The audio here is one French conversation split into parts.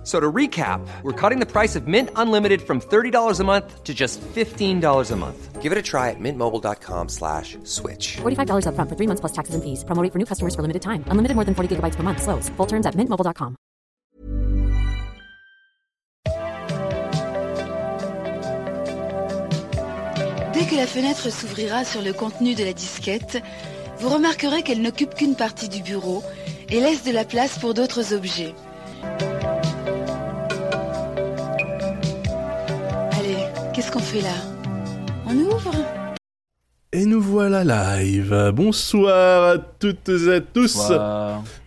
F- So to recap, we're cutting the price of Mint Unlimited from $30 a month to just $15 a month. Give it a try at mintmobile.com slash switch. $45 upfront for three months plus taxes and fees. Promo rate for new customers for limited time. Unlimited more than 40 gigabytes per month. Slows. Full terms at mintmobile.com. Dès que la fenêtre s'ouvrira sur le contenu de la disquette, vous remarquerez qu'elle n'occupe qu'une partie du bureau et laisse de la place pour d'autres objets. Qu'est-ce qu'on fait là? On ouvre? Et nous voilà live. Bonsoir à toutes et à tous.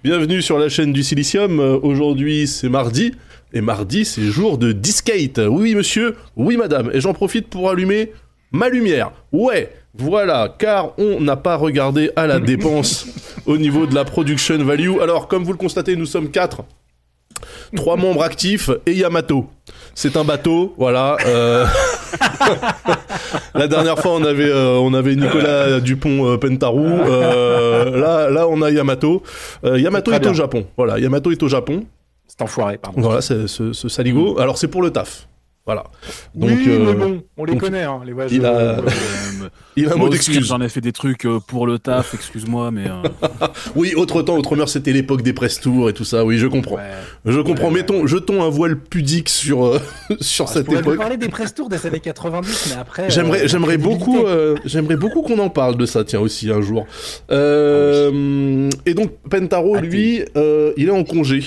Bienvenue sur la chaîne du Silicium. Aujourd'hui, c'est mardi. Et mardi, c'est jour de Discate. Oui, monsieur. Oui, madame. Et j'en profite pour allumer ma lumière. Ouais. Voilà, car on n'a pas regardé à la dépense au niveau de la production value. Alors, comme vous le constatez, nous sommes quatre. Trois membres actifs et Yamato. C'est un bateau, voilà. euh, la dernière fois, on avait, euh, on avait Nicolas Dupont euh, Pentarou. Là, là, on a Yamato. Yamato est au. Japon. Voilà, Yamato est au Japon. C'est enfoiré, pardon. Voilà, c'est ce, ce saligo. Alors, c'est pour le taf. Voilà. Donc, oui, mais bon, on les donc, connaît, hein, les voyageurs. il a- il a un mot d'excuse. J'en ai fait des trucs euh, pour le taf, excuse-moi, mais euh, Oui, autre temps, autre mœurs, c'était l'époque des press tours et tout ça. Oui, je comprends. ouais. Je comprends. Ouais, Mettons, jetons un voile pudique sur, euh, sur Je cette époque. parler des press tours des années 90, mais après. J'aimerais, euh, beaucoup, euh, j'aimerais beaucoup qu'on en parle de ça, tiens aussi un jour. Euh, et donc Pentaro, Ah, lui, euh, il est en congé.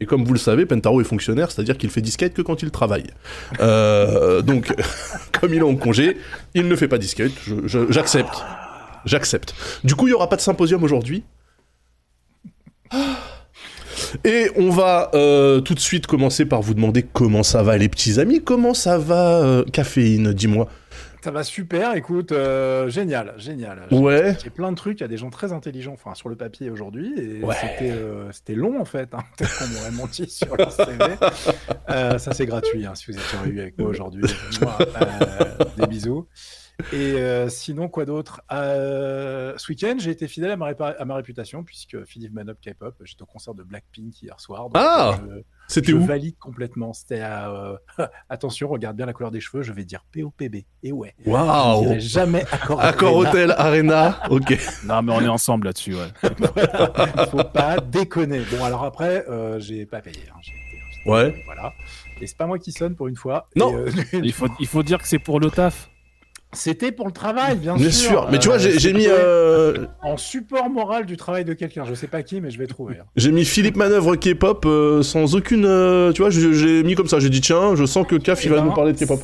Et comme vous le savez, Pentaro est fonctionnaire, c'est-à-dire qu'il fait disquette que quand il travaille. Euh, donc, comme il est en congé, il ne fait pas disquette. J'accepte, j'accepte. Du coup, il y aura pas de symposium aujourd'hui. Et on va euh, tout de suite commencer par vous demander comment ça va les petits amis, comment ça va euh, Caféine, dis-moi. Ça va super, écoute, euh, génial, génial. Ouais. J'ai plein de trucs, il y a des gens très intelligents, enfin sur le papier aujourd'hui, et Ouais. c'était euh, c'était long en fait, hein. peut-être qu'on m'aurait menti sur le CV. Euh, ça c'est gratuit, hein, si vous êtes eu avec moi aujourd'hui. Des bisous. Et euh, sinon, quoi d'autre? Euh, Ce week-end, j'ai été fidèle à ma, répa- à ma réputation, puisque Philippe Manop K-pop, j'étais au concert de Blackpink hier soir. donc, Ah euh, C'était je où? valide complètement. C'était à. euh, Attention, regarde bien la couleur des cheveux, je vais dire POPB. Et ouais. Je Waouh dirai jamais accord. Accord. Hôtel Arena, ok. non, mais on est ensemble là-dessus, ouais. Faut pas déconner. Bon, alors après, euh, j'ai pas payé. hein, été Ouais. Voilà. Et c'est pas moi qui sonne pour une fois. Non. Et, euh, Il faut, il faut dire que c'est pour le taf. C'était pour le travail, bien, Bien sûr. Mais tu vois, j'ai j'ai mis, euh, En support moral du travail de quelqu'un. Je sais pas qui, mais je vais trouver. hein. j'ai mis Philippe Manœuvre K-pop euh, sans aucune. euh, tu vois, j'ai mis comme ça. J'ai dit tiens, je sens que Caf il Eh va ben, nous parler de K-pop.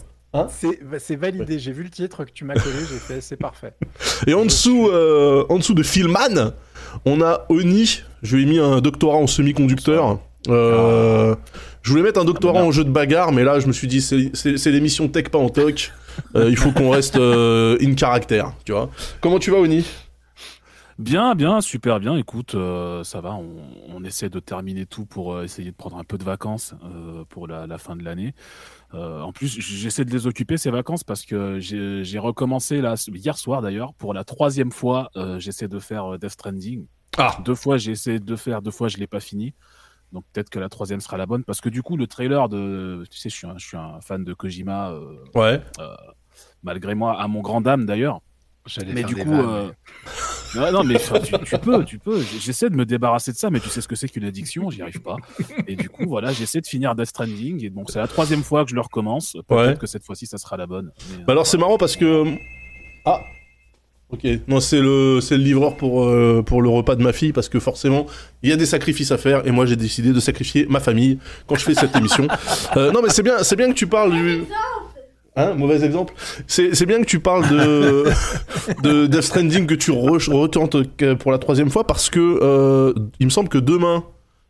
C'est c'est validé. J'ai vu le titre que tu m'as collé. J'ai fait, c'est parfait. Et en dessous, euh, en dessous de Philman, on a Oni. Je lui ai mis un doctorat en semi-conducteur. Euh, Je voulais mettre un doctorat Ah, bah, en jeu de bagarre, mais là, je me suis dit, c'est l'émission Tech pas en toc. Euh, il faut qu'on reste euh, in caractère, tu vois. Comment tu vas, Oni? Bien, bien, super bien. Écoute, euh, ça va. On, on essaie de terminer tout pour essayer de prendre un peu de vacances pour la, la fin de l'année. En plus, j'essaie de les occuper ces vacances parce que j'ai j'ai recommencé là hier soir d'ailleurs pour la troisième fois. j'essaie de faire Death Stranding. Ah. Deux fois j'ai essayé de faire, deux fois je l'ai pas fini. Donc peut-être que la troisième sera la bonne parce que du coup le trailer de, tu sais, je suis un, je suis un fan de Kojima. euh, Ouais. malgré moi, à mon grand dame d'ailleurs. J'allais Mais faire du des coup, vannes, euh, non, non, mais tu peux, tu peux. J'essaie de me débarrasser de ça, mais tu sais ce que c'est qu'une addiction, j'y arrive pas. Et du coup, voilà, j'essaie de finir Death Stranding. Et donc, c'est la troisième fois que je le recommence. Peut-être Ouais. que cette fois-ci, ça sera la bonne. Mais, Bah alors c'est marrant parce que ah ok non c'est le c'est le livreur pour euh, pour le repas de ma fille parce que forcément il y a des sacrifices à faire et moi j'ai décidé de sacrifier ma famille quand je fais cette émission. Euh, non mais c'est bien c'est bien que tu parles du Hein, mauvais exemple. C'est c'est bien que tu parles de de Death Stranding que tu re- retentes pour la troisième fois parce que euh, il me semble que demain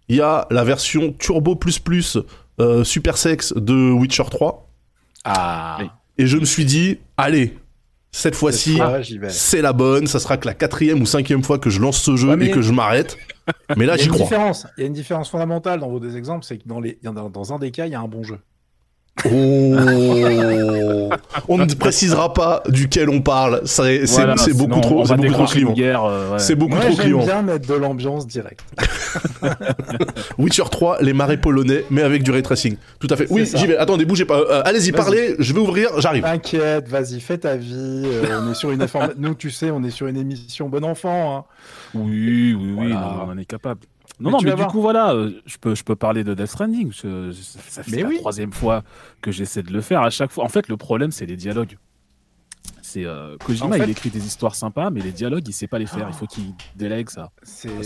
il y a la version Turbo plus plus euh, Super Sex de Witcher 3 Ah. Et je me suis dit allez Cette fois-ci, c'est la bonne. Ça sera que la quatrième ou cinquième fois que je lance ce jeu Ouais, mais- et que je m'arrête. Mais là, Il y a j'y une crois. différence. Il y a une différence fondamentale dans vos deux exemples, c'est que dans, les, dans, dans un des cas, il y a un bon jeu. Oh On ne précisera pas duquel on parle. C'est Voilà, beaucoup trop, c'est beaucoup trop clivant. euh, ouais. C'est beaucoup Moi, trop j'aime clivant. bien mettre de l'ambiance directe. Witcher 3, les marais polonais, mais avec du ray tracing. Tout à fait. Oui, j'y vais. Attendez, bougez pas. Euh, Allez-y, parlez. Je vais ouvrir. J'arrive. T'inquiète, vas-y, fais ta vie. euh, on est sur une Nous, tu sais, on est sur une émission bon enfant. hein. Oui, oui, oui, Voilà. non, on en est capable. Non, Mais non, mais du voir. coup, voilà, euh, je peux, je peux parler de Death Stranding. je- je- ça fait Mais la oui. troisième fois que j'essaie de le faire. À chaque fois, en fait, le problème, c'est les dialogues. C'est euh, Kojima, En fait- il écrit des histoires sympas, mais les dialogues, il sait pas les faire. Il faut qu'il délègue ça.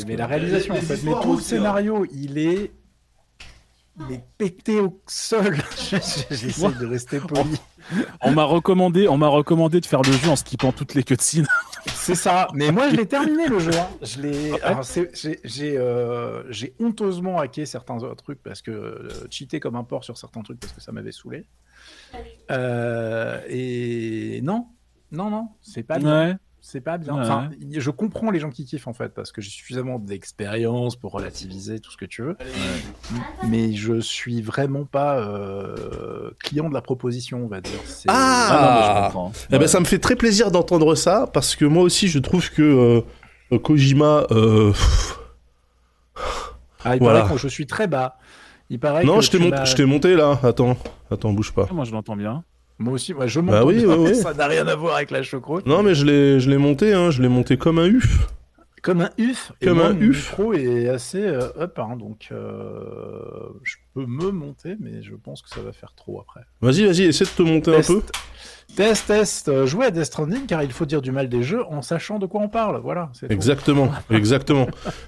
Mais que- la réalisation en fait. Mais tout le hein. scénario, il est il est pété au sol. J'essaie Moi- de rester poli. On m'a recommandé, on m'a recommandé de faire le jeu en skippant toutes les cutscenes. C'est ça. Mais moi, je l'ai terminé le jeu. hein. Je l'ai. alors, c'est- J'ai j'ai, euh, j'ai honteusement hacké certains autres trucs parce que euh, cheaté comme un porc sur certains trucs parce que ça m'avait saoulé. Euh, et non, non, non, c'est pas bien. C'est pas bien. Ouais, Enfin, je comprends les gens qui kiffent en fait parce que j'ai suffisamment d'expérience pour relativiser tout ce que tu veux. Mais je suis vraiment pas euh, client de la proposition, on va dire. C'est- Ah Ah, non, mais je comprends. Eh ben, ça me fait très plaisir d'entendre ça parce que moi aussi, je trouve que euh, euh, Kojima. euh, Ah, il Voilà. paraît que je suis très bas. Il paraît Non, que je t'ai monté là. Attends, attends, bouge pas. Ah, Moi, je l'entends bien. Moi aussi, ouais, je m'entends Bah oui, bien, ouais, mais ouais. ça n'a rien à voir avec la choucroute. Non, mais je l'ai, je l'ai monté. Hein. Je l'ai monté comme un uf. Comme un UF. Et Comme moi, un UF. micro est assez euh, up, hein, donc euh, je peux me monter, mais je pense que ça va faire trop après. Vas-y, vas-y, essaie de te monter un peu. Test, test, euh, jouer à Death Stranding car il faut dire du mal des jeux en sachant de quoi on parle. Voilà. Exactement, exactement,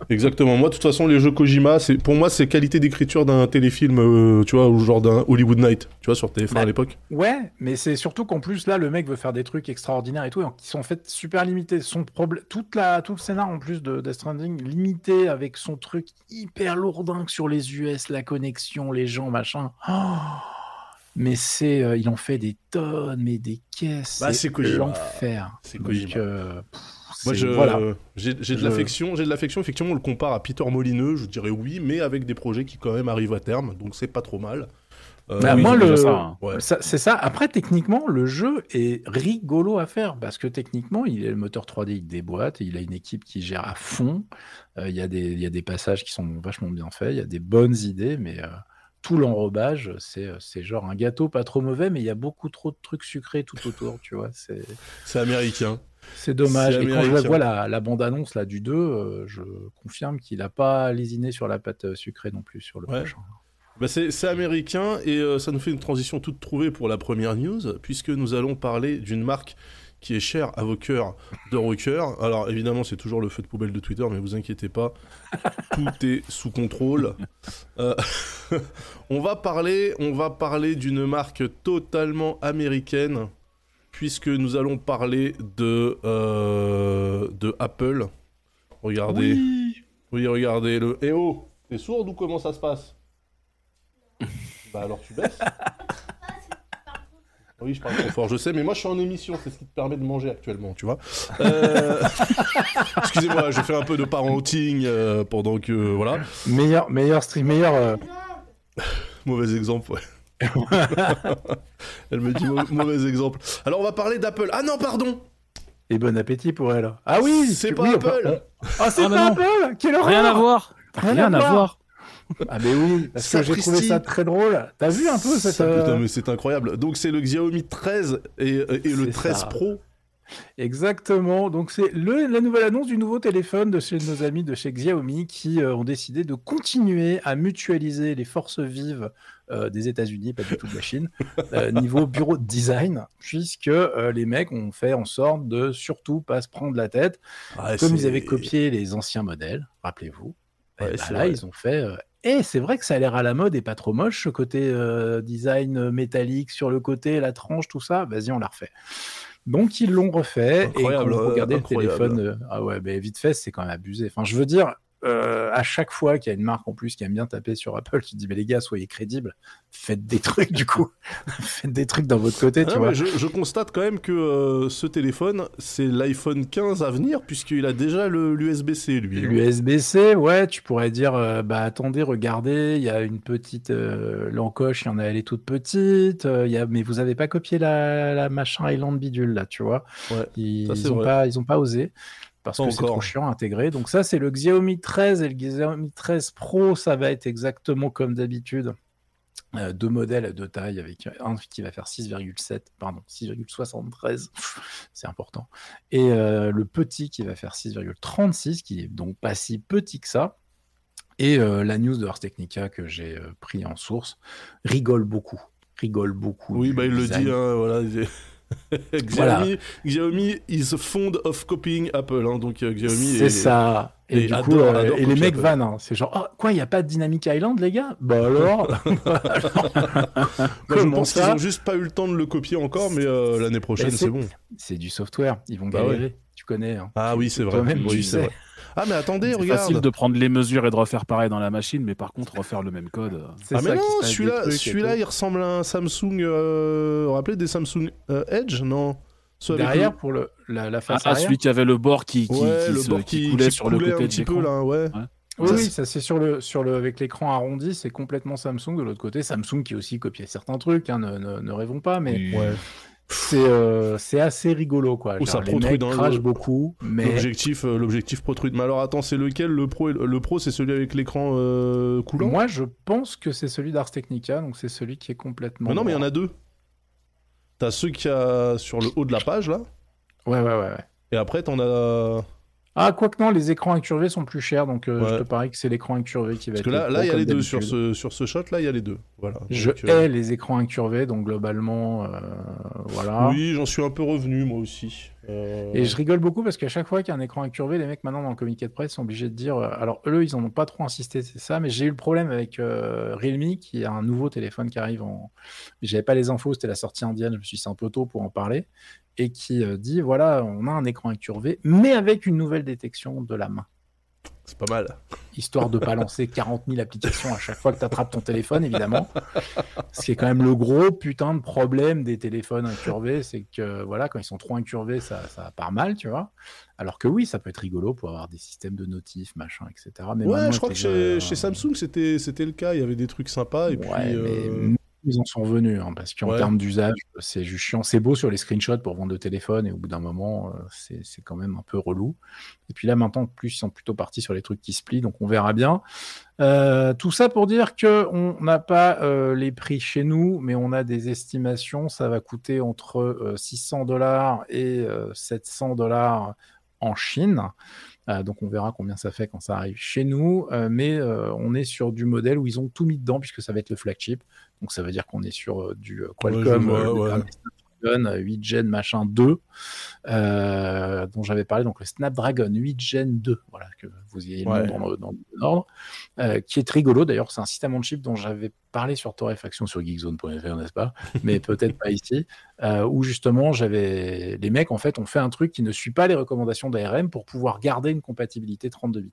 exactement. Moi, de toute façon, les jeux Kojima, c'est pour moi, c'est qualité d'écriture d'un téléfilm, euh, tu vois, ou genre d'un Hollywood Night, tu vois, sur TF1 à Bah, l'époque. Ouais, mais c'est surtout qu'en plus là, le mec veut faire des trucs extraordinaires et tout, et qui sont en fait super limités. Son problème, toute la, tout le scénar en plus de Death Stranding limité avec son truc hyper lourdingue sur les US, la connexion, les gens, machin. Oh mais c'est, euh, il en fait des tonnes, mais des caisses. Bah, c'est l'enfer. C'est Kojima. euh, Moi, c'est- je, voilà. j'ai, de Je- l'affection, j'ai de l'affection. Effectivement, on le compare à Peter Molineux, je dirais oui, mais avec des projets qui quand même arrivent à terme, donc c'est pas trop mal. Euh, Bah, oui, moi, c'est le... ça, hein. Ouais. ça- c'est ça. Après, techniquement, le jeu est rigolo à faire parce que techniquement, il est le moteur 3D, il déboîte, et il a une équipe qui gère à fond. Euh, Il y, a des- il y a des passages qui sont vachement bien faits, il y a des bonnes idées, mais euh, tout l'enrobage, c'est euh, c'est genre un gâteau pas trop mauvais, mais il y a beaucoup trop de trucs sucrés tout autour, tu vois. C'est c'est américain. c'est dommage. C'est Et quand je vois la, la bande-annonce là, du 2, euh, je confirme qu'il n'a pas lésiné sur la pâte euh, sucrée non plus sur le Ouais. prochain. Bah, c'est, américain et euh, ça nous fait une transition toute trouvée pour la première news, puisque nous allons parler d'une marque qui est chère à vos cœurs de rocker. Alors évidemment, c'est toujours le feu de poubelle de Twitter, mais vous inquiétez pas, tout est sous contrôle. Euh, on va parler, on va parler d'une marque totalement américaine, puisque nous allons parler de euh, de Apple. Regardez, oui, regardez le. Eh oh, t'es sourde ou comment ça se passe? Bah alors tu baisses. Oui, je parle trop fort, je sais, mais moi je suis en émission, c'est ce qui te permet de manger actuellement, tu vois. Euh, Excusez-moi, je fais un peu de parenting euh, pendant que. Voilà. Meilleur, meilleur stream, meilleur. euh, Mauvais exemple, ouais. Elle me dit mau- mauvais exemple. Alors on va parler d'Apple. Ah non, pardon Et bon appétit pour elle. Ah oui, C'est tu- pas oui, Apple. Ah, c'est Ah, bah pas non. Apple Quelle horreur Rien à voir. Rien Rien, à à voir. voir. Ah mais oui, parce que j'ai trouvé ça très drôle. T'as vu un peu cette... Ça, euh, putain, mais c'est incroyable. Donc c'est le Xiaomi 13 et, et le C'est 13 ça. Pro. Exactement. Donc c'est la nouvelle annonce du nouveau téléphone de chez nos amis de chez Xiaomi qui euh, ont décidé de continuer à mutualiser les forces vives euh, des États-Unis, pas du tout de la Chine, euh, niveau bureau de design, puisque euh, les mecs ont fait en sorte de surtout pas se prendre la tête, Ouais, comme ils avaient copié les anciens modèles, rappelez-vous. Eh Ouais, ben là, vrai. ils ont fait. euh, Et c'est vrai que ça a l'air à la mode et pas trop moche, ce côté euh, design métallique sur le côté, la tranche, tout ça. Vas-y, on l'a refait. Donc ils l'ont refait Incroyable, et quand vous euh, regardez le téléphone, euh, ah ouais, ben vite fait, c'est quand même abusé. Enfin, je veux dire, euh, à chaque fois qu'il y a une marque en plus qui aime bien taper sur Apple, tu te dis mais les gars, soyez crédibles, faites des trucs du coup, faites des trucs dans votre côté, Ah tu vois. je, je constate quand même que euh, ce téléphone, c'est l'iPhone 15 à venir, puisqu'il a déjà l'USB-C, lui. hein. L'USB-C, ouais, tu pourrais dire, euh, bah attendez, regardez, il y a une petite l'encoche, il y en a, elle est toute petite, il y a, mais vous avez pas copié la, la machin Island bidule là, tu vois. Ouais, ils, ça, ils ont vrai. pas, ils ont pas osé parce que c'est trop chiant à intégrer. Donc ça, c'est le Xiaomi 13 et le Xiaomi 13 Pro, ça va être exactement comme d'habitude. Euh, deux modèles de taille avec un qui va faire 6,7 pardon 6,73 c'est important et euh, le petit qui va faire 6,36 qui est donc pas si petit que ça et euh, la news de Ars Technica que j'ai pris en source rigole beaucoup rigole beaucoup Oui, bah il le dit, hein, voilà. Xiaomi, Voilà. Xiaomi is fond of copying Apple, hein, donc euh, Xiaomi C'est est- ça. Et, et du coup, euh, adore et les mecs vannent. hein. C'est genre, oh, quoi, il n'y a pas de Dynamic Island, les gars? Bah alors Moi, je Comment pense qu'ils ça? ont juste pas eu le temps de le copier encore, mais euh, l'année prochaine, c'est bon. C'est du software. Ils vont Bah galérer. Tu connais. hein. Ah oui, c'est vrai. Toi-même, Oui, tu sais. vrai. Ah, mais attendez, C'est regarde. facile de prendre les mesures et de refaire pareil dans la machine, mais par contre, refaire le même code. euh, C'est Ah, mais non, celui-là, il ressemble à un Samsung. Euh... Vous vous rappelez des Samsung euh, Edge? Non Derrière, pour le, la, la Ah, face ah, arrière? celui qui avait le bord qui, qui, Ouais, qui le se- bord qui qui, coulait qui sur le côté un de petit peu là, ouais. Oui, Ça, oui, c'est- ça c'est sur le, sur le, avec l'écran arrondi, c'est complètement Samsung. De l'autre côté, Samsung qui aussi copiait certains trucs, hein, ne, ne, ne rêvons pas, mais. Ouais. C'est euh, c'est assez rigolo quoi. Ça protrude beaucoup, mais L'objectif, euh, l'objectif protrude. Mais alors attends, c'est lequel le pro le, pro, c'est celui avec l'écran euh, coulant? Moi je pense que c'est celui d'Ars Technica, donc c'est celui qui est complètement. Mais non, mais il y en a deux. T'as ceux qui a sur le haut de la page là, Ouais, ouais, ouais. ouais. et après t'en as. Ah, quoique non, les écrans incurvés sont plus chers, donc euh, Ouais. je te parie que c'est l'écran incurvé qui va Parce être. que là, il y a les deux sur ce sur ce shot là, il y a les deux. Voilà. Je euh, hais les écrans incurvés, donc globalement, euh, voilà. Oui, j'en suis un peu revenu moi aussi. Et je rigole beaucoup parce qu'à chaque fois qu'il y a un écran incurvé, les mecs maintenant dans le communiqué de presse sont obligés de dire. alors eux, ils en ont pas trop insisté, c'est ça, mais j'ai eu le problème avec Realme qui a un nouveau téléphone qui arrive en. J'avais pas les infos, c'était la sortie indienne, je me suis dit c'est un peu tôt pour en parler. Et qui euh, dit voilà, on a un écran incurvé, mais avec une nouvelle détection de la main. C'est pas mal. histoire de pas lancer 40 000 applications à chaque fois que tu attrapes ton téléphone, évidemment. Ce qui est quand même le gros putain de problème des téléphones incurvés, c'est que voilà, quand ils sont trop incurvés, ça, ça part mal, tu vois. Alors que oui, ça peut être rigolo pour avoir des systèmes de notifs, machin, etc. Mais ouais, je crois que chez, euh, chez Samsung c'était c'était le cas. Il y avait des trucs sympas et puis. ouais, euh, mais ils en sont venus, hein, parce qu'en Ouais. termes d'usage, c'est juste chiant. C'est beau sur les screenshots pour vendre de téléphone, et au bout d'un moment, euh, c'est quand même un peu relou. Et puis là, maintenant, en plus, ils sont plutôt partis sur les trucs qui se plient, donc on verra bien. Euh, tout ça pour dire que on n'a pas euh, les prix chez nous, mais on a des estimations. Ça va coûter entre euh, 600 dollars et euh, 700 dollars en Chine. Euh, donc on verra combien ça fait quand ça arrive chez nous. Euh, mais euh, on est sur du modèle où ils ont tout mis dedans puisque ça va être le flagship. Donc ça veut dire qu'on est sur euh, du euh, Ouais, Qualcomm, vois, euh, ouais. 8 Gen machin 2, euh, dont j'avais parlé, donc le Snapdragon 8 Gen 2, voilà, que vous ayez le Ouais. nom dans le, dans le bon ordre, euh, qui est rigolo d'ailleurs, c'est un système on chip dont j'avais parlé sur Torréfaction sur geekzone.fr, n'est-ce pas? Mais peut-être pas ici, euh, où justement j'avais les mecs en fait ont fait un truc qui ne suit pas les recommandations d'ARM pour pouvoir garder une compatibilité 32 bits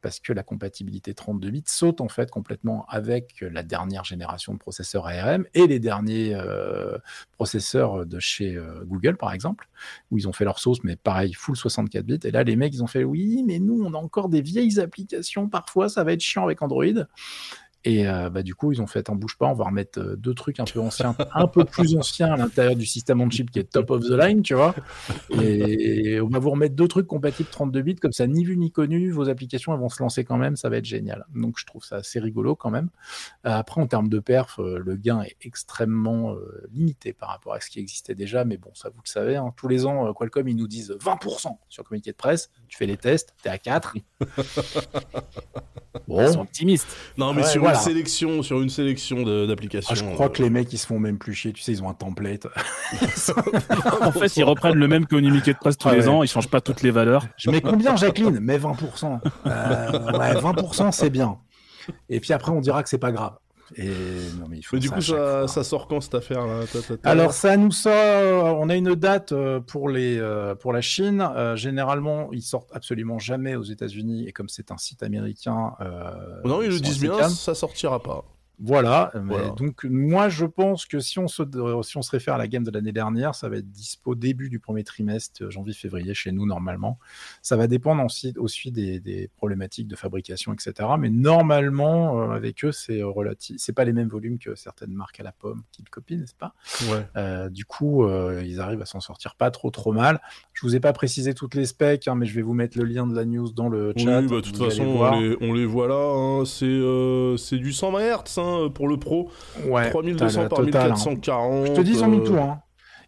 parce que la compatibilité 32 bits saute en fait complètement avec la dernière génération de processeurs ARM et les derniers euh, processeurs de chez euh, Google par exemple, où ils ont fait leur sauce, mais pareil, full 64 bits. Et là, les mecs, ils ont fait oui, mais nous, on a encore des vieilles applications, parfois ça va être chiant avec Android. Et euh, bah, du coup, ils ont fait en bouge pas, on va remettre euh, deux trucs un peu anciens, un peu plus anciens à l'intérieur du système on chip qui est top of the line, tu vois. Et on va vous remettre deux trucs compatibles 32 bits, comme ça, ni vu ni connu, vos applications elles vont se lancer quand même, ça va être génial. Donc je trouve ça assez rigolo quand même. Euh, après, en termes de perf, euh, le gain est extrêmement euh, limité par rapport à ce qui existait déjà, mais bon, ça vous le savez, hein, tous les ans, euh, Qualcomm, ils nous disent 20% sur le communiqué de presse, tu fais les tests, t'es à 4. bon, Ils sont optimistes. Non, mais Ouais, sur voilà. une sélection, sur une sélection d'applications. Ah, je crois euh, que les mecs, ils se font même plus chier. Tu sais, ils ont un template. En fait, ils reprennent le même communiqué de presse tous Ah les ouais. ans, ils changent pas toutes les valeurs. Je mets combien, Jacqueline? Mais 20%. Euh, ouais, 20%, c'est bien. Et puis après, on dira que c'est pas grave. Et non, mais du ça coup, ça, sort quand cette affaire-là Ta- ta- ta- Alors ça nous sort, on a une date euh, pour les euh, pour la Chine. Euh, généralement, ils sortent absolument jamais aux États-Unis. Et comme c'est un site américain, euh, Non, ils le disent bien, ça sortira pas. Voilà, donc moi je pense que si on se euh, si on se réfère à la game de l'année dernière, ça va être dispo début du premier trimestre, euh, janvier-février chez nous normalement. Ça va dépendre aussi, aussi des, des problématiques de fabrication, etc. Mais normalement euh, avec eux c'est relatif, c'est pas les mêmes volumes que certaines marques à la pomme qui le copient, n'est-ce pas? Ouais. Euh, Du coup, euh, ils arrivent à s'en sortir pas trop trop mal. Je vous ai pas précisé toutes les specs, hein, mais je vais vous mettre le lien de la news dans le Oui, chat. bah, de toute façon, on les, on les voit là. hein. C'est du 120 Hz hein, pour le Pro. Ouais, 3200 t'as la par totale, hein. 1440. Je te dis, ils ont mis tout. Hein.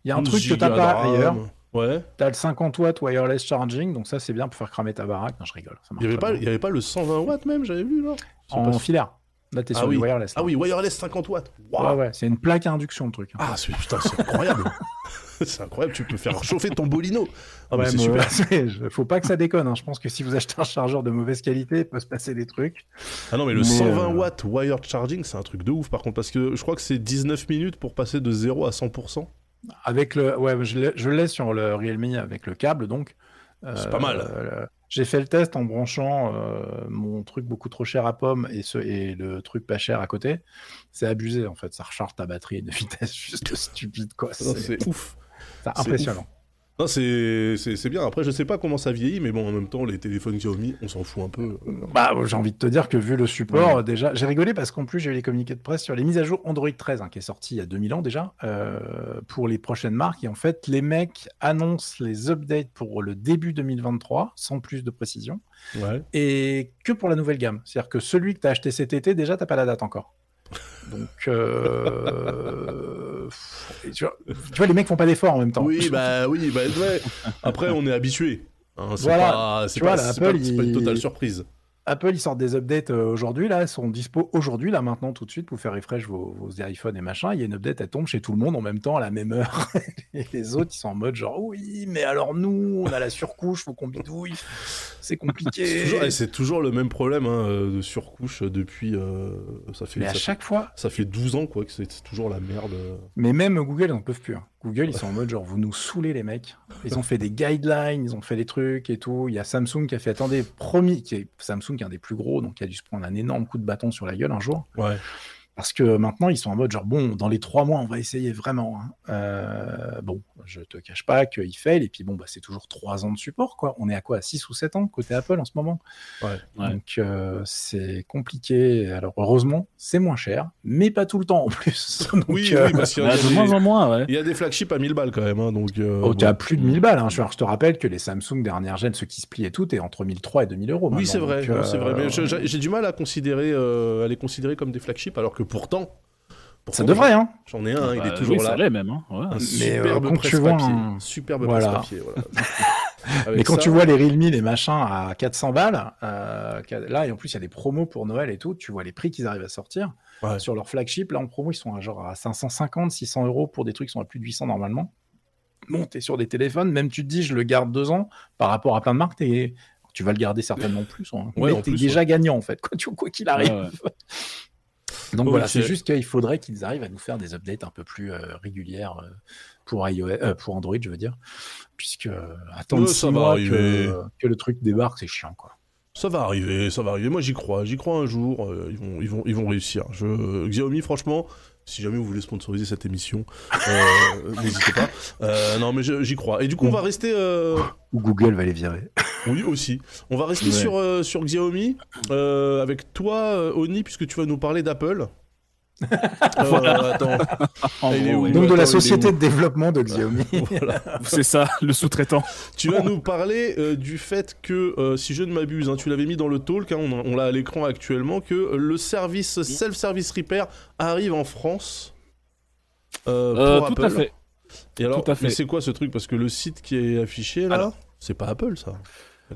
Il y a un 12 truc que t'as pas ailleurs. Ouais. T'as le 50 watts wireless charging, donc ça c'est bien pour faire cramer ta baraque. Non, je rigole. Ça Il marche y avait pas, y avait pas le 120 watts même, j'avais vu là. En filaire. Là, t'es Ah sur oui. wireless. Ah oui, wireless 50 watts. Ouais, c'est une plaque à induction le truc. hein. Ah, putain, c'est incroyable. c'est incroyable, tu peux faire chauffer ton bolino. Ah, Ouais, c'est super. je- Faut pas que ça déconne. hein. Je pense que si vous achetez un chargeur de mauvaise qualité, il peut se passer des trucs. Ah non, mais le Mais, 120 euh, watts wired charging, c'est un truc de ouf par contre, parce que je crois que c'est 19 minutes pour passer de 0 à 100%. Avec le, ouais, je l'ai- sur le Realme avec le câble, donc. C'est pas mal. euh, J'ai fait le test en branchant euh, mon truc beaucoup trop cher à pomme et, ce, et le truc pas cher à côté. C'est abusé en fait. Ça recharge ta batterie à une vitesse juste stupide quoi. C'est ouf. C'est impressionnant. Non, c'est bien. Après, je sais pas comment ça vieillit, mais bon, en même temps, les téléphones Xiaomi, on s'en fout un peu. Bah, j'ai envie de te dire que vu le support, déjà, j'ai rigolé parce qu'en plus, j'ai eu les communiqués de presse sur les mises à jour Android 13, hein, qui est sorti il y a 2000 ans déjà, euh, pour les prochaines marques. Et en fait, les mecs annoncent les updates pour le début 2023, sans plus de précision, Ouais. et que pour la nouvelle gamme. C'est-à-dire que celui que tu as acheté cet été, déjà, t'as pas la date encore. Donc, euh... tu, vois, tu vois, les mecs font pas d'efforts en même temps. Oui, bah oui, bah ouais. Après, on est habitué. Hein, c'est Voilà. pas, c'est pas, une totale surprise. Apple, ils sortent des updates euh, aujourd'hui, là, sont dispo aujourd'hui, là, maintenant, tout de suite, pour faire refresh vos, vos iPhones et machin. Il y a une update, elle tombe chez tout le monde en même temps, à la même heure. et les autres, ils sont en mode genre, oui, mais alors nous, on a la surcouche, faut qu'on bidouille. C'est compliqué. C'est toujours, et c'est toujours le même problème hein, euh, de surcouche depuis. euh, ça fait, mais à ça, chaque fois, ça fait 12 ans quoi, que c'est c'est toujours la merde. mais même Google, ils en peuvent plus. hein. Google, ils sont en mode genre, vous nous saoulez, les mecs. Ils ont fait des guidelines, ils ont fait des trucs et tout. Il y a Samsung qui a fait, attendez, promis, qui est, Samsung qui est un des plus gros, donc qui a dû se prendre un énorme coup de bâton sur la gueule un jour. Ouais. Parce que maintenant, ils sont en mode genre, bon, dans les trois mois, on va essayer vraiment. hein. Euh, bon, je te cache pas qu'il fail, et puis bon, bah, c'est toujours trois ans de support, quoi. On est à quoi À 6 ou 7 ans côté Apple en ce moment? Ouais. Ouais. Donc, euh, c'est compliqué. Alors, heureusement, c'est moins cher, mais pas tout le temps en plus. Donc, Oui, euh, oui, parce qu'il y, a Ah, de moins en moins, ouais. il y a des flagships à 1000 balles quand même. hein, donc, euh, Oh, à bon. plus de 1000 balles. Hein. Je, alors, je te rappelle que les Samsung dernière gêne, ceux qui se plient et tout, est entre 1003 et 2000 euros. Oui, c'est vrai, c'est vrai. Mais je- j'ai j'ai du mal à, considérer, euh, à les considérer comme des flagships, alors que pourtant. pourtant, Ça devrait, hein. J'en ai un, il Bah, est toujours oui, là. ça même. Hein. ouais. Un Mais, superbe euh, quand tu vois presse-papier. un- Superbe Voilà. presse-papier, voilà. Mais quand ça- tu vois les Realme, les machins à 400 balles, euh, là, et en plus, il y a des promos pour Noël et tout, tu vois les prix qu'ils arrivent à sortir. Ouais. Sur leur flagship, là, en promo, ils sont à genre à 550, 600 euros pour des trucs qui sont à plus de 800 normalement. Bon, t'es sur des téléphones, même tu te dis, je le garde deux ans, par rapport à plein de marques, tu vas le garder certainement plus. Hein. Ouais, mais t'es déjà gagnant, en fait, quoi tu- quoi qu'il arrive. Donc voilà, c'est juste qu'il faudrait qu'ils arrivent à nous faire des updates un peu plus euh, régulières euh, pour iOS, euh, pour Android, je veux dire, puisque attendre six mois que, que le truc débarque, c'est chiant, quoi. Ça va arriver, ça va arriver. Moi, j'y crois. J'y crois un jour. ils, vont, ils, vont, ils vont réussir. Je... Xiaomi, franchement, si jamais vous voulez sponsoriser cette émission, euh, n'hésitez pas. Euh, non, mais j'y crois. Et du coup, on va rester. euh, Ou Google va les virer. Oui, aussi. On va rester Ouais. sur, sur Xiaomi avec toi, Oni, puisque tu vas nous parler d'Apple. Euh, gros, où ouais. Donc de la société de développement de Xiaomi. Voilà. C'est ça, le sous-traitant. Tu vas nous parler euh, du fait que, euh, si je ne m'abuse, hein, tu l'avais mis dans le talk, hein, on, on l'a à l'écran actuellement, que euh, le service self-service repair arrive en France euh, Euh, pour tout Apple. à fait. Et alors, tout à fait. mais c'est quoi ce truc? Parce que le site qui est affiché là, Alors. c'est pas Apple ça.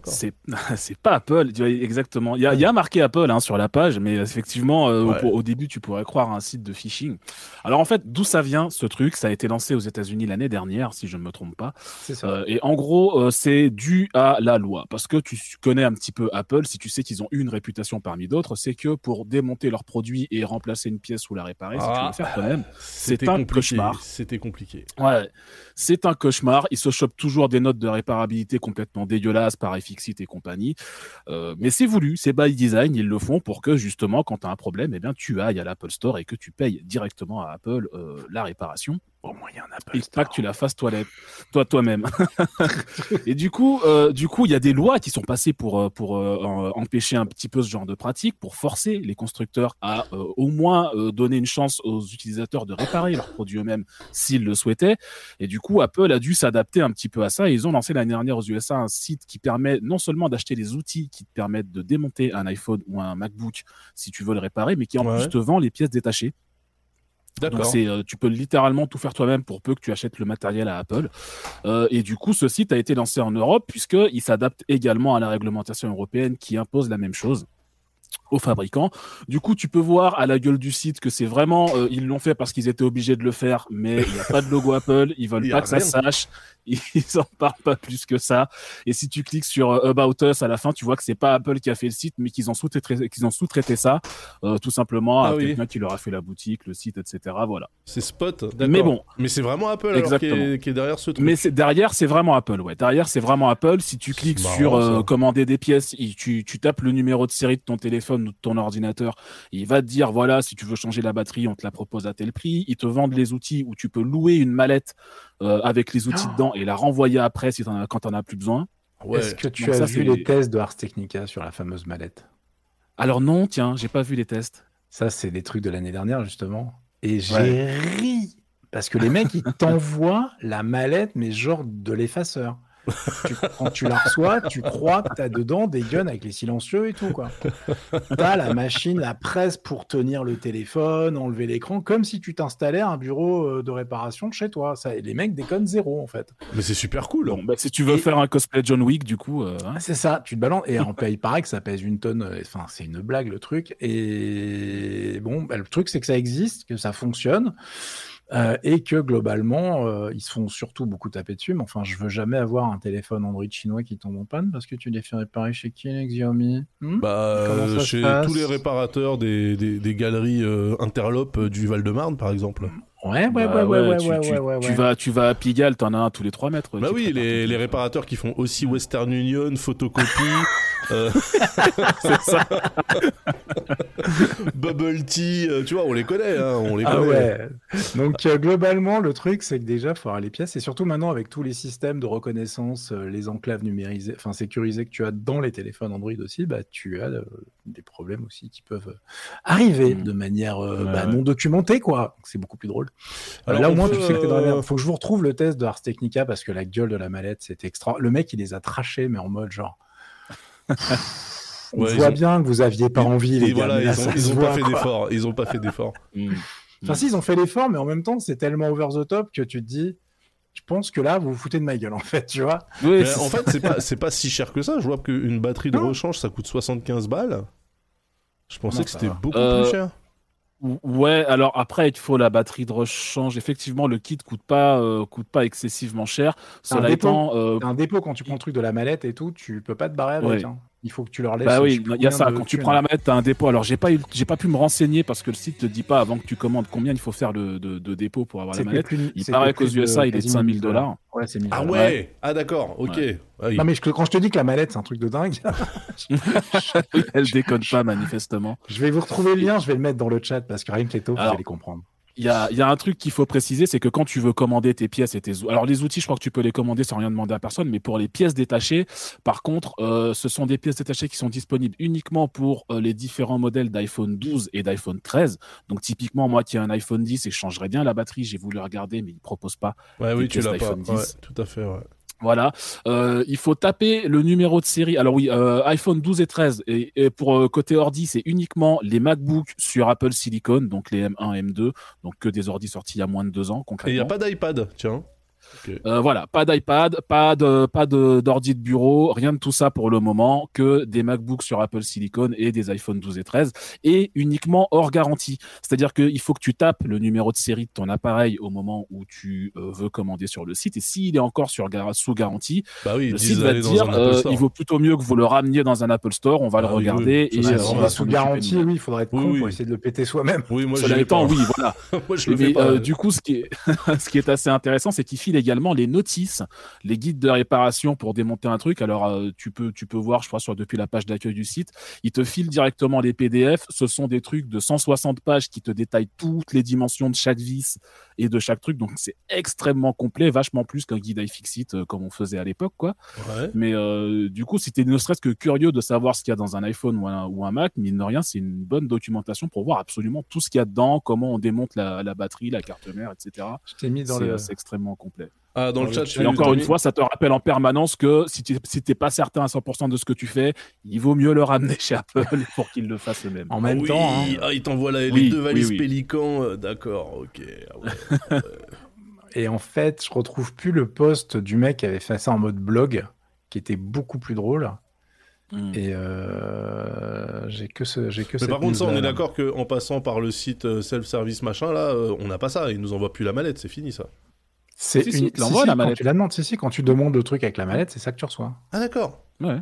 C'est c'est pas Apple, tu vois, exactement. Il y a, il y a marqué Apple hein, sur la page, mais effectivement, euh, Ouais. au, au début, tu pourrais croire à un site de phishing. Alors en fait, d'où ça vient ce truc? Ça a été lancé aux États-Unis l'année dernière, si je ne me trompe pas. C'est ça. Euh, et en gros, euh, c'est dû à la loi. Parce que tu connais un petit peu Apple, si tu sais qu'ils ont une réputation parmi d'autres, c'est que pour démonter leurs produits et remplacer une pièce ou la réparer, si tu veux Ah. le faire toi-même, C'était un compliqué. cauchemar. C'était compliqué. Ouais, c'est un cauchemar. Ils se chopent toujours des notes de réparabilité complètement dégueulasses par iFixit et compagnie. Euh, mais c'est voulu, c'est by design. Ils le font pour que justement, quand tu as un problème, eh bien, tu ailles à l'Apple Store et que tu payes directement à Apple euh, la réparation. Au moins, il y a un Apple Et Store. pas que tu la fasses toilette, toi toi-même. et du coup, euh, du coup, il y a des lois qui sont passées pour euh, pour euh, empêcher un petit peu ce genre de pratique, pour forcer les constructeurs à euh, au moins euh, donner une chance aux utilisateurs de réparer leurs produits eux-mêmes s'ils le souhaitaient. Et du coup, Apple a dû s'adapter un petit peu à ça. Et ils ont lancé l'année dernière aux USA un site qui permet non seulement d'acheter les outils qui te permettent de démonter un iPhone ou un MacBook si tu veux le réparer, mais qui en Ouais. plus te vend les pièces détachées. D'accord. c'est, euh, tu peux littéralement tout faire toi-même pour peu que tu achètes le matériel à Apple. Euh, et du coup, ce site a été lancé en Europe puisqu'il s'adapte également à la réglementation européenne qui impose la même chose aux fabricants. Du coup, tu peux voir à la gueule du site que c'est vraiment, euh, ils l'ont fait parce qu'ils étaient obligés de le faire, mais il n'y a pas de logo Apple, ils veulent pas que ça rien. sache, ils en parlent pas plus que ça. Et si tu cliques sur euh, About Us à la fin, tu vois que c'est pas Apple qui a fait le site, mais qu'ils ont sous-traité, qu'ils ont sous-traité ça, euh, tout simplement Ah à oui. quelqu'un qui leur a fait la boutique, le site, etc. Voilà. C'est Spot. d'accord. Mais bon. Mais c'est vraiment Apple alors, qui, est, qui est derrière ce truc. Mais c'est derrière, c'est vraiment Apple. Ouais, derrière, c'est vraiment Apple. Si tu cliques marrant, sur euh, ça. commander des pièces, tu, tu tapes le numéro de série de ton téléphone ou de ton ordinateur, il va te dire voilà, si tu veux changer la batterie, on te la propose à tel prix. Ils te vendent les outils où tu peux louer une mallette euh, avec les outils dedans et la renvoyer après si as, quand t'en as plus besoin. Ouais. Est-ce que tu Donc as ça, vu les tests de Ars Technica sur la fameuse mallette? Alors non, tiens, j'ai pas vu les tests. Ça, c'est des trucs de l'année dernière, justement. Et j'ai Ouais. ri. Parce que les mecs, ils t'envoient la mallette, mais genre de l'effaceur. Tu- quand tu la reçois, tu crois que t'as dedans des guns avec les silencieux et tout, quoi. T'as la machine, la presse pour tenir le téléphone, enlever l'écran, comme si tu t'installais un bureau euh, de réparation chez toi. Ça, et les mecs déconnent zéro, en fait. Mais c'est super cool. Bon, bah, si tu veux Et- faire un cosplay John Wick, du coup, euh, hein. C'est ça, tu te balances. Et en il paraît que ça pèse une tonne. euh, Enfin, c'est une blague le truc. Et bon, bah, le truc, c'est que ça existe, que ça fonctionne. Euh, et que globalement, euh, ils se font surtout beaucoup taper dessus. Mais enfin, je veux jamais avoir un téléphone Android chinois qui tombe en panne parce que tu les fais réparer chez qui, les Xiaomi Hmm? Bah, chez tous les réparateurs des, des, des galeries euh, interlopes du Val-de-Marne, par exemple. Ouais, ouais, bah ouais, ouais, ouais, tu, ouais, tu- ouais, ouais, tu vas, tu vas à Pigalle, t'en as un tous les 3 mètres. Bah oui, les, réparateurs qui font aussi Western Union, photocopie, euh, C'est ça. Bubble Tea, euh, tu vois, on les connaît, hein, on les Ah connaît. ouais. Donc euh, globalement, le truc, c'est que déjà, faut avoir les pièces et surtout maintenant avec tous les systèmes de reconnaissance, euh, les enclaves numérisées, enfin sécurisées que tu as dans les téléphones Android aussi, bah tu as euh, des problèmes aussi qui peuvent arriver Mm. de manière euh, Ouais, bah, ouais. non documentée, quoi. C'est beaucoup plus drôle. Euh, Alors, Là au moins, peut, tu sais que t'es dans la euh, merde. Faut que je vous retrouve le test de Ars Technica parce que la gueule de la mallette, c'était extra. Le mec, il les a trachés, mais en mode genre. On Ouais, voit ont- bien que vous aviez pas envie, les gars. voilà, là, ils ont, ils pas fait d'effort. Ils ont pas fait d'effort. Enfin, si, ils ont fait l'effort, mais en même temps, c'est tellement over the top que tu te dis, je pense que là, vous vous foutez de ma gueule, en fait, tu vois. Oui, Mais c'est en fait, c'est pas, si cher que ça. Je vois qu'une batterie de Non. rechange, ça coûte 75 balles. Je pensais Non, que c'était beaucoup Euh, plus cher. Ou- Ouais, alors après, il faut la batterie de rechange. Effectivement, le kit coûte pas, euh, coûte pas excessivement cher. un Cela dépôt. étant, euh, Un dépôt, quand tu prends le truc de la mallette et tout, tu peux pas te barrer avec. Ouais. hein. Il faut que tu leur laisses. bah oui, il y a ça. Quand tu prends la manette, t'as un dépôt. Alors, j'ai pas eu, j'ai pas pu me renseigner parce que le site te dit pas avant que tu commandes combien il faut faire de, de, de dépôt pour avoir la manette. plus- Il paraît qu'aux USA, il est de quasiment 5000 1000 dollars. Ouais, c'est 1000 Ah dollars. ouais, Ah d'accord, ok. Ouais. Ah oui. Non, mais je- quand je te dis que la mallette, c'est un truc de dingue, Elle déconne pas manifestement. je vais vous retrouver le lien, je vais le mettre dans le chat parce que rien que les taupes, vous allez comprendre. Il y a, y a un truc qu'il faut préciser, c'est que quand tu veux commander tes pièces et tes alors les outils, je crois que tu peux les commander sans rien demander à personne, mais pour les pièces détachées, par contre, euh, ce sont des pièces détachées qui sont disponibles uniquement pour euh, les différents modèles d'iPhone 12 et d'iPhone 13. Donc typiquement, moi qui ai un iPhone 10 et je changerais bien la batterie, j'ai voulu regarder, mais ils proposent pas. Ouais, oui, tu l'as pas. d'iPhone Ouais, 10. tout à fait, ouais. Voilà, Euh, il faut taper le numéro de série. Alors oui, euh, iPhone 12 et 13. Et, et pour euh, côté ordi, c'est uniquement les MacBook sur Apple Silicon, donc les M1, M2, donc que des ordis sortis il y a moins de deux ans Et il concrètement. n'y a pas d'iPad, tiens. Euh, voilà, pas d'iPad, pas de pas de d'ordi de bureau, rien de tout ça pour le moment, que des MacBooks sur Apple Silicon et des iPhone 12 et 13, et uniquement hors garantie. C'est-à-dire qu'il faut que tu tapes le numéro de série de ton appareil au moment où tu euh, veux commander sur le site, et s'il est encore sur gar- sous garantie, Bah oui, le site va te dire euh, Store. il vaut plutôt mieux que vous le rameniez dans un Apple Store, on va Ah le oui, regarder oui, et ça, c'est on va sous garantie, oui, il faudrait être Oui, con oui. pour essayer de le péter soi-même. Oui, moi je pas. oui, voilà. moi je le Mais, fais pas. du coup, ce qui est, ce qui est assez intéressant, c'est qu'il file également les notices, les guides de réparation pour démonter un truc. Alors, euh, tu peux, tu peux voir, je crois, sur depuis la page d'accueil du site, il te file directement les PDF. Ce sont des trucs de 160 pages qui te détaillent toutes les dimensions de chaque vis et de chaque truc. Donc, c'est extrêmement complet, vachement plus qu'un guide iFixit euh, comme on faisait à l'époque, quoi. Ouais. Mais euh, du coup, si tu es ne serait-ce que curieux de savoir ce qu'il y a dans un iPhone ou un, ou un Mac, mine de rien, c'est une bonne documentation pour voir absolument tout ce qu'il y a dedans, comment on démonte la, la batterie, la carte mère, etc. Je t'ai mis dans C'est le. c'est extrêmement complet. Ah, dans le Dans chat, le tu Et encore une fois, ça te rappelle en permanence que si tu si t'es pas certain à 100% de ce que tu fais, il vaut mieux le ramener chez Apple pour qu'ils le fassent eux-mêmes. En même oui, temps, hein, ah, il t'envoie la- les Oui, deux valises oui, oui. Pélican. euh, D'accord, ok. Ah ouais. et en fait, je retrouve plus le post du mec qui avait fait ça en mode blog, qui était beaucoup plus drôle. Mm. Et euh, j'ai que ce, j'ai que Mais cette par contre, ça, on est d'accord qu'en passant par le site euh, self-service machin, là, on n'a pas ça. Ils nous envoient plus la mallette, c'est fini ça. C'est Si, si, une... il te l'envoie, si, la quand mallette. tu la demandes, si, si, quand tu demandes le truc avec la mallette, c'est ça que tu reçois. Ah, d'accord. Ouais.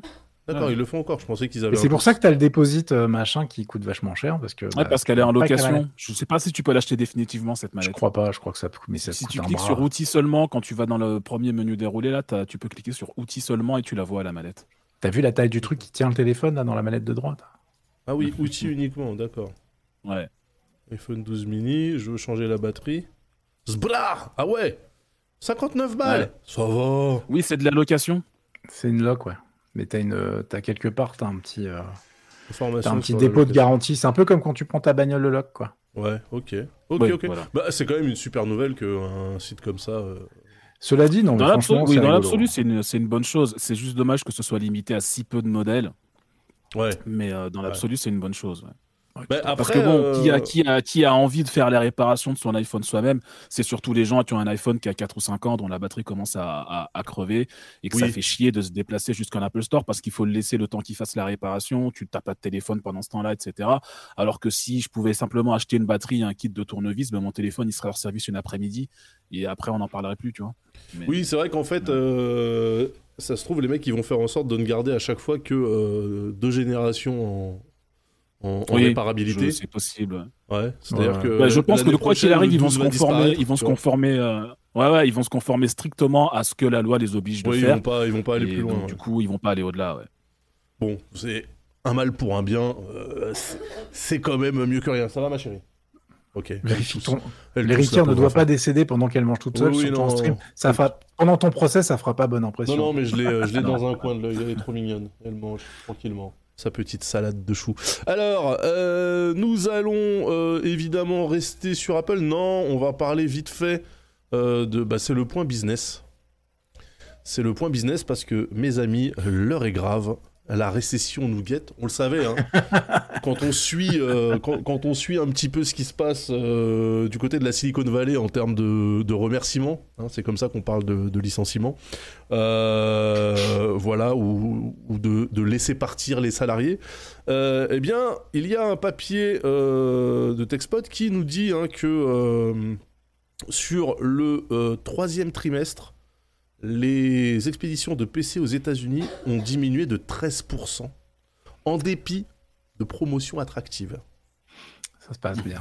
D'accord, Ouais. ils le font encore. Je pensais qu'ils Et avaient. c'est pour ça que tu as le déposit euh, machin qui coûte vachement cher. Parce que, Ouais, bah, parce qu'elle est en location. Je sais pas si tu peux l'acheter définitivement cette Je mallette. crois pas, je crois que ça, mais ça si coûte tu un cliques bras. sur outils seulement, quand tu vas dans le premier menu déroulé, là, tu peux cliquer sur outils seulement et tu la vois à la mallette. T'as vu la taille du truc qui tient le téléphone là dans la mallette de droite? Ah oui, outils uniquement, d'accord. Ouais. iPhone 12 mini, je veux changer la batterie. Zbra Ah ouais 59 balles Ouais. Ça va Oui, c'est de la location. C'est une lock, ouais. Mais t'as une, euh, t'as quelque part, t'as un petit, euh, un petit dépôt de garantie. C'est un peu comme quand tu prends ta bagnole le lock, quoi. Ouais, ok. Ok, Oui, ok. voilà. Bah, c'est quand même une super nouvelle qu'un site comme ça. euh, Cela dit, non, Dans l'absolu, oui, c'est dans rigolo. l'absolu, c'est une, c'est une bonne chose. C'est juste dommage que ce soit limité à si peu de modèles, Ouais. mais euh, dans l'absolu, c'est une bonne chose. ouais. Bah, Parce que bon, qui, euh, a, qui, a, qui a envie de faire les réparations de son iPhone soi-même C'est surtout les gens qui ont un iPhone qui a 4 ou 5 ans, dont la batterie commence à, à, à crever et que ça fait chier de se déplacer jusqu'en Apple Store parce qu'il faut le laisser le temps qu'il fasse la réparation. Tu t'as pas de téléphone pendant ce temps-là, etc. Alors que si je pouvais simplement acheter une batterie et un kit de tournevis, ben mon téléphone il serait hors service une après-midi et après on n'en parlerait plus, tu vois. Mais- Oui, c'est vrai qu'en fait, euh, ça se trouve, les mecs, ils vont faire en sorte de ne garder à chaque fois que euh, deux générations en, en, en Oui, réparabilité. je- c'est possible. ouais. C'est-à-dire Ouais. que. Bah, je pense que de quoi qu'il arrive, ils vont 12 se conformer, ils vont se conformer, euh, ouais, ouais, ils vont se conformer strictement à ce que la loi les oblige de Ouais, ils faire. vont pas, ils vont pas aller plus loin. donc, ouais. Du coup, ils vont pas aller au-delà. Ouais. Bon, c'est un mal pour un bien. euh, c'est- quand même mieux que rien. Ça va, ma chérie? Ok. L'héritière ne doit pas décéder pendant qu'elle mange toute seule Oui, oui, sur ton non. Ça fera... Pendant ton procès, ça fera pas bonne impression. Non, non, mais je l'ai, euh, je l'ai dans un coin de l'œil. Elle est trop mignonne. Elle mange tranquillement. Sa petite salade de choux. Alors, euh, nous allons euh, évidemment rester sur Apple. Non, on va parler vite fait euh, de. Bah, c'est le point business. C'est le point business parce que, mes amis, l'heure est grave. La récession nous guette. On le savait, hein. quand, on suit, euh, quand, quand on suit un petit peu ce qui se passe euh, du côté de la Silicon Valley en termes de, de remerciements, hein, c'est comme ça qu'on parle de, de licenciement, euh, voilà, ou, ou de, de laisser partir les salariés, eh bien, il y a un papier de TechSpot qui nous dit hein, que sur le troisième trimestre, les expéditions de PC aux États-Unis ont diminué de 13%, en dépit de promotions attractives. Ça se passe bien.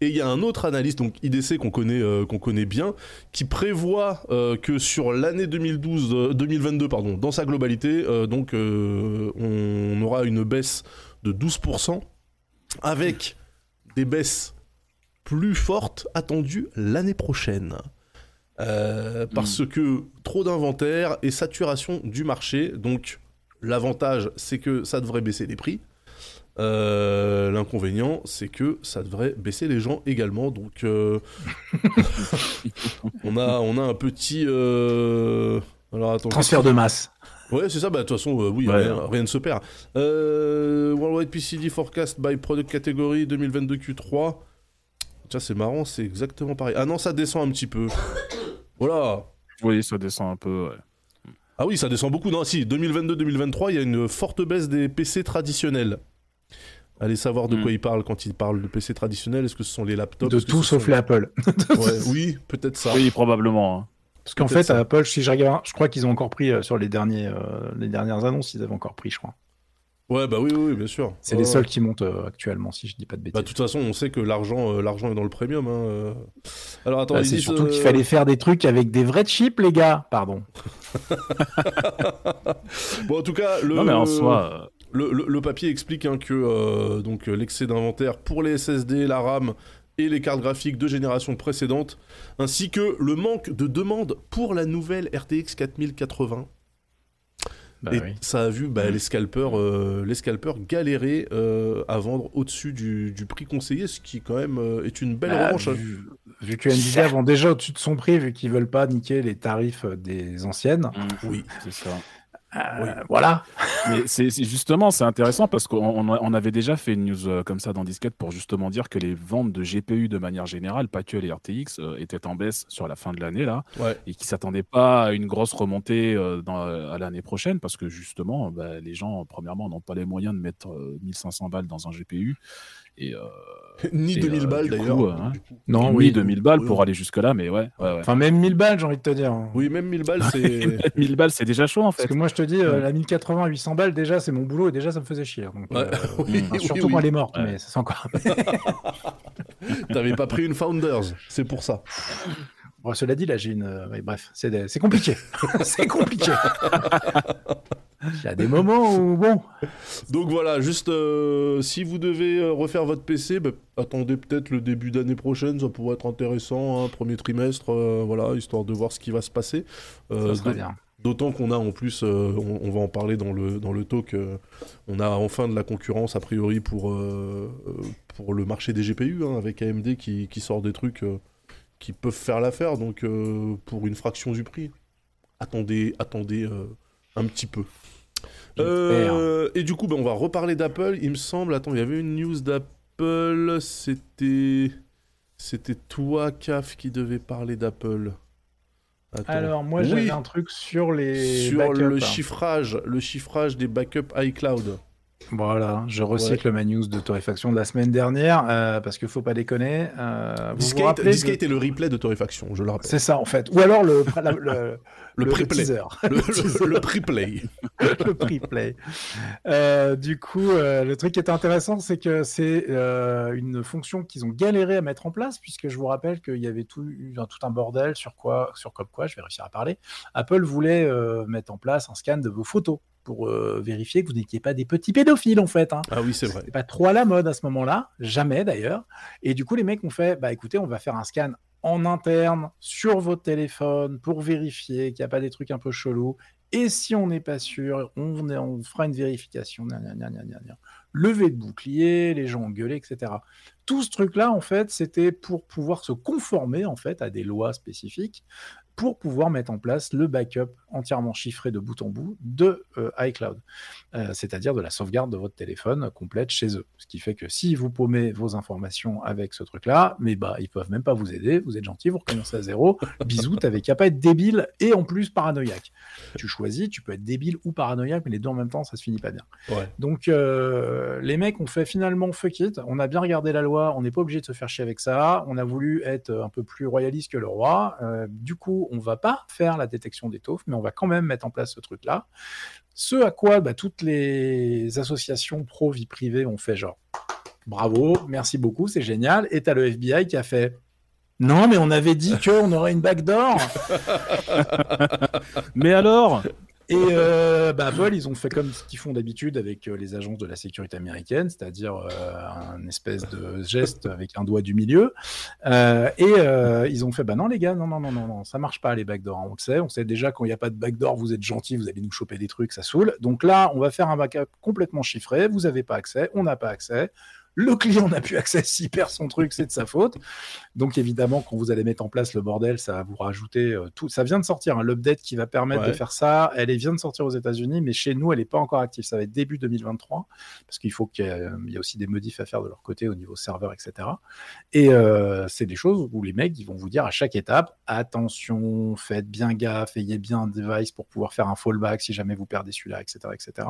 Et il y a un autre analyste, donc IDC qu'on connaît, euh, qu'on connaît bien, qui prévoit euh, que sur l'année 2012, euh, 2022, pardon, dans sa globalité, donc on aura une baisse de 12%, avec des baisses plus fortes attendues l'année prochaine. Euh, parce que trop d'inventaire et saturation du marché. Donc l'avantage, c'est que ça devrait baisser les prix. Euh, L'inconvénient, c'est que ça devrait baisser les gens également. Donc, euh, on, a, on a un petit. euh, Alors, attends. Transfert de masse. Ouais, c'est ça. Bah, de toute façon, euh, oui, Ouais. rien, rien ne se perd. Euh, Worldwide PCD Forecast by Product Category 2022 Q3. Tiens, c'est marrant, c'est exactement pareil. Ah non, ça descend un petit peu. Voilà. Oui, ça descend un peu. ouais. Ah oui, ça descend beaucoup. Non, si, 2022-2023, il y a une forte baisse des PC traditionnels. Allez savoir de Hmm. quoi il parle quand il parle de PC traditionnels. Est-ce que ce sont les laptops? De tout sauf sont- les Apple. Ouais, oui, peut-être ça. Oui, probablement. hein. Parce qu'en fait, ça. Apple, si je regarde, je crois qu'ils ont encore pris euh, sur les, derniers, euh, les dernières annonces, ils avaient encore pris, je crois. Ouais, bah oui, oui, bien sûr. C'est Ouais, les ouais. seuls qui montent euh, actuellement, si je dis pas de bêtises. Bah, de toute façon, on sait que l'argent, euh, l'argent est dans le premium. hein, euh. Alors attends, Bah, c'est surtout qu'il fallait faire des trucs avec des vrais chips, les gars. Pardon. Bon, en tout cas, le, Non, mais en soi, le, le- le papier explique hein, que donc l'excès d'inventaire pour les SSD, la RAM et les cartes graphiques de génération précédente, ainsi que le manque de demande pour la nouvelle RTX 4080. Bah et oui. ça a vu bah, les scalpers, euh, les scalpers galérer euh, à vendre au-dessus du, du prix conseillé, ce qui quand même euh, est une belle Bah, revanche. hein. vu, vu que Nvidia vend déjà au-dessus de son prix, vu qu'ils veulent pas niquer les tarifs des anciennes. Oui. c'est ça. Euh, Voilà. Mais c'est justement, c'est intéressant parce qu'on on avait déjà fait une news euh, comme ça dans Disquette pour justement dire que les ventes de GPU de manière générale, pas que les RTX, euh, étaient en baisse sur la fin de l'année là Ouais. et qui s'attendaient pas à une grosse remontée euh, dans- à l'année prochaine parce que justement, bah, les gens, premièrement, n'ont pas les moyens de mettre euh, 1500 balles dans un GPU et euh, Ni Et, 2000 euh, balles d'ailleurs. euh, hein. Non, oui. 2000 balles Oui. pour aller jusque là, mais ouais, ouais, ouais. Enfin, même 1000 balles, j'ai envie de te dire. Oui, même 1000 balles, c'est. 1000 balles, c'est déjà chaud en fait. Parce que moi, je te dis, euh, la 1080, 800 balles, déjà, c'est mon boulot et déjà, ça me faisait chier. Donc, Ouais. euh, Oui, enfin, oui, surtout oui. quand elle est morte, Ouais. mais ça, c'est encore. T'avais pas pris une Founders, c'est pour ça. Bon, cela dit, là, j'ai une. euh, ouais, bref, c'est des- c'est compliqué. c'est compliqué. Il y a des moments où, bon, Donc voilà, juste euh, si vous devez euh, refaire votre PC, bah, attendez peut-être le début d'année prochaine, ça pourrait être intéressant, hein, premier trimestre, euh, voilà, histoire de voir ce qui va se passer. Euh, ça bien. D'autant qu'on a en plus, euh, on, on va en parler dans le, dans le talk, euh, on a enfin de la concurrence a priori pour, euh, pour le marché des GPU, hein, avec AMD qui, qui sort des trucs qui peuvent faire l'affaire, donc pour une fraction du prix. Attendez, attendez un petit peu. Euh, et du coup, ben, on va reparler d'Apple. Il me semble, attends, il y avait une news d'Apple, c'était... C'était toi, CAF, qui devait parler d'Apple. Attends. Alors, moi, Oui. j'avais un truc sur les. sur backups, le hein. chiffrage, le chiffrage des backups iCloud. Voilà, je recycle ma news de torréfaction de la semaine dernière, euh, parce qu'il faut pas déconner. Euh, vous vous Discate, de- Discate est le replay de torréfaction, je le rappelle. C'est ça, en fait. Ou alors le, la- le, Le preplay. Le, preplay. le pre-play. Euh, du coup, euh, le truc qui est intéressant, c'est que c'est euh, une fonction qu'ils ont galéré à mettre en place, puisque je vous rappelle qu'il y avait tout, tout un bordel sur quoi, sur comme quoi, je vais réussir à parler. Apple voulait mettre en place un scan de vos photos pour euh, vérifier que vous n'étiez pas des petits pédophiles, en fait. hein. Ah oui, c'est vrai. Pas trop à la mode à ce moment-là, jamais d'ailleurs. Et du coup, les mecs ont fait, bah écoutez, on va faire un scan en interne sur votre téléphone pour vérifier qu'il n'y a pas des trucs un peu chelous. Et si on n'est pas sûr, on, on fera une vérification. Levé de bouclier, les gens ont gueulé, etc. Tout ce truc-là, en fait, c'était pour pouvoir se conformer en fait à des lois spécifiques pour pouvoir mettre en place le backup entièrement chiffré de bout en bout de euh, iCloud, Euh, c'est-à-dire de la sauvegarde de votre téléphone complète chez eux. Ce qui fait que si vous paumez vos informations avec ce truc-là, mais bah ils peuvent même pas vous aider, vous êtes gentil, vous recommencez à zéro, bisous, t'avais qu'à pas être débile et en plus paranoïaque. Tu choisis, tu peux être débile ou paranoïaque, mais les deux en même temps, ça se finit pas bien. Ouais. Donc euh, les mecs ont fait finalement fuck it, on a bien regardé la loi, on n'est pas obligé de se faire chier avec ça, on a voulu être un peu plus royaliste que le roi, du coup on va pas faire la détection des mais on va quand même mettre en place ce truc-là. Ce à quoi bah, toutes les associations pro-vie privée ont fait genre bravo, merci beaucoup, c'est génial, et t'as le FBI qui a fait non, mais on avait dit qu'on aurait une backdoor. Mais alors? Et euh, bah, ils ont fait comme ce qu'ils font d'habitude avec euh, les agences de la sécurité américaine, c'est-à-dire euh, un espèce de geste avec un doigt du milieu. Euh, et ils ont fait, bah non les gars, non, non, non, non, non, ça marche pas les backdoors, on le sait. On sait déjà quand il n'y a pas de backdoor, vous êtes gentil, vous allez nous choper des trucs, ça saoule. Donc là, on va faire un backup complètement chiffré, vous n'avez pas accès, on n'a pas accès. Le client n'a plus accès, s'il perd son truc, c'est de sa faute. Donc évidemment, quand vous allez mettre en place le bordel, ça va vous rajouter euh, tout. Ça vient de sortir, hein, l'update qui va permettre de faire ça. Elle est- vient de sortir aux États-Unis, mais chez nous, elle n'est pas encore active. Ça va être début 2023, parce qu'il faut qu'il y, ait- il y a aussi des modifs à faire de leur côté au niveau serveur, etc. Et euh, c'est des choses où les mecs, ils vont vous dire à chaque étape, attention, faites bien gaffe, ayez bien un device pour pouvoir faire un fallback si jamais vous perdez celui-là, etc., etc.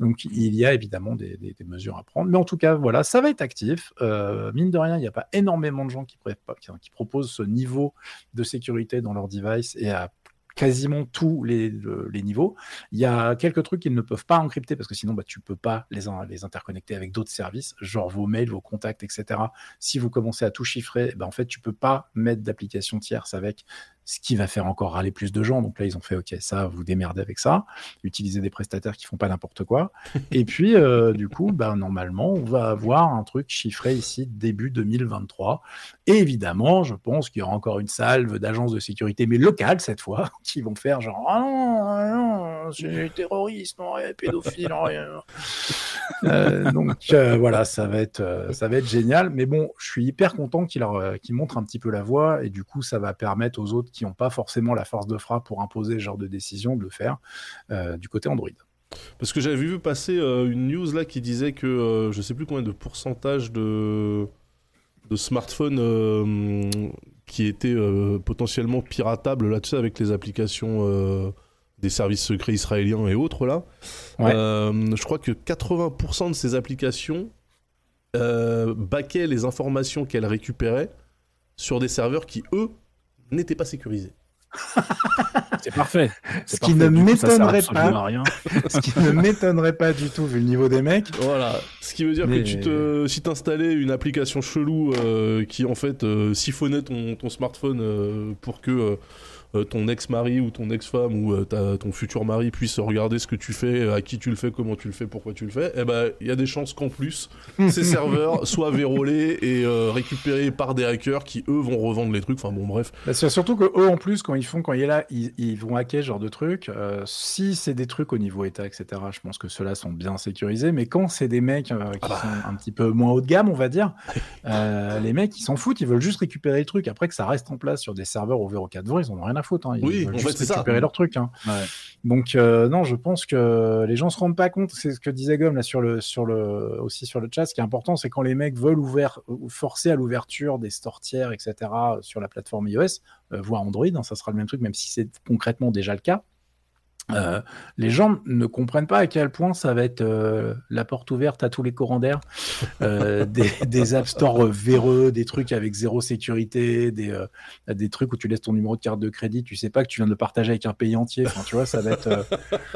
Donc il y a évidemment des, des- des mesures à prendre. Mais en tout cas, voilà, ça va être actif. Euh, mine de rien, il n'y a pas énormément de gens qui, pré- qui, proposent ce niveau de sécurité dans leur device et à quasiment tous les, le- les niveaux. Il y a quelques trucs qu'ils ne peuvent pas encrypter parce que sinon, bah, tu peux pas les, in- les interconnecter avec d'autres services, genre vos mails, vos contacts, etc. Si vous commencez à tout chiffrer, ben, en fait, tu peux pas mettre d'application tierce avec ce qui va faire encore râler plus de gens. Donc là, ils ont fait, OK, ça, vous démerdez avec ça. Utilisez des prestataires qui font pas n'importe quoi. Et puis, euh, du coup, bah, normalement, on va avoir un truc chiffré ici début 2023. Et évidemment, je pense qu'il y aura encore une salve d'agences de sécurité, mais locales cette fois, qui vont faire genre Ah non, ah non, c'est terroriste, non, pédophile, rien. Euh, donc euh, voilà, ça va être euh, ça va être génial. Mais bon, je suis hyper content qu'il euh, qu'il montre un petit peu la voie et du coup, ça va permettre aux autres qui n'ont pas forcément la force de frappe pour imposer ce genre de décision de le faire euh, du côté Android. Parce que j'avais vu passer euh, une news là qui disait que euh, je sais plus combien de pourcentage de, de smartphones euh, qui étaient potentiellement piratables là, tu sais, avec les applications des services secrets israéliens et autres là. Ouais. Je crois que 80% de ces applications baquaient les informations qu'elles récupéraient sur des serveurs qui eux n'étaient pas sécurisés. C'est parfait. Ce qui parfait. ne m'étonnerait pas. à rien. Ce qui ne m'étonnerait pas du tout vu le niveau des mecs. Voilà, ce qui veut dire Mais- que tu te, si t'installais une application chelou euh, qui en fait euh, siphonnait ton, ton smartphone euh, pour que ton ex-mari ou ton ex-femme ou euh, ton futur mari puisse regarder ce que tu fais, à qui tu le fais, comment tu le fais, pourquoi tu le fais, eh ben il y a des chances qu'en plus ces serveurs soient vérolés et euh, récupérés par des hackers qui eux vont revendre les trucs. Enfin bon bref. Bah, c'est surtout que eux en plus quand ils font quand il est là ils, ils vont hacker ce genre de trucs. Euh, si c'est des trucs au niveau état etc je pense que ceux-là sont bien sécurisés. Mais quand c'est des mecs euh, qui sont un petit peu moins haut de gamme on va dire euh, les mecs ils s'en foutent. Ils veulent juste récupérer le truc. Après que ça reste en place sur des serveurs ouverts au 4 ils en ont rien à foutre hein. ils Oui, veulent en juste fait, c'est ça. récupérer leur truc hein. Ouais. donc euh, non je pense que les gens se rendent pas compte c'est ce que disait Gomme là sur le sur le aussi sur le chat ce qui est important c'est quand les mecs veulent ouvert forcer à l'ouverture des stores tiers etc sur la plateforme iOS euh, voire Android, hein, ça sera le même truc, même si c'est concrètement déjà le cas. Euh, les gens ne comprennent pas à quel point ça va être euh, la porte ouverte à tous les courants d'air, euh, des, des App Store euh, véreux, des trucs avec zéro sécurité, des, des trucs où tu laisses ton numéro de carte de crédit, tu sais pas que tu viens de le partager avec un pays entier. Enfin, tu vois, ça va être,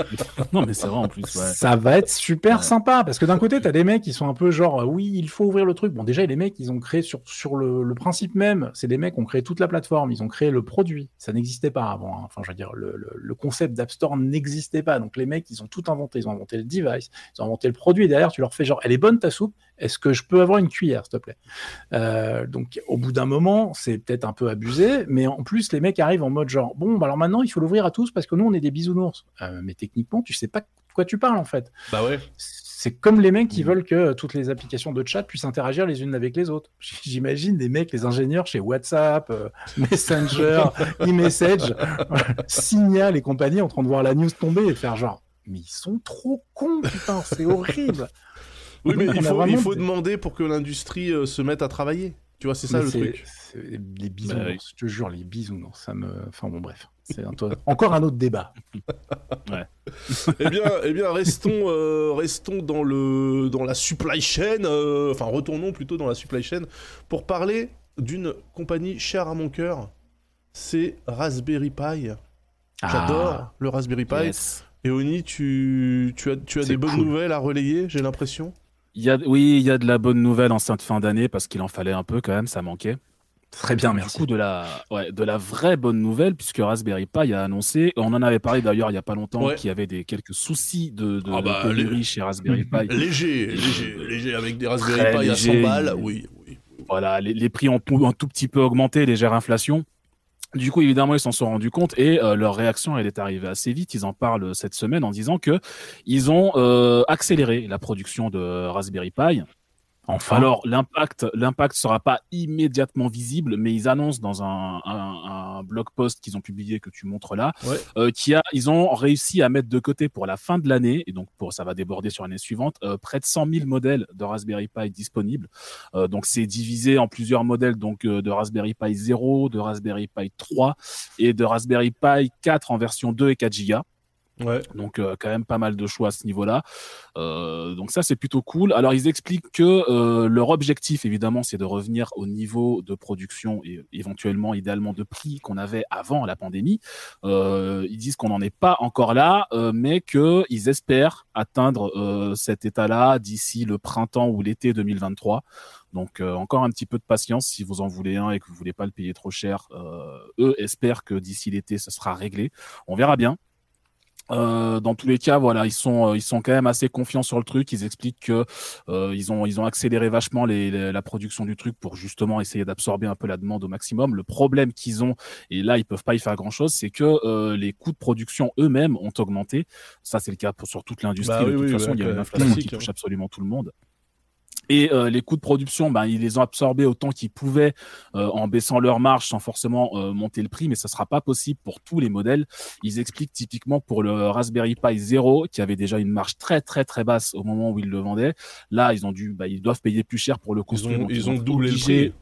Non, mais c'est vrai en plus. Ouais. ça va être super Ouais. sympa parce que d'un côté, tu as des mecs qui sont un peu genre, oui, il faut ouvrir le truc. Bon, déjà, les mecs, ils ont créé sur, sur le, le principe même, c'est des mecs qui ont créé toute la plateforme, ils ont créé le produit. Ça n'existait pas avant. hein. Enfin, je veux dire, le, le- le concept d'App Store n'existait pas. Donc, les mecs, ils ont tout inventé. Ils ont inventé le device, ils ont inventé le produit. Et derrière, tu leur fais genre, elle est bonne ta soupe Est-ce que je peux avoir une cuillère, s'il te plaît? Euh, Donc, au bout d'un moment, c'est peut-être un peu abusé, mais en plus, les mecs arrivent en mode genre, bon, bah alors maintenant, il faut l'ouvrir à tous parce que nous, on est des bisounours. Euh, mais techniquement, tu sais pas de quoi tu parles en fait. Bah ouais. C'est comme les mecs qui veulent que toutes les applications de chat puissent interagir les unes avec les autres. J'imagine des mecs, les ingénieurs chez WhatsApp, euh, Messenger, e-message, Signal et compagnie en train de voir la news tomber et de faire genre, mais ils sont trop cons, putain, c'est horrible. Oui, mais il faut, il vraiment faut des- demander pour que l'industrie euh, se mette à travailler. Tu vois, c'est ça Mais le truc. Les bisous, Bah oui. je te jure, les bisous, ça me. Enfin bon, bref. C'est encore un autre débat. eh bien, eh bien restons, euh, restons dans, le, dans la supply chain, euh, enfin retournons plutôt dans la supply chain pour parler d'une compagnie chère à mon cœur. C'est Raspberry Pi. J'adore Ah, le Raspberry Pi. Yes. Et Oni, tu, tu as, tu as des bonnes cool. nouvelles à relayer, j'ai l'impression? Il y a, oui, il y a de la bonne nouvelle en cette fin d'année parce qu'il en fallait un peu quand même, ça manquait. Très bien, Du merci. coup, de la, ouais, de la vraie bonne nouvelle, puisque Raspberry Pi a annoncé, on en avait parlé d'ailleurs il y a pas longtemps, Ouais. qu'il y avait des quelques soucis de, de, Ah de bah, pénurie les- chez Raspberry Pi. Léger, léger, léger, avec des Raspberry Pi à 100 léger, balles, oui, oui. Voilà, les, les prix ont un tout petit peu augmenté, légère inflation. Du coup, évidemment, ils s'en sont rendus compte et euh, leur réaction, elle est arrivée assez vite. Ils en parlent euh, cette semaine en disant que ils ont euh, accéléré la production de Raspberry Pi Enfin. Alors l'impact, l'impact sera pas immédiatement visible, mais ils annoncent dans un, un, un blog post qu'ils ont publié que tu montres là, Ouais. euh, qui a, ils ont réussi à mettre de côté pour la fin de l'année et donc pour ça va déborder sur l'année suivante, euh, près de 100 000 modèles de Raspberry Pi disponibles. Euh, donc c'est divisé en plusieurs modèles, donc euh, de Raspberry Pi 0, de Raspberry Pi 3 et de Raspberry Pi 4 en version 2 et 4 Go. Ouais. Donc euh, quand même pas mal de choix à ce niveau-là. Euh, donc ça c'est plutôt cool. Alors ils expliquent que euh, leur objectif évidemment c'est de revenir au niveau de production et éventuellement idéalement de prix qu'on avait avant la pandémie. Euh, ils disent qu'on n'en est pas encore là, euh, mais que ils espèrent atteindre euh, cet état-là d'ici le printemps ou l'été 2023. Donc euh, encore un petit peu de patience si vous en voulez un et que vous voulez pas le payer trop cher. Euh, eux espèrent que d'ici l'été ça sera réglé. On verra bien. Euh, dans tous les cas, voilà, ils sont, euh, ils sont quand même assez confiants sur le truc. Ils expliquent que euh, ils ont, ils ont accéléré vachement les, les- la production du truc pour justement essayer d'absorber un peu la demande au maximum. Le problème qu'ils ont, et là ils peuvent pas y faire grand chose, c'est que euh, les coûts de production eux-mêmes ont augmenté. Ça, c'est le cas pour sur toute l'industrie. Bah de oui, toute oui, façon, ouais, il y a une inflation qui classique, touche hein. absolument tout le monde. Et euh, les coûts de production, ben, ils les ont absorbés autant qu'ils pouvaient euh, en baissant leur marge sans forcément euh, monter le prix, mais ça sera pas possible pour tous les modèles. Ils expliquent typiquement pour le Raspberry Pi 0, qui avait déjà une marge très très très basse au moment où ils le vendaient. Là, ils ont dû, bah, ils doivent payer plus cher pour le Ils construire. ont, donc ils ont doublé le prix.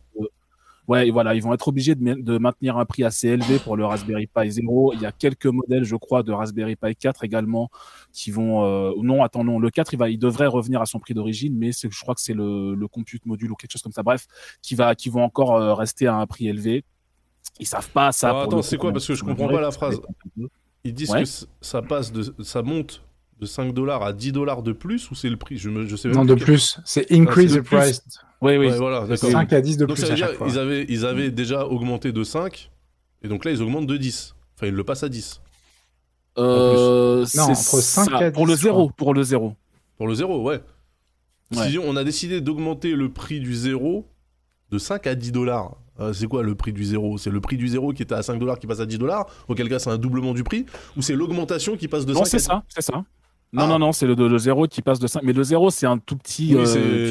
Ouais, voilà, ils vont être obligés de, ma- de maintenir un prix assez élevé pour le Raspberry Pi 0. Il y a quelques modèles, je crois, de Raspberry Pi 4 également qui vont. euh, non, attends, non, le 4, il va, il devrait revenir à son prix d'origine, mais je crois que c'est le, le compute module ou quelque chose comme ça. Bref, qui va, qui vont encore euh, rester à un prix élevé. Ils savent pas ça. Pour attends, c'est quoi? Parce que je comprends pas la phrase. Ils disent Ouais. que ça passe de, ça monte de 5 dollars à 10 dollars de plus ou c'est le prix? Je me, je sais même Non, de quel- plus. C'est increase c'est the price. Oui, oui. Ouais, voilà, De d'accord. 5 à 10 de Donc plus ça veut à dire chaque fois. ils avaient, ils avaient déjà augmenté de 5 et donc là ils augmentent de 10. Enfin ils le passent à 10 Euh, Non, c'est entre 5 ça, à pour le 10, je crois. zéro, pour le zéro. pour le 0, ouais. Ouais. Si on a décidé d'augmenter le prix du 0 de 5 à 10 dollars. Euh, c'est quoi le prix du 0 C'est le prix du 0 qui était à 5 dollars qui passe à 10 dollars Auquel cas c'est un doublement du prix Ou c'est l'augmentation qui passe de Non, 5 c'est à ça, c'est ça. Non, Ah. non, non, c'est le, le 0 qui passe de 5. Mais le 0, c'est un tout petit. Oui, euh,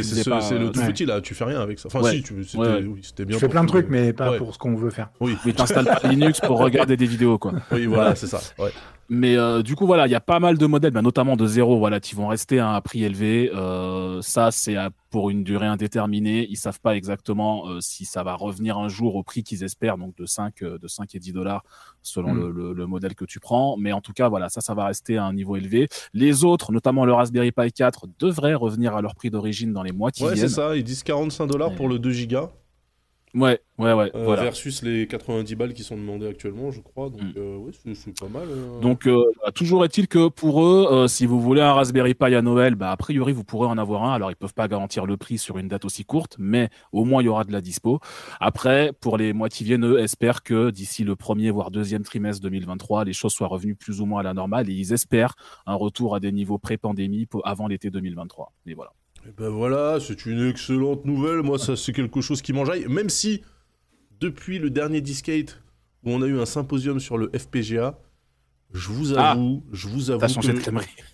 c'est tu c'est le euh, tout ouais. petit là, tu fais rien avec ça. Enfin, Ouais. si, tu- c'était Ouais, oui, c'était bien. Je fais plein de trucs, mais pas Ouais. pour ce qu'on veut faire. Oui, Oui, t'installes pas Linux pour regarder des vidéos, quoi. oui voilà, c'est ça. Mais euh, du coup, voilà, il y a pas mal de modèles, bah, notamment de zéro, voilà, qui vont rester à un prix élevé. Euh, ça, c'est pour une durée indéterminée. Ils savent pas exactement euh, si ça va revenir un jour au prix qu'ils espèrent, donc de 5, euh, de 5 et 10 dollars selon Mm. le, le- le modèle que tu prends. Mais en tout cas, voilà, ça, ça va rester à un niveau élevé. Les autres, notamment le Raspberry Pi 4, devraient revenir à leur prix d'origine dans les mois qui Ouais, c'est viennent. ça. Ils disent 45 dollars pour le 2 gigas Ouais, ouais, ouais. euh, voilà. versus les 90 balles qui sont demandées actuellement, je crois. Donc, Mm. euh, ouais, c'est- pas mal. euh. Donc, euh, bah, toujours est-il que pour eux, euh, si vous voulez un Raspberry Pi à Noël, bah, a priori, vous pourrez en avoir un. Alors, ils peuvent pas garantir le prix sur une date aussi courte, mais au moins, il y aura de la dispo. Après, pour les mois qui viennent, eux espèrent que d'ici le premier, voire deuxième trimestre 2023, les choses soient revenues plus ou moins à la normale et ils espèrent un retour à des niveaux pré-pandémie avant l'été 2023. Et voilà. Et ben voilà, c'est une excellente nouvelle. Moi, ça, c'est quelque chose qui m'enjaille. Même si, depuis le dernier Discate, où on a eu un symposium sur le FPGA, je vous Ah. avoue, je vous avoue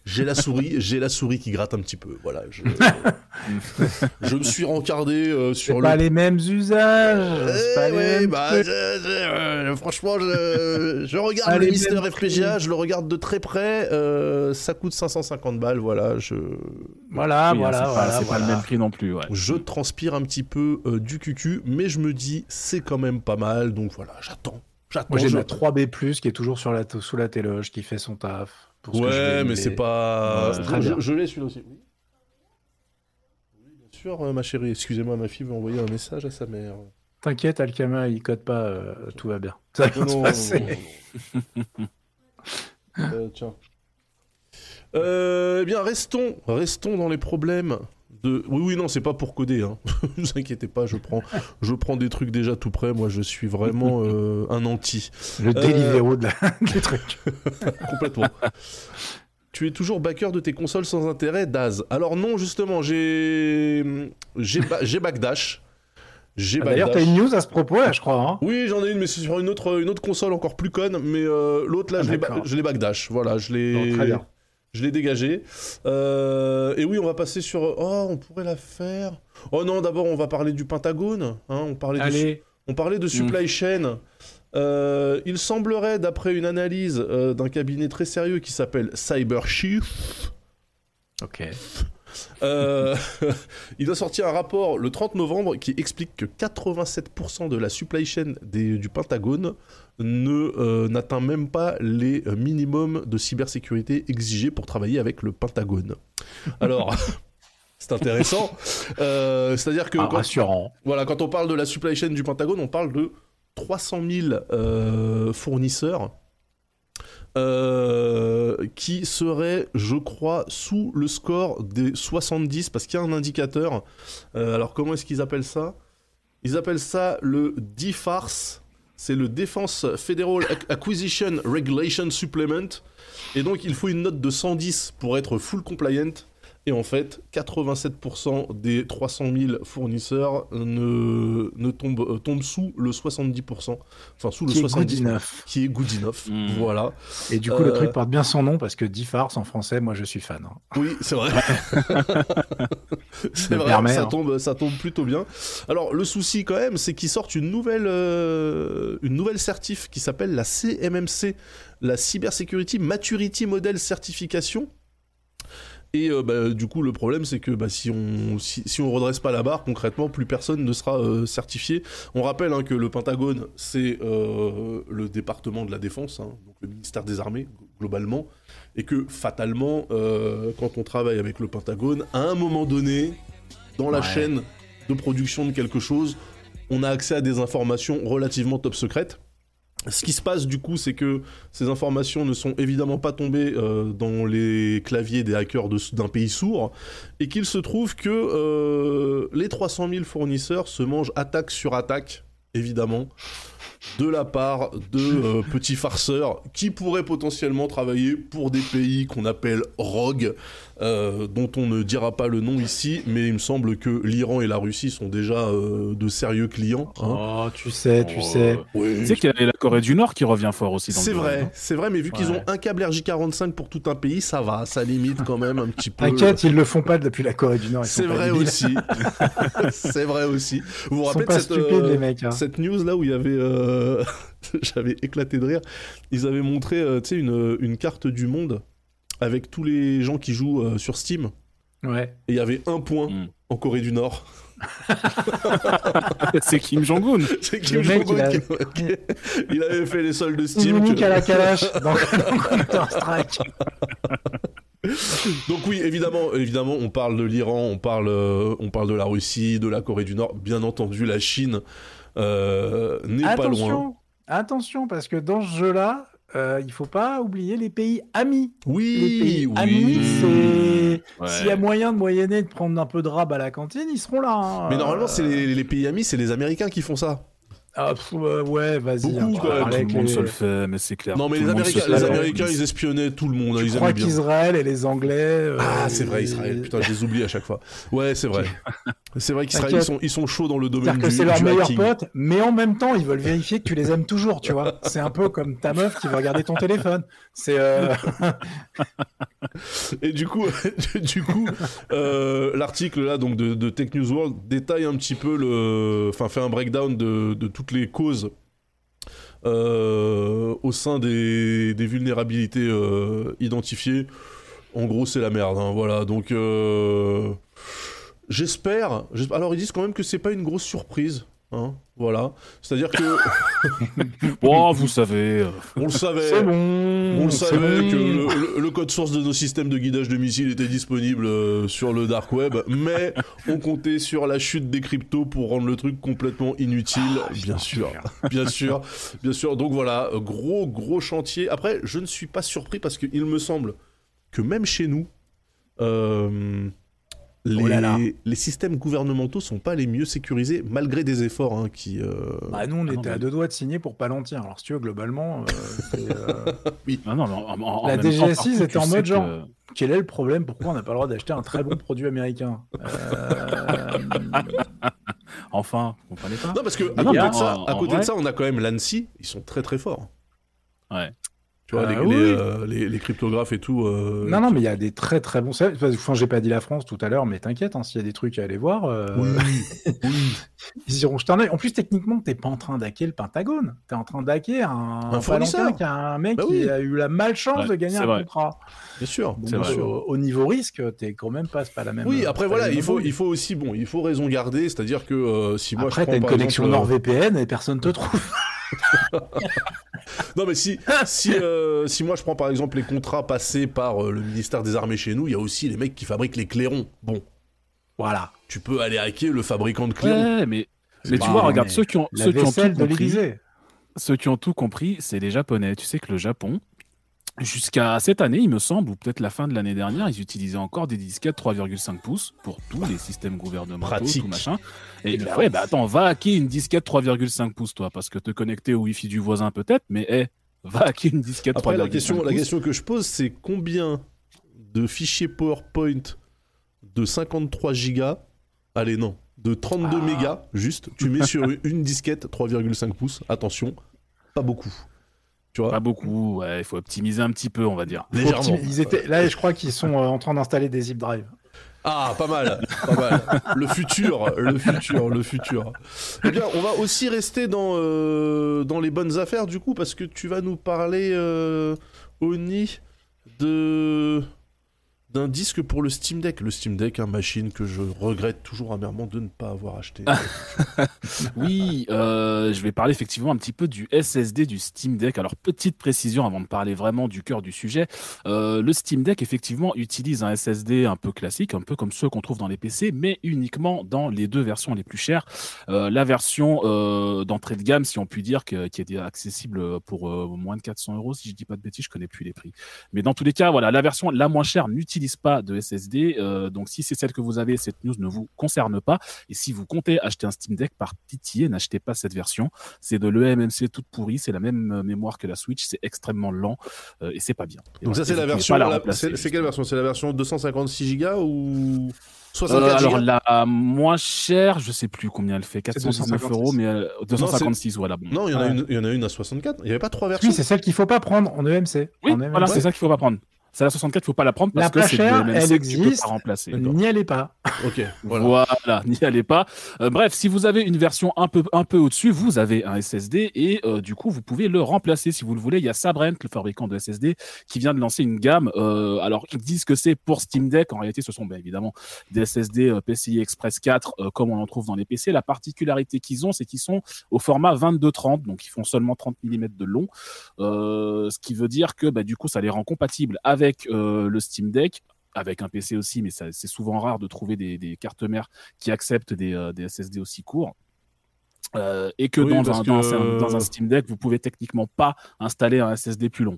j'ai la souris, j'ai la souris qui gratte un petit peu. Voilà, je, je me suis rencardé euh, sur le pas les mêmes usages. pas Eh les ouais, mêmes bah, je- je- euh, franchement, je, je regarde Ah, le Mister FPGA, je le regarde de très près. euh, ça coûte 550 balles, voilà. Je, Voilà, Oui, hein, voilà, c'est pas, voilà. c'est pas le même prix non plus. Ouais. je transpire un petit peu euh, du cucu, mais je me dis, c'est quand même pas mal. Donc voilà, j'attends. Moi, j'ai je- ma 3B+, qui est toujours sur la, sous la téloge, qui fait son taf. pour ce que je Ouais, mais c'est pas. Ouais, c'est très je l'ai celui-là aussi. Oui. Oui, bien sûr, euh, ma chérie. Excusez-moi, ma fille veut envoyer un message à sa mère. T'inquiète, Alkama, il code pas, euh, tout va bien. Ça va Non, se non, passer. non, non, non. Euh, tiens. Euh, eh bien, restons, restons dans les problèmes de. Oui, oui, non, c'est pas pour coder. Hein. ne vous inquiétez pas, je prends, je prends des trucs déjà tout prêts. Moi, je suis vraiment euh, un anti, Le Deliveroo de la... du truc. complètement. tu es toujours backer de tes consoles sans intérêt, Daz. Alors non, justement, j'ai, j'ai, ba- j'ai Backdash. Ah, D'ailleurs, t'as une news à ce propos, là, je crois. hein. Oui, j'en ai une, mais c'est sur une autre, une autre console encore plus conne. Mais euh, l'autre, là, Ah, je l'ai backdash. Voilà, je l'ai. Très bien. Je l'ai dégagé. Euh, et oui, on va passer sur. Oh, on pourrait la faire. Oh non, d'abord, on va parler du Pentagone. hein, on parlait de Allez, on parlait de supply chain. Euh, il semblerait, d'après une analyse euh, d'un cabinet très sérieux qui s'appelle CyberChief, ok. Euh, il a sorti un rapport le 30 novembre qui explique que 87% de la supply chain des- du Pentagone ne euh, n'atteint même pas les euh, minimums de cybersécurité exigés pour travailler avec le Pentagone. Alors, c'est intéressant. Euh, C'est-à-dire que Ah, quand- rassurant. voilà, quand on parle de la supply chain du Pentagone, on parle de 300 000 euh, fournisseurs euh, qui seraient, je crois, sous le score des 70 parce qu'il y a un indicateur. Euh, alors, comment est-ce qu'ils appellent ça? Ils appellent ça le DFARS. C'est le Defense Federal Ac- Acquisition Regulation Supplement. Et donc, il faut une note de 110 pour être full compliant. Et en fait, 87% des 300 000 fournisseurs ne, ne tombent, euh, tombent sous le 70%. Enfin, sous le Qui est 70%. good enough. Qui est good enough. Mm. Voilà. Et du coup, le Euh, truc porte bien son nom parce que Diffars en français, moi je suis fan. hein. Oui, c'est vrai. c'est vrai, permet, ça, hein. tombe, ça tombe plutôt bien. Alors, le souci quand même, c'est qu'ils sortent une nouvelle, euh, une nouvelle certif qui s'appelle la CMMC, la Cybersecurity Maturity Model Certification. Et euh, bah, du coup, le problème, c'est que bah, si on si, si on redresse pas la barre, concrètement, plus personne ne sera euh, certifié. On rappelle hein, que le Pentagone, c'est euh, le département de la défense, hein, donc le ministère des Armées globalement, et que fatalement, quand on travaille avec le Pentagone, à un moment donné, dans la Ouais. chaîne de production de quelque chose, on a accès à des informations relativement top secrètes. Ce qui se passe du coup, c'est que ces informations ne sont évidemment pas tombées euh, dans les claviers des hackers d'un pays sourd, et qu'il se trouve que euh, les 300 000 fournisseurs se mangent attaque sur attaque, évidemment, de la part de euh, petits farceurs qui pourraient potentiellement travailler pour des pays qu'on appelle rogue, euh, dont on ne dira pas le nom ici, mais il me semble que l'Iran et la Russie sont déjà euh, de sérieux clients. hein. Oh, tu sais, tu Oh, sais. Tu sais qu'il y a la Corée du Nord qui revient fort aussi dans le C'est vrai, hein. c'est vrai, mais vu qu'ils ont un câble RJ45 pour tout un pays, ça va, ça limite quand même un petit peu. T'inquiète, ils le font pas depuis la Corée du Nord. C'est vrai débiles. aussi. c'est vrai aussi. Vous vous rappelez de pas cette, stupides, euh, les mecs. hein. cette news là où il y avait. euh, J'avais éclaté de rire. Ils avaient montré euh, tu sais, une, une carte du monde avec tous les gens qui jouent euh, sur Steam. Ouais. Et il y avait un point Mm. en Corée du Nord. C'est Kim Jong-un. C'est Kim Jong-un il a- qui- il avait fait les soldes de Il Steam. nique tu- à la calache dans, dans Counter-Strike. Donc oui, évidemment, évidemment, on parle de l'Iran, on parle, euh, on parle de la Russie, de la Corée du Nord. Bien entendu, la Chine euh, n'est pas loin. Attention, attention, parce que dans ce jeu-là, euh, il faut pas oublier les pays amis. Les Oui, pays oui. amis, c'est Ouais. s'il y a moyen de moyenner de prendre un peu de rab à la cantine, ils seront là. hein. Mais normalement, c'est les, les pays amis, c'est les Américains qui font ça. Ah, pff, euh, ouais, vas-y. Beaucoup, hein, quand même, Tout le monde les- se le fait, mais c'est clair. non, mais Tout les Américains, les ils espionnaient tout le monde. Tu ils crois qu'Israël et les Anglais. euh, Ah, c'est vrai, Israël. Putain, je les oublie à chaque fois. Ouais, c'est vrai. C'est vrai qu'Israël, ils sont, ils sont chauds dans le domaine C'est-à-dire que du, c'est leur du meilleur hacking. pote, mais en même temps, ils veulent vérifier que tu les aimes toujours, tu vois. C'est un peu comme ta meuf qui veut regarder ton téléphone. C'est euh, Et du coup, du coup, euh, l'article là donc de, de Tech News World détaille un petit peu le, enfin fait un breakdown de, de les causes euh, au sein des, vulnérabilités euh, identifiées. En gros, c'est la merde. hein, voilà. Donc, euh, j'espère. j'esp- Alors, ils disent quand même que c'est pas une grosse surprise. Hein, voilà. C'est-à-dire que Bon, vous savez. euh, on le savait. bon. On le savait que le, code source de nos systèmes de guidage de missiles était disponible euh, sur le dark web, mais on comptait sur la chute des cryptos pour rendre le truc complètement inutile, bien sûr, bien sûr, bien sûr. Donc voilà, euh, gros gros chantier. Après, je ne suis pas surpris parce qu'il me semble que même chez nous, euh, les, Oh là là. les systèmes gouvernementaux sont pas les mieux sécurisés malgré des efforts hein, qui. euh, Bah, nous, on Ah non, était à deux doigts de signer pour Palantir. Alors, si tu veux, globalement, euh, euh, Ah non, mais en- La DGSI, c'était en mode que- genre, quel est le problème? Pourquoi on n'a pas le droit d'acheter un très bon produit américain? Euh, Enfin, vous comprenez pas? Non, parce que à Non, côté, de ça, à de ça, on a quand même l'ANSI, ils sont très très forts. Ouais. Tu vois, Euh, les, oui, les, oui. euh, les- les cryptographes et tout. euh, Non, non, mais il y a des très très bons services. Enfin, j'ai pas dit la France tout à l'heure, mais t'inquiète, hein, s'il y a des trucs à aller voir, euh, ils iront jeter un œil. En plus, techniquement, t'es pas en train d'hacker le Pentagone. T'es en train d'hacker un, Un fournisseur. palanquin qui a un mec Bah qui a eu la malchance Ouais, de gagner un vrai. contrat. Bien sûr. Donc, C'est vrai. au, au niveau risque, t'es quand même pas, pas la même. Oui, après voilà, il faut, il faut aussi, bon, il faut raison garder, c'est-à-dire que si moi Après, je t'as prends une connexion NordVPN et personne te trouve. Non mais si si euh, si moi je prends par exemple les contrats passés par euh, le ministère des Armées chez nous, il y a aussi les mecs qui fabriquent les clairons. Bon, Voilà. tu peux aller hacker le fabricant de clairons. Ouais, mais, mais tu vois, regarde, mais ceux qui ont, ceux qui ont tout compris, l'Élysée. ceux qui ont tout compris, c'est les Japonais. Tu sais que le Japon, jusqu'à cette année, il me semble, ou peut-être la fin de l'année dernière, ils utilisaient encore des disquettes 3,5 pouces pour tous les systèmes gouvernementaux, Pratique. tout machin. Et Bah ouais, bah attends, va hacker une disquette 3,5 pouces, toi, parce que te connecter au Wi-Fi du voisin peut-être, mais eh, va hacker une disquette Après 3,5 la question la pouces. question que je pose c'est combien de fichiers PowerPoint de 53 gigas Allez non, de 32 Ah. mégas juste, tu mets sur une disquette 3,5 pouces. Attention, pas beaucoup. Tu vois Pas beaucoup, ouais, il faut optimiser un petit peu, on va dire. Légèrement. Ils étaient... Là, je crois qu'ils sont euh, en train d'installer des zip drives. Ah, pas mal, pas mal. Le futur, le futur, le futur. Eh bien, on va aussi rester dans, euh, dans les bonnes affaires, du coup, parce que tu vas nous parler, euh, Oni, de d'un disque pour le Steam Deck. Le Steam Deck, une machine que je regrette toujours amèrement de ne pas avoir acheté. Oui, euh, je vais parler effectivement un petit peu du SSD du Steam Deck. Alors, petite précision avant de parler vraiment du cœur du sujet. Euh, le Steam Deck, effectivement, utilise un SSD un peu classique, un peu comme ceux qu'on trouve dans les PC, mais uniquement dans les deux versions les plus chères. Euh, la version d'entrée de gamme, si on peut dire, qui était accessible pour moins de 400 euros, si je dis pas de bêtises, je connais plus les prix. Mais dans tous les cas, voilà, la version la moins chère n'utilise pas de SSD. euh, donc, si c'est celle que vous avez, cette news ne vous concerne pas. Et si vous comptez acheter un Steam Deck, par pitié, n'achetez pas cette version. C'est de l'EMMC toute pourrie, c'est la même euh, mémoire que la Switch, c'est extrêmement lent euh, et c'est pas bien. Et Donc voilà. ça, c'est la version... C'est quelle version? C'est la version 256 Go ou Euh, 64 alors la moins chère, je sais plus combien elle fait, 419 euros, 256. mais euh, 256, voilà. Bon. Non, il y, en a Ouais. une, il y en a une à 64. Il n'y avait pas trois versions Oui, c'est celle qu'il faut pas prendre en EMC. Oui, en EMC. voilà, c'est ça qu'il faut pas prendre. C'est la 64, faut pas la prendre parce La que c'est de chère, l'EMMC elle existe. pas remplacer. N'y allez pas. Ok, voilà. Voilà, n'y allez pas. Euh, bref, si vous avez une version un peu, un peu au-dessus, vous avez un SSD et euh, du coup, vous pouvez le remplacer si vous le voulez. Il y a Sabrent, le fabricant de SSD, qui vient de lancer une gamme. Euh, alors, ils disent que c'est pour Steam Deck. En réalité, ce sont bien évidemment des SSD euh, PCI Express 4, euh, comme on en trouve dans les PC. La particularité qu'ils ont, c'est qu'ils sont au format 22-30, donc ils font seulement 30 mm de long. Euh, ce qui veut dire que bah, du coup, ça les rend compatibles avec euh, le Steam Deck avec un PC aussi, mais c'est souvent rare de trouver des, des cartes mères qui acceptent des, euh, des SSD aussi courts. Euh, et que, Oui, dans, parce un, que- dans, un, dans un Steam Deck, vous pouvez techniquement pas installer un SSD plus long.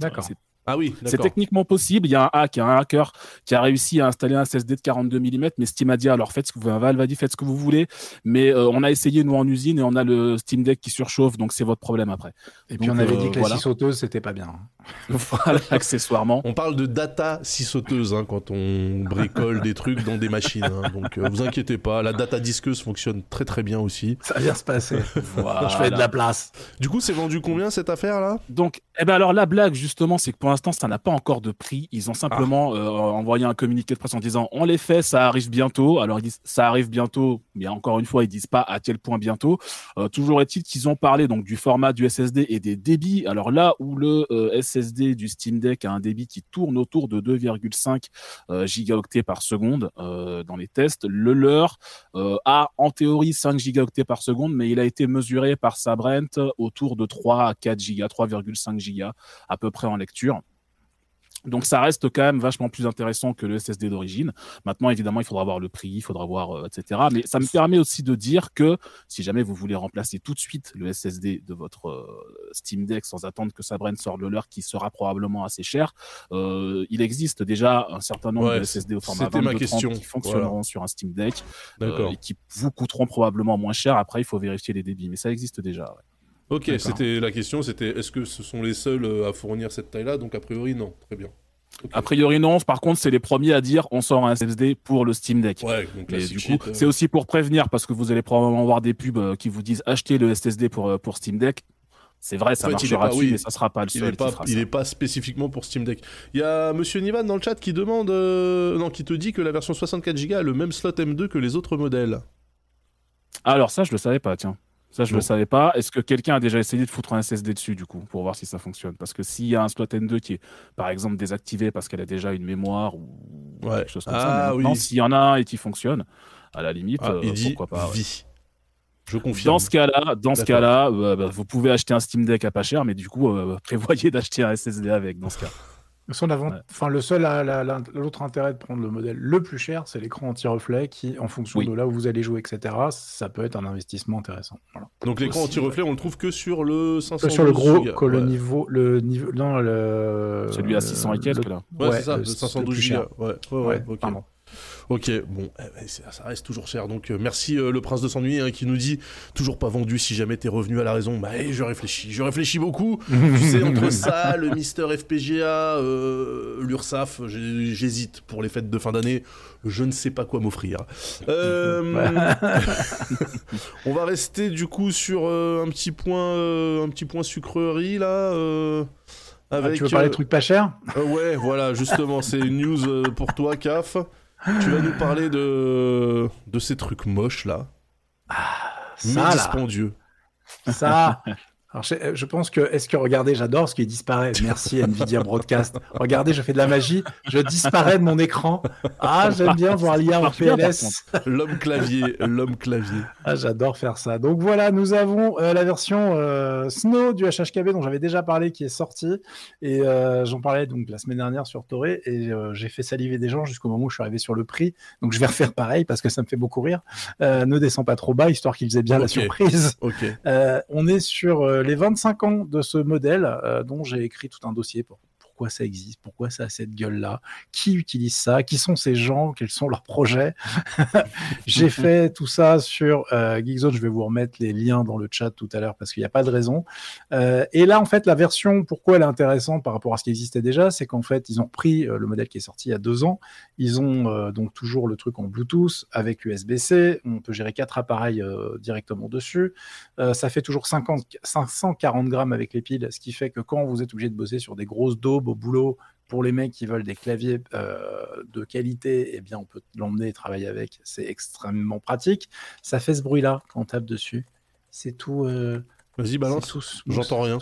D'accord. Ah oui, c'est techniquement possible. Il y a un hack, il y a un hacker qui a réussi à installer un SSD de 42 mm, mais Steam a dit alors faites ce que vous, Valve a dit faites ce que vous voulez, mais euh, on a essayé nous en usine et on a le Steam Deck qui surchauffe, donc c'est votre problème après. Et puis on avait euh, dit que la voilà. scie sauteuse, c'était pas bien. voilà, accessoirement. On parle de data scie sauteuse hein, quand on bricole des trucs dans des machines. hein. Donc euh, vous inquiétez pas, la data disqueuse fonctionne très très bien aussi. Ça vient se passer. Voilà. Je fais de la place. Du coup, c'est vendu combien cette affaire là? Donc, eh ben alors la blague justement, c'est que pour l'instant, ça n'a pas encore de prix. Ils ont simplement euh, envoyé un communiqué de presse en disant on les fait, ça arrive bientôt. Alors ils disent ça arrive bientôt, mais encore une fois, ils disent pas à quel point bientôt. Euh, toujours est-il qu'ils ont parlé donc du format du SSD et des débits. Alors là où le euh, SSD du Steam Deck a un débit qui tourne autour de 2,5 euh, gigaoctets par seconde dans les tests, le leur a en théorie 5 gigaoctets par seconde, mais il a été mesuré par Sabrent autour de 3 à 4 gigas, 3,5 gigas à peu près en lecture. Donc ça reste quand même vachement plus intéressant que le SSD d'origine. Maintenant, évidemment, il faudra voir le prix, il faudra voir, euh, etc. Mais ça me permet aussi de dire que si jamais vous voulez remplacer tout de suite le SSD de votre euh, Steam Deck sans attendre que Sabrent sorte le leur, qui sera probablement assez cher, euh, il existe déjà un certain nombre Ouais, de SSD au format c'était ma 22 question. qui fonctionneront sur un Steam Deck euh, et qui vous coûteront probablement moins cher. Après, il faut vérifier les débits, mais ça existe déjà. ouais. Ok, c'était la question, c'était est-ce que ce sont les seuls euh, à fournir cette taille-là? Donc a priori non, très bien. A priori, non. Par contre, c'est les premiers à dire on sort un SSD pour le Steam Deck. Ouais, donc classic du coup, euh. c'est aussi pour prévenir parce que vous allez probablement voir des pubs euh, qui vous disent achetez le SSD pour, pour Steam Deck. C'est vrai, ça En fait, marchera pas- dessus, oui. mais ça sera pas le Il seul est pas, il est pas spécifiquement pour Steam Deck. Il y a Monsieur Nivan dans le chat qui demande, euh, non, qui te dit que la version 64 Go a le même slot M2 que les autres modèles. Alors ça, je le savais pas, tiens. Ça, je Bon. le savais pas. Est-ce que quelqu'un a déjà essayé de foutre un SSD dessus, du coup, pour voir si ça fonctionne? Parce que s'il y a un slot N2 qui est, par exemple, désactivé parce qu'elle a déjà une mémoire ou Ouais. quelque chose comme Ah, ça, mais maintenant, oui. s'il y en a un et qui fonctionne, à la limite, Ah, euh, il dit pourquoi pas ouais. Je confirme. Dans ce cas-là, dans ce cas-là, euh, bah, vous pouvez acheter un Steam Deck à pas cher, mais du coup, euh, prévoyez d'acheter un SSD avec dans ce cas. Son avant- Ouais. enfin, le seul, la- la- la- l'autre intérêt de prendre le modèle le plus cher, c'est l'écran anti-reflet qui, en fonction Oui. de là où vous allez jouer, etc., ça peut être un investissement intéressant. Voilà. Donc l'écran anti-reflet, on le trouve que sur le 500 sur le gros, que le Ouais. niveau, le niveau, non, le. Celui à 600 et quelques, là. Ouais, c'est ça, le- le 512 plus cher. gigas. Ouais, ouais, ouais, Ouais, ok. pardon. Ok, bon, eh ben, ça reste toujours cher. Donc euh, merci euh, le prince de s'ennuyer hein, qui nous dit toujours pas vendu. Si jamais t'es revenu à la raison, bah eh, je réfléchis, je réfléchis beaucoup. tu sais entre ça, le Mister FPGA, euh, l'URSAF, j'hésite pour les fêtes de fin d'année. Je ne sais pas quoi m'offrir. On va rester du coup sur un petit point, un petit point sucrerie là. euh, Ah, avec, tu veux parler euh, de trucs pas chers? Euh, ouais, voilà, justement, c'est une news euh, pour toi, CAF. Tu vas nous parler de, de ces trucs moches là. Ça, mais là. dispendieux. Ça. Alors, je, je pense que, est-ce que, regardez, j'adore ce qui disparaît. Merci Nvidia Broadcast. Regardez, je fais de la magie. Je disparais de mon écran. Ah, j'aime bien voir l'IA en PLS. L'homme clavier, l'homme clavier. Ah, j'adore faire ça. Donc voilà, nous avons euh, la version euh, Snow du HHKB dont j'avais déjà parlé qui est sortie. Et euh, j'en parlais donc la semaine dernière sur Toré et euh, j'ai fait saliver des gens jusqu'au moment où je suis arrivé sur le prix. Donc je vais refaire pareil parce que ça me fait beaucoup rire. Euh, ne descends pas trop bas histoire qu'ils faisaient bien la surprise. Ok. Euh, on est sur euh, les 25 ans de ce modèle euh, dont j'ai écrit tout un dossier pour pourquoi ça existe, pourquoi ça a cette gueule-là, qui utilise ça, qui sont ces gens, quels sont leurs projets. j'ai fait tout ça sur euh, Geekzone, je vais vous remettre les liens dans le chat tout à l'heure parce qu'il n'y a pas de raison. Euh, et là, en fait, la version, pourquoi elle est intéressante par rapport à ce qui existait déjà, c'est qu'en fait, ils ont repris euh, le modèle qui est sorti il y a deux ans. Ils ont euh, donc toujours le truc en Bluetooth avec USB-C. On peut gérer quatre appareils directement dessus. Ça fait toujours 50, 540 grammes avec les piles, ce qui fait que quand vous êtes obligé de bosser sur des grosses daubes boulot, pour les mecs qui veulent des claviers euh, de qualité, eh bien, on peut l'emmener et travailler avec. C'est extrêmement pratique. Ça fait ce bruit-là quand on tape dessus. C'est tout. euh, Vas-y, balance. J'entends rien.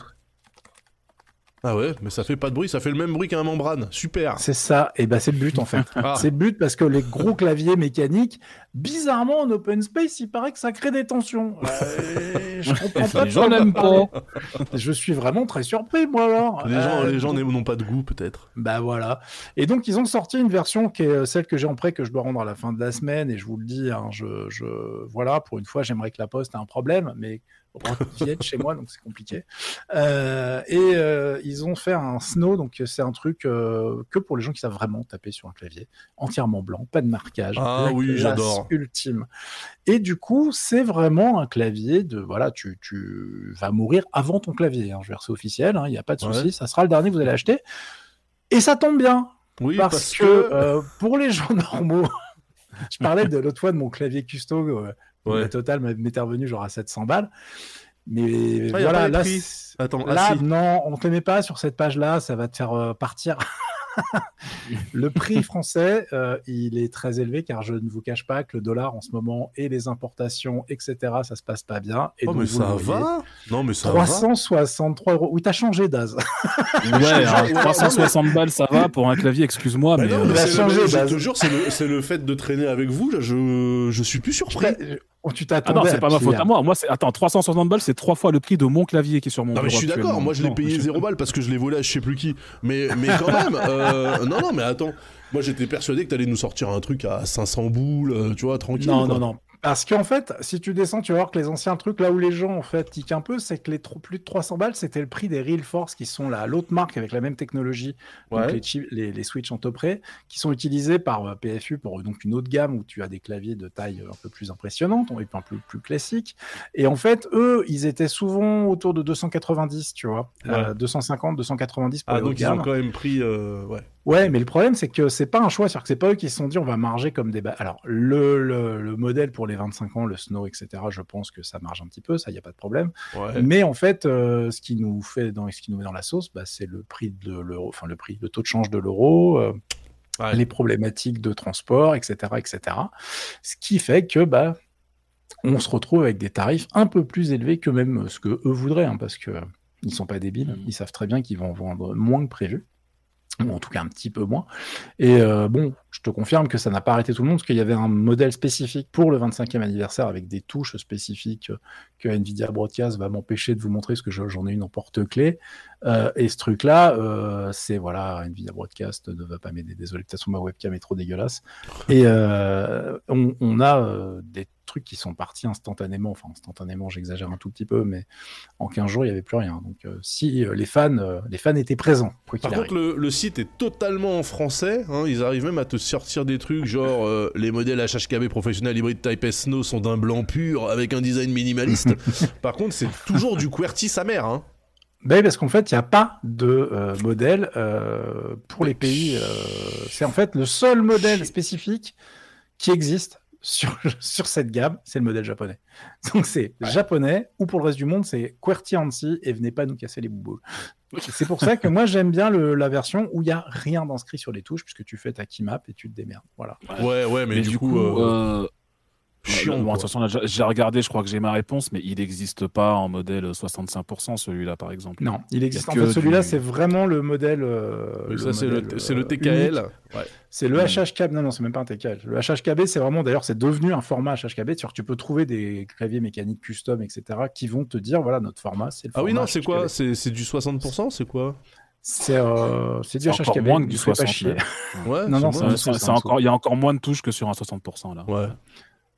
Ah ouais, mais ça fait pas de bruit, ça fait le même bruit qu'un membrane. Super. C'est ça, et ben c'est le but en fait. Ah. C'est le but parce que les gros claviers mécaniques, bizarrement en open space, il paraît que ça crée des tensions. Euh, je comprends pas. Les gens n'aiment pas. Je suis vraiment très surpris moi alors. Les gens, Euh, gens n'ont pas de goût peut-être. Bah voilà. Et donc ils ont sorti une version qui est euh, celle que j'ai en prêt que je dois rendre à la fin de la semaine et je vous le dis, hein, je, je voilà pour une fois j'aimerais que la poste ait un problème, mais viennent chez moi donc c'est compliqué. Euh, et euh, ils ont fait un snow donc c'est un truc euh, que pour les gens qui savent vraiment taper sur un clavier entièrement blanc, pas de marquage. Ah oui, j'adore. Ultime. Et du coup c'est vraiment un clavier de voilà tu, tu vas mourir avant ton clavier. Hein, je vais dire, c'est officiel, hein, il n'y a pas de Ouais. souci, ça sera le dernier que vous allez acheter. Et ça tombe bien, Oui, parce, parce, que, que. euh, pour les gens normaux, je parlais de l'autre fois de mon clavier custo, euh, Ouais. le total m'était revenu genre à 700 balles. Mais Ah, voilà, là, ah, si. non, on te met pas sur cette page-là, ça va te faire euh, partir. le prix français, euh, il est très élevé car je ne vous cache pas que le dollar en ce moment et les importations, etc., ça se passe pas bien. Et Oh, donc, mais ça voyez, va Non, mais ça va. 363 euros. Oui, t'as changé Daz. Ouais, alors, 360 balles, ça va pour un clavier, excuse-moi, Bah mais. non, euh, mais changé, le- je te jure, c'est le, c'est le fait de traîner avec vous, là, je, je suis plus surpris. Oh, tu Ah t'attendais non, c'est pas ma faute à moi. Moi, c'est attends, 360 balles, c'est trois fois le prix de mon clavier qui est sur mon Non mais je suis d'accord, moi je l'ai Non, payé je- 0 balles parce que je l'ai volé à je sais plus qui. Mais, mais quand même, euh, non non mais attends, moi j'étais persuadé que t'allais nous sortir un truc à 500 boules, euh, tu vois, tranquille. Non, quoi. non, non. Parce qu'en fait, si tu descends, tu vas voir que les anciens trucs, là où les gens en fait tiquent un peu, c'est que les plus de 300 balles, c'était le prix des Real Force, qui sont la- l'autre marque avec la même technologie, donc les, chi- les, les Switch en près, qui sont utilisés par euh, PFU pour euh, donc une autre gamme où tu as des claviers de taille euh, un peu plus impressionnante, et un peu plus classique. Et en fait, eux, ils étaient souvent autour de 290, tu vois, Ouais. Euh, 250, 290 pour Ah les donc ils ont quand même pris, euh, ouais. Ouais, mais le problème, c'est que c'est pas un choix. C'est-à-dire que c'est pas eux qui se sont dit on va marger comme des. Alors, le, le, le modèle pour les 25 ans, le snow, etc., je pense que ça marge un petit peu, ça, il n'y a pas de problème. Ouais. Mais en fait, euh, ce qui nous fait dans, ce qui nous met dans la sauce, bah, c'est le prix de l'euro, enfin le prix, le taux de change de l'euro, euh, Ouais. les problématiques de transport, etc., etc. Ce qui fait que bah, on se retrouve avec des tarifs un peu plus élevés que même ce que eux voudraient, hein, parce que euh, ils sont pas débiles, Mhm. ils savent très bien qu'ils vont vendre moins que prévu. Ou en tout cas un petit peu moins. Et euh, bon, je te confirme que ça n'a pas arrêté tout le monde, parce qu'il y avait un modèle spécifique pour le 25e anniversaire avec des touches spécifiques euh, que Nvidia Broadcast va m'empêcher de vous montrer, parce que je- j'en ai une en porte-clés. Euh, et ce truc-là, c'est voilà, Nvidia Broadcast ne va pas m'aider. Désolé, peut-être ma webcam est trop dégueulasse. Et on, on a des trucs qui sont partis instantanément. Enfin, instantanément, j'exagère un tout petit peu, mais en 15 jours, il n'y avait plus rien. Donc, euh, si euh, les fans, euh, les fans étaient présents, quoi Par contre, le, le site est totalement en français. hein. Ils arrivent même à te sortir des trucs genre les modèles HHKB professionnels hybride Type S Snow sont d'un blanc pur avec un design minimaliste. Par contre, c'est toujours du QWERTY sa mère. Hein. Ben, parce qu'en fait, il n'y a pas de euh, modèle euh, pour les pays. euh, c'est en fait le seul modèle spécifique qui existe sur, sur cette gamme, c'est le modèle japonais. Donc c'est japonais, ou pour le reste du monde, c'est QWERTY ANSI et venez pas nous casser les boubous. C'est pour ça que moi j'aime bien le- la version où il n'y a rien d'inscrit sur les touches, puisque tu fais ta keymap et tu te démerdes. Voilà. Ouais, ouais, mais, Mais, du, coup, euh, euh, chiant. bon, de quoi. toute façon, là, j'ai- regardé, je crois que j'ai ma réponse, mais il n'existe pas en modèle 65%, celui-là, par exemple. Non, il existe. En fait, celui-là, du- c'est vraiment le modèle. euh, ça, c'est le, euh, TKL. Ouais. C'est le HHKB. Non, non, c'est même pas un TKL. Le HHKB, c'est vraiment, d'ailleurs, c'est devenu un format HHKB. Que tu peux trouver des claviers mécaniques custom, etc., qui vont te dire, voilà, notre format, c'est le Ah format. oui, non, c'est quoi? C'est du 60% C'est quoi? C'est euh, c'est du C'est encore HHKB. moins que du fais pas 60, chier. Ouais, Non, non, c'est encore, il y a encore moins de touches que sur un 60% là. Ouais.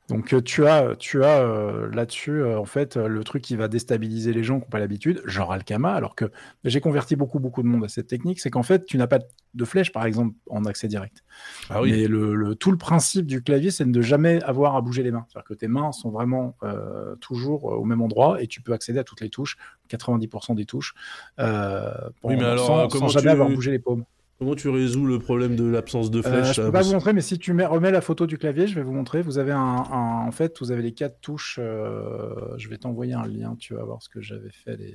Donc euh, tu as, tu as euh, là-dessus euh, en fait euh, le truc qui va déstabiliser les gens qui n'ont pas l'habitude, genre Alkama, alors que j'ai converti beaucoup beaucoup de monde à cette technique, c'est qu'en fait tu n'as pas de flèche par exemple en accès direct. Ah oui. Mais le, le- tout le principe du clavier, c'est de ne jamais avoir à bouger les mains. C'est-à-dire que tes mains sont vraiment euh, toujours euh, au même endroit et tu peux accéder à toutes les touches, 90% des touches, euh, Oui, mais sans- alors, sans, euh, comment jamais tu- avoir bougé les paumes. Comment tu résous le problème de l'absence de Euh, flèche je là, peux pas vous montrer, mais si tu mets, remets la photo du clavier, je vais vous montrer. Vous avez un, un- en fait, vous avez les quatre touches. euh, je vais t'envoyer un lien. Tu vas voir ce que j'avais fait. Les...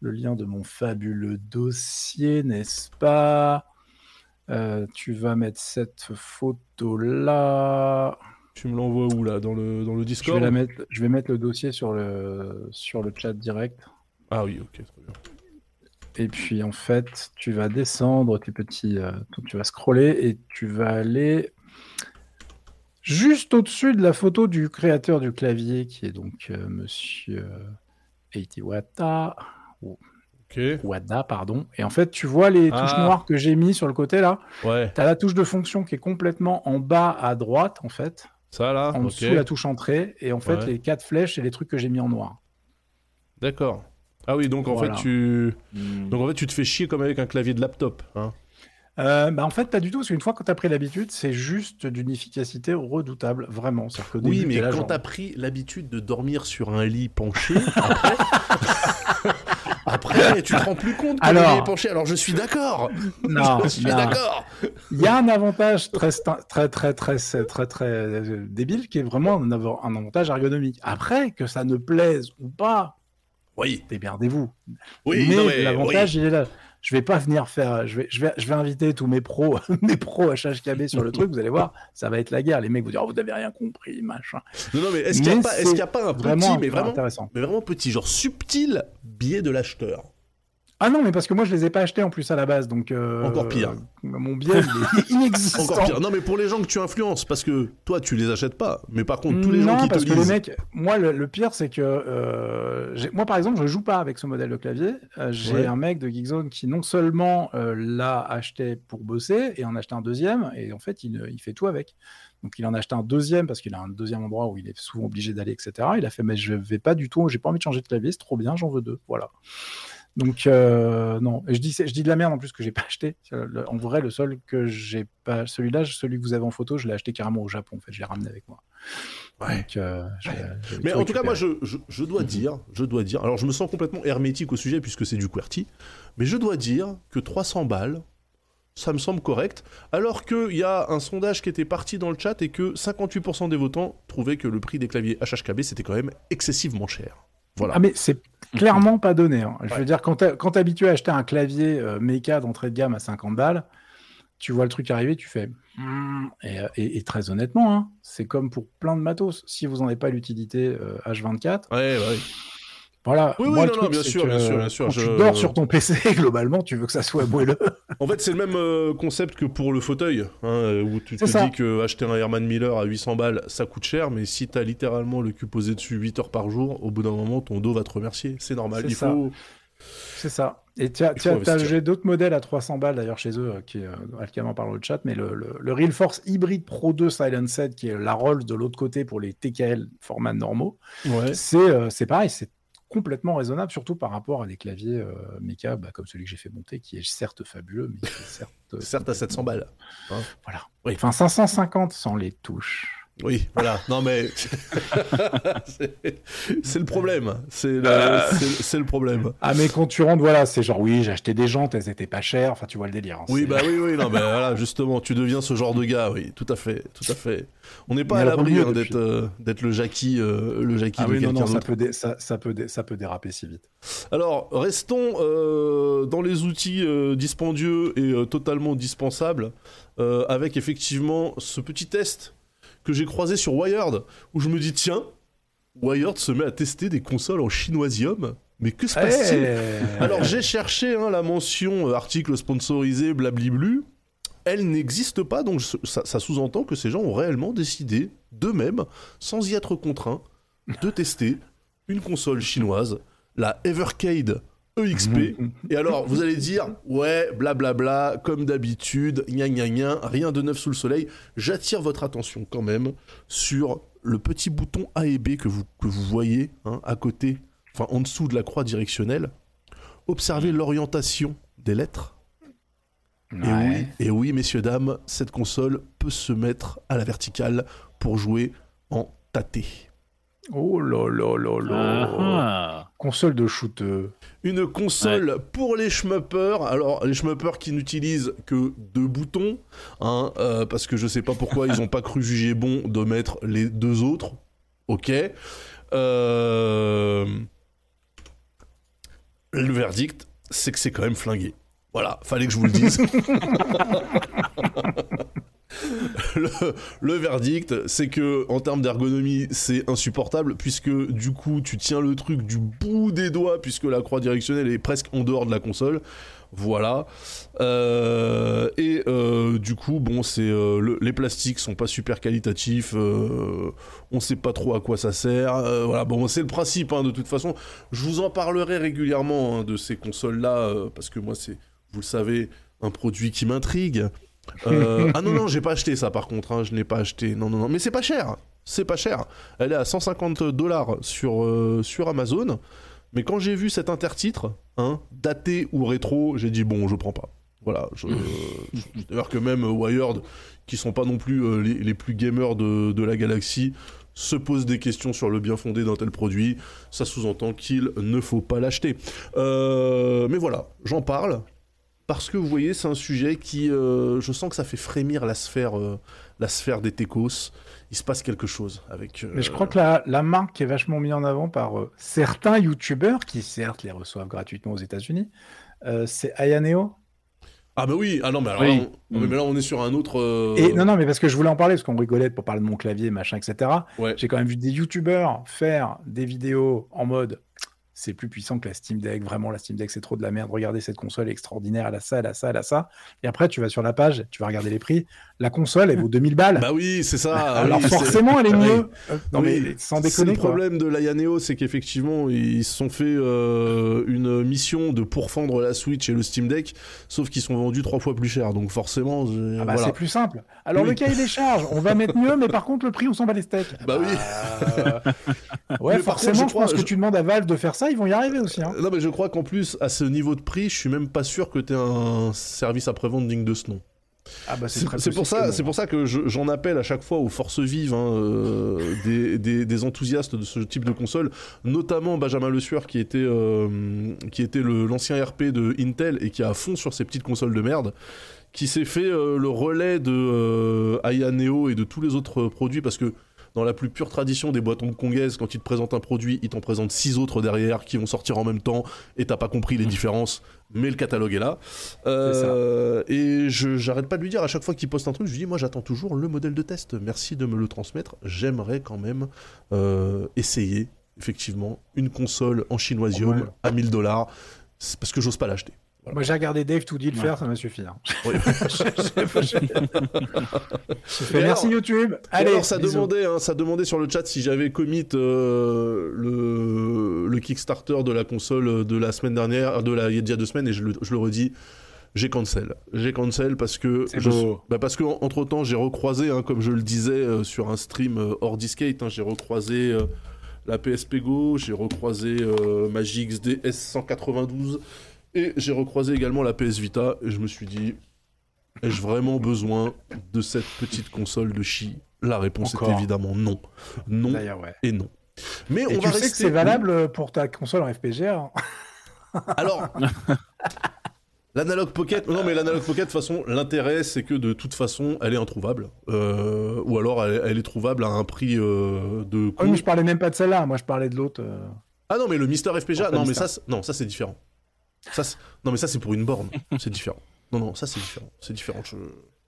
Le lien de mon fabuleux dossier, n'est-ce pas? Euh, Tu vas mettre cette photo là. Tu me l'envoies où là? Dans le, dans le Je Discord vais, la mettre, je vais mettre le dossier sur le, sur le chat direct. Ah oui, ok, très bien. Et puis en fait, tu vas descendre, tes petits, euh, tu vas scroller et tu vas aller juste au-dessus de la photo du créateur du clavier, qui est donc euh, Monsieur Eiti Wata, ou Ok, Wada, pardon. Et en fait, tu vois les touches Ah. noires que j'ai mis sur le côté là. ouais, Tu as la touche de fonction qui est complètement en bas à droite, en fait, ça là, en ok, dessous la touche entrée. Et en fait, Ouais. les quatre flèches, c'est les trucs que j'ai mis en noir. d'accord. Ah oui, donc en Voilà. fait tu, Hmm. donc en fait tu te fais chier comme avec un clavier de laptop, hein. Euh, bah en fait, pas du tout, parce qu'une fois que tu as pris l'habitude, c'est juste d'une efficacité redoutable, vraiment. Oui, mais quand t'as pris l'habitude de dormir sur un lit penché, après, après tu te rends plus compte que Alors- le lit est penché. Alors je suis d'accord. Non, je suis d'accord. Il y a un avantage très, très, très, très, très, très, très euh, débile qui est vraiment un avantage ergonomique. Après, que ça ne plaise ou pas, Oui, démerdez-vous. oui, mais l'avantage, il est là. Je vais pas venir faire. Je vais, je vais, je vais inviter tous mes pros, mes pros HHKB sur le truc. Vous allez voir, ça va être la guerre. Les mecs vont dire, oh, vous n'avez rien compris, machin. Non, non, mais est-ce qu'il n'y a qu'il y a pas un Vraiment, petit, mais vraiment, intéressant. mais vraiment petit, genre subtil biais de l'acheteur? Ah non, mais parce que moi, je les ai pas achetés en plus à la base, donc. euh, Encore pire. Mon biais, il est inexistant. Encore pire. Non, mais pour les gens que tu influences, parce que toi, tu les achètes pas. Mais par contre, tous les non, gens qui te parce que les mecs, moi, le, le pire, c'est que euh, moi, par exemple, je joue pas avec ce modèle de clavier. Euh, j'ai Ouais. un mec de Geekzone qui non seulement l'a acheté pour bosser et en a acheté un deuxième, et en fait, il, il fait tout avec. Donc, il en a acheté un deuxième parce qu'il a un deuxième endroit où il est souvent obligé d'aller, etc. Il a fait, mais je vais pas du tout, j'ai pas envie de changer de clavier, c'est trop bien, j'en veux deux. Voilà. Donc euh, non, Et je dis je dis de la merde en plus que j'ai pas acheté. En vrai, le seul que j'ai pas, celui-là, celui que vous avez en photo, je l'ai acheté carrément au Japon. En fait, je l'ai ramené avec moi. Ouais. Donc, euh, Mais en tout cas, moi, je, je, je dois dire, je dois dire, alors je me sens complètement hermétique au sujet puisque c'est du QWERTY, mais je dois dire que 300 balles, ça me semble correct. Alors qu'il y a un sondage qui était parti dans le chat et que 58% des votants trouvaient que le prix des claviers HHKB c'était quand même excessivement cher. Voilà. Ah mais c'est clairement pas donné. hein. Je veux dire, quand t'es habitué à acheter un clavier euh, méca d'entrée de gamme à 50 balles, tu vois le truc arriver, tu fais... Hmm. Et, euh, et- et très honnêtement, hein, c'est comme pour plein de matos. Si vous n'en avez pas l'utilité euh, H24, Ouais, ouais. Voilà. Oui, oui, Moi, non, non, bien sûr, bien sûr, bien sûr, Quand je- tu dors sur ton PC, globalement, tu veux que ça soit moelleux. En fait, c'est le même euh, concept que pour le fauteuil, hein, euh, où tu te ça. dis que acheter un Herman Miller à 800 balles, ça coûte cher, mais si t'as littéralement le cul posé dessus 8 heures par jour, au bout d'un moment, ton dos va te remercier. C'est normal. C'est Il ça. faut. C'est ça. Et investir. j'ai d'autres modèles à 300 balles d'ailleurs chez eux, euh, qui euh, Alcam par le chat, mais le, le, le Real Force Hybrid Pro 2 Silent Set, qui est la Rolls de l'autre côté pour les TKL formats normaux, Ouais. c'est euh, c'est pareil, c'est complètement raisonnable, surtout par rapport à des claviers euh, méca, bah, comme celui que j'ai fait monter, qui est certes fabuleux, mais qui est certes. euh, Certes à 700 balles. Voilà. Oui. Enfin, 550 sans les touches. Oui, voilà. Non, mais. c'est le problème. C'est le, Euh. c'est- le problème. Ah, mais quand tu rentres, voilà, c'est genre, oui, j'ai acheté des jantes, elles étaient pas chères, enfin, tu vois le délire. hein, Oui, bah oui, oui, non, bah voilà, justement, tu deviens ce genre de gars, oui, tout à fait, tout à fait. On n'est pas Mais à alors, l'abri hein, d'être euh, d'être le Jackie, euh, le Jackie Ah de oui, non, quelqu'un non, ça d'autre. peut, dé- ça, ça, peut dé- ça peut déraper si vite. Alors, restons euh, dans les outils euh, dispendieux et euh, totalement dispensables, euh, avec effectivement ce petit test que j'ai croisé sur Wired, où je me dis, tiens, Wired se met à tester des consoles en chinoisium, mais que se passe-t-il Alors j'ai cherché hein, la mention euh, article sponsorisé blabliblu. Elle n'existe pas, donc ça, ça sous-entend que ces gens ont réellement décidé d'eux-mêmes, sans y être contraints, de tester une console chinoise, la Evercade EXP. Et alors, vous allez dire, ouais, blablabla, comme d'habitude, gna gna gna, rien de neuf sous le soleil. J'attire votre attention quand même sur le petit bouton A et B que vous, que vous voyez hein, à côté, enfin en dessous de la croix directionnelle. Observez l'orientation des lettres. Et oui, et oui, messieurs, dames, cette console peut se mettre à la verticale pour jouer en tâté. Oh là là là là. Ah, Console de shooter. Une console pour les shmuppers. Alors, les shmuppers qui n'utilisent que deux boutons, hein, euh, parce que je sais pas pourquoi ils ont pas cru juger bon de mettre les deux autres. Ok. Euh, Le verdict, c'est que c'est quand même flingué. Voilà, fallait que je vous le dise. le, verdict, c'est que en termes d'ergonomie, c'est insupportable puisque du coup, tu tiens le truc du bout des doigts puisque la croix directionnelle est presque en dehors de la console. Voilà. Euh, et euh, du coup, bon, c'est euh, le- les plastiques sont pas super qualitatifs. on sait pas trop à quoi ça sert. voilà. Bon, c'est le principe. hein, de toute façon, je vous en parlerai régulièrement hein, de ces consoles-là euh, parce que moi, c'est, vous le savez, un produit qui m'intrigue. Euh, ah non non, j'ai pas acheté ça par contre. hein, je n'ai pas acheté. Non non non, mais c'est pas cher. C'est pas cher. Elle est à 150 dollars sur euh, sur Amazon. Mais quand j'ai vu cet intertitre, hein, daté ou rétro, j'ai dit bon, je prends pas. Voilà. Je, je- D'ailleurs que même Wired, qui sont pas non plus euh, les, les plus gamers de, de la galaxie, se posent des questions sur le bien fondé d'un tel produit. Ça sous-entend qu'il ne faut pas l'acheter. Mais voilà, j'en parle parce que vous voyez, c'est un sujet qui, euh, je sens que ça fait frémir la sphère, euh, la sphère des techos. Il se passe quelque chose avec. euh, Mais je crois que la, la marque est vachement mise en avant par euh, certains youtubeurs qui, certes, les reçoivent gratuitement aux États-Unis. Euh, c'est Ayaneo. Ah bah oui, ah non mais alors Oui. là, on... mais là on est sur un autre. euh, Et non, non, mais parce que je voulais en parler, parce qu'on rigolait pour parler de mon clavier, machin, etc. Ouais. J'ai quand même vu des youtubeurs faire des vidéos en mode c'est plus puissant que la Steam Deck, vraiment la Steam Deck c'est trop de la merde, regardez cette console extraordinaire, elle a ça, elle a ça, elle a ça. Et après tu vas sur la page, tu vas regarder les prix, la console elle vaut 2000 balles. Bah oui, c'est ça. Alors oui, forcément elle est mieux. Non mais sans déconner le quoi. problème de la Yaneo, c'est qu'effectivement, ils se sont fait euh, une mission de pourfendre la Switch et le Steam Deck, sauf qu'ils sont vendus trois fois plus cher. Donc forcément, je- Ah bah voilà. c'est plus simple. Alors Oui. le cahier des charges, on va mettre mieux, mais par contre le prix on s'en bat les steaks. Bah oui. Ouais, Mais par forcément, contre, je je, pense que tu demandes à Valve de faire ça, ils vont y arriver aussi. Hein. Non mais je crois qu'en plus, à ce niveau de prix, je suis même pas sûr que t'aies un service après-vente digne de ce nom. Ah bah, C'est pour ça, c'est pour ça que je- j'en appelle à chaque fois aux forces vives hein, euh, des, des- des enthousiastes de ce type de console, notamment Benjamin Le Sueur qui était euh, qui était l'ancien RP de Intel et qui est à fond sur ces petites consoles de merde, qui s'est fait euh, le relais de Aya Neo et de tous les autres produits parce que dans la plus pure tradition des boîtes hongkongaises, quand ils te présentent un produit, ils t'en présentent six autres derrière qui vont sortir en même temps et t'as pas compris les différences, mais le catalogue est là. Euh, et je j'arrête pas de lui dire à chaque fois qu'il poste un truc, je lui dis moi j'attends toujours le modèle de test. Merci de me le transmettre. J'aimerais quand même euh, essayer effectivement une console en chinoisium Ouais. à 1000 dollars parce que j'ose pas l'acheter. Moi, j'ai regardé Dave tout dit le Ouais. faire, ça m'a suffi. hein. Oui. Merci YouTube. Allez, alors, ça bisous. demandait, hein, ça demandait sur le chat si j'avais commit euh, le, le Kickstarter de la console de la semaine dernière, de la, il y a déjà deux semaines, et je le, je le redis, j'ai cancel. J'ai cancel parce que, je- bah parce que entre temps, j'ai recroisé, hein, comme je le disais euh, sur un stream euh, hors Discate, hein, j'ai recroisé euh, la PSP Go, j'ai recroisé euh, ma JXD S192, et j'ai recroisé également la PS Vita, et je me suis dit, ai-je vraiment besoin de cette petite console de chi? La réponse Encore. est évidemment non. Non ouais. et non. Mais Et on tu va sais rester... que c'est valable pour ta console en FPGA. hein. Alors, l'analog pocket, non mais l'analog pocket, de toute façon, l'intérêt c'est que de toute façon, elle est introuvable. Euh, ou alors elle, elle est trouvable à un prix euh, de. Ah, mais je parlais même pas de celle-là, moi je parlais de l'autre. euh. Ah non, mais le Mister FPGA, non mais ça, non ça c'est différent. Ça, non mais ça c'est pour une borne, c'est différent. Non non, ça c'est différent, c'est différent. Je...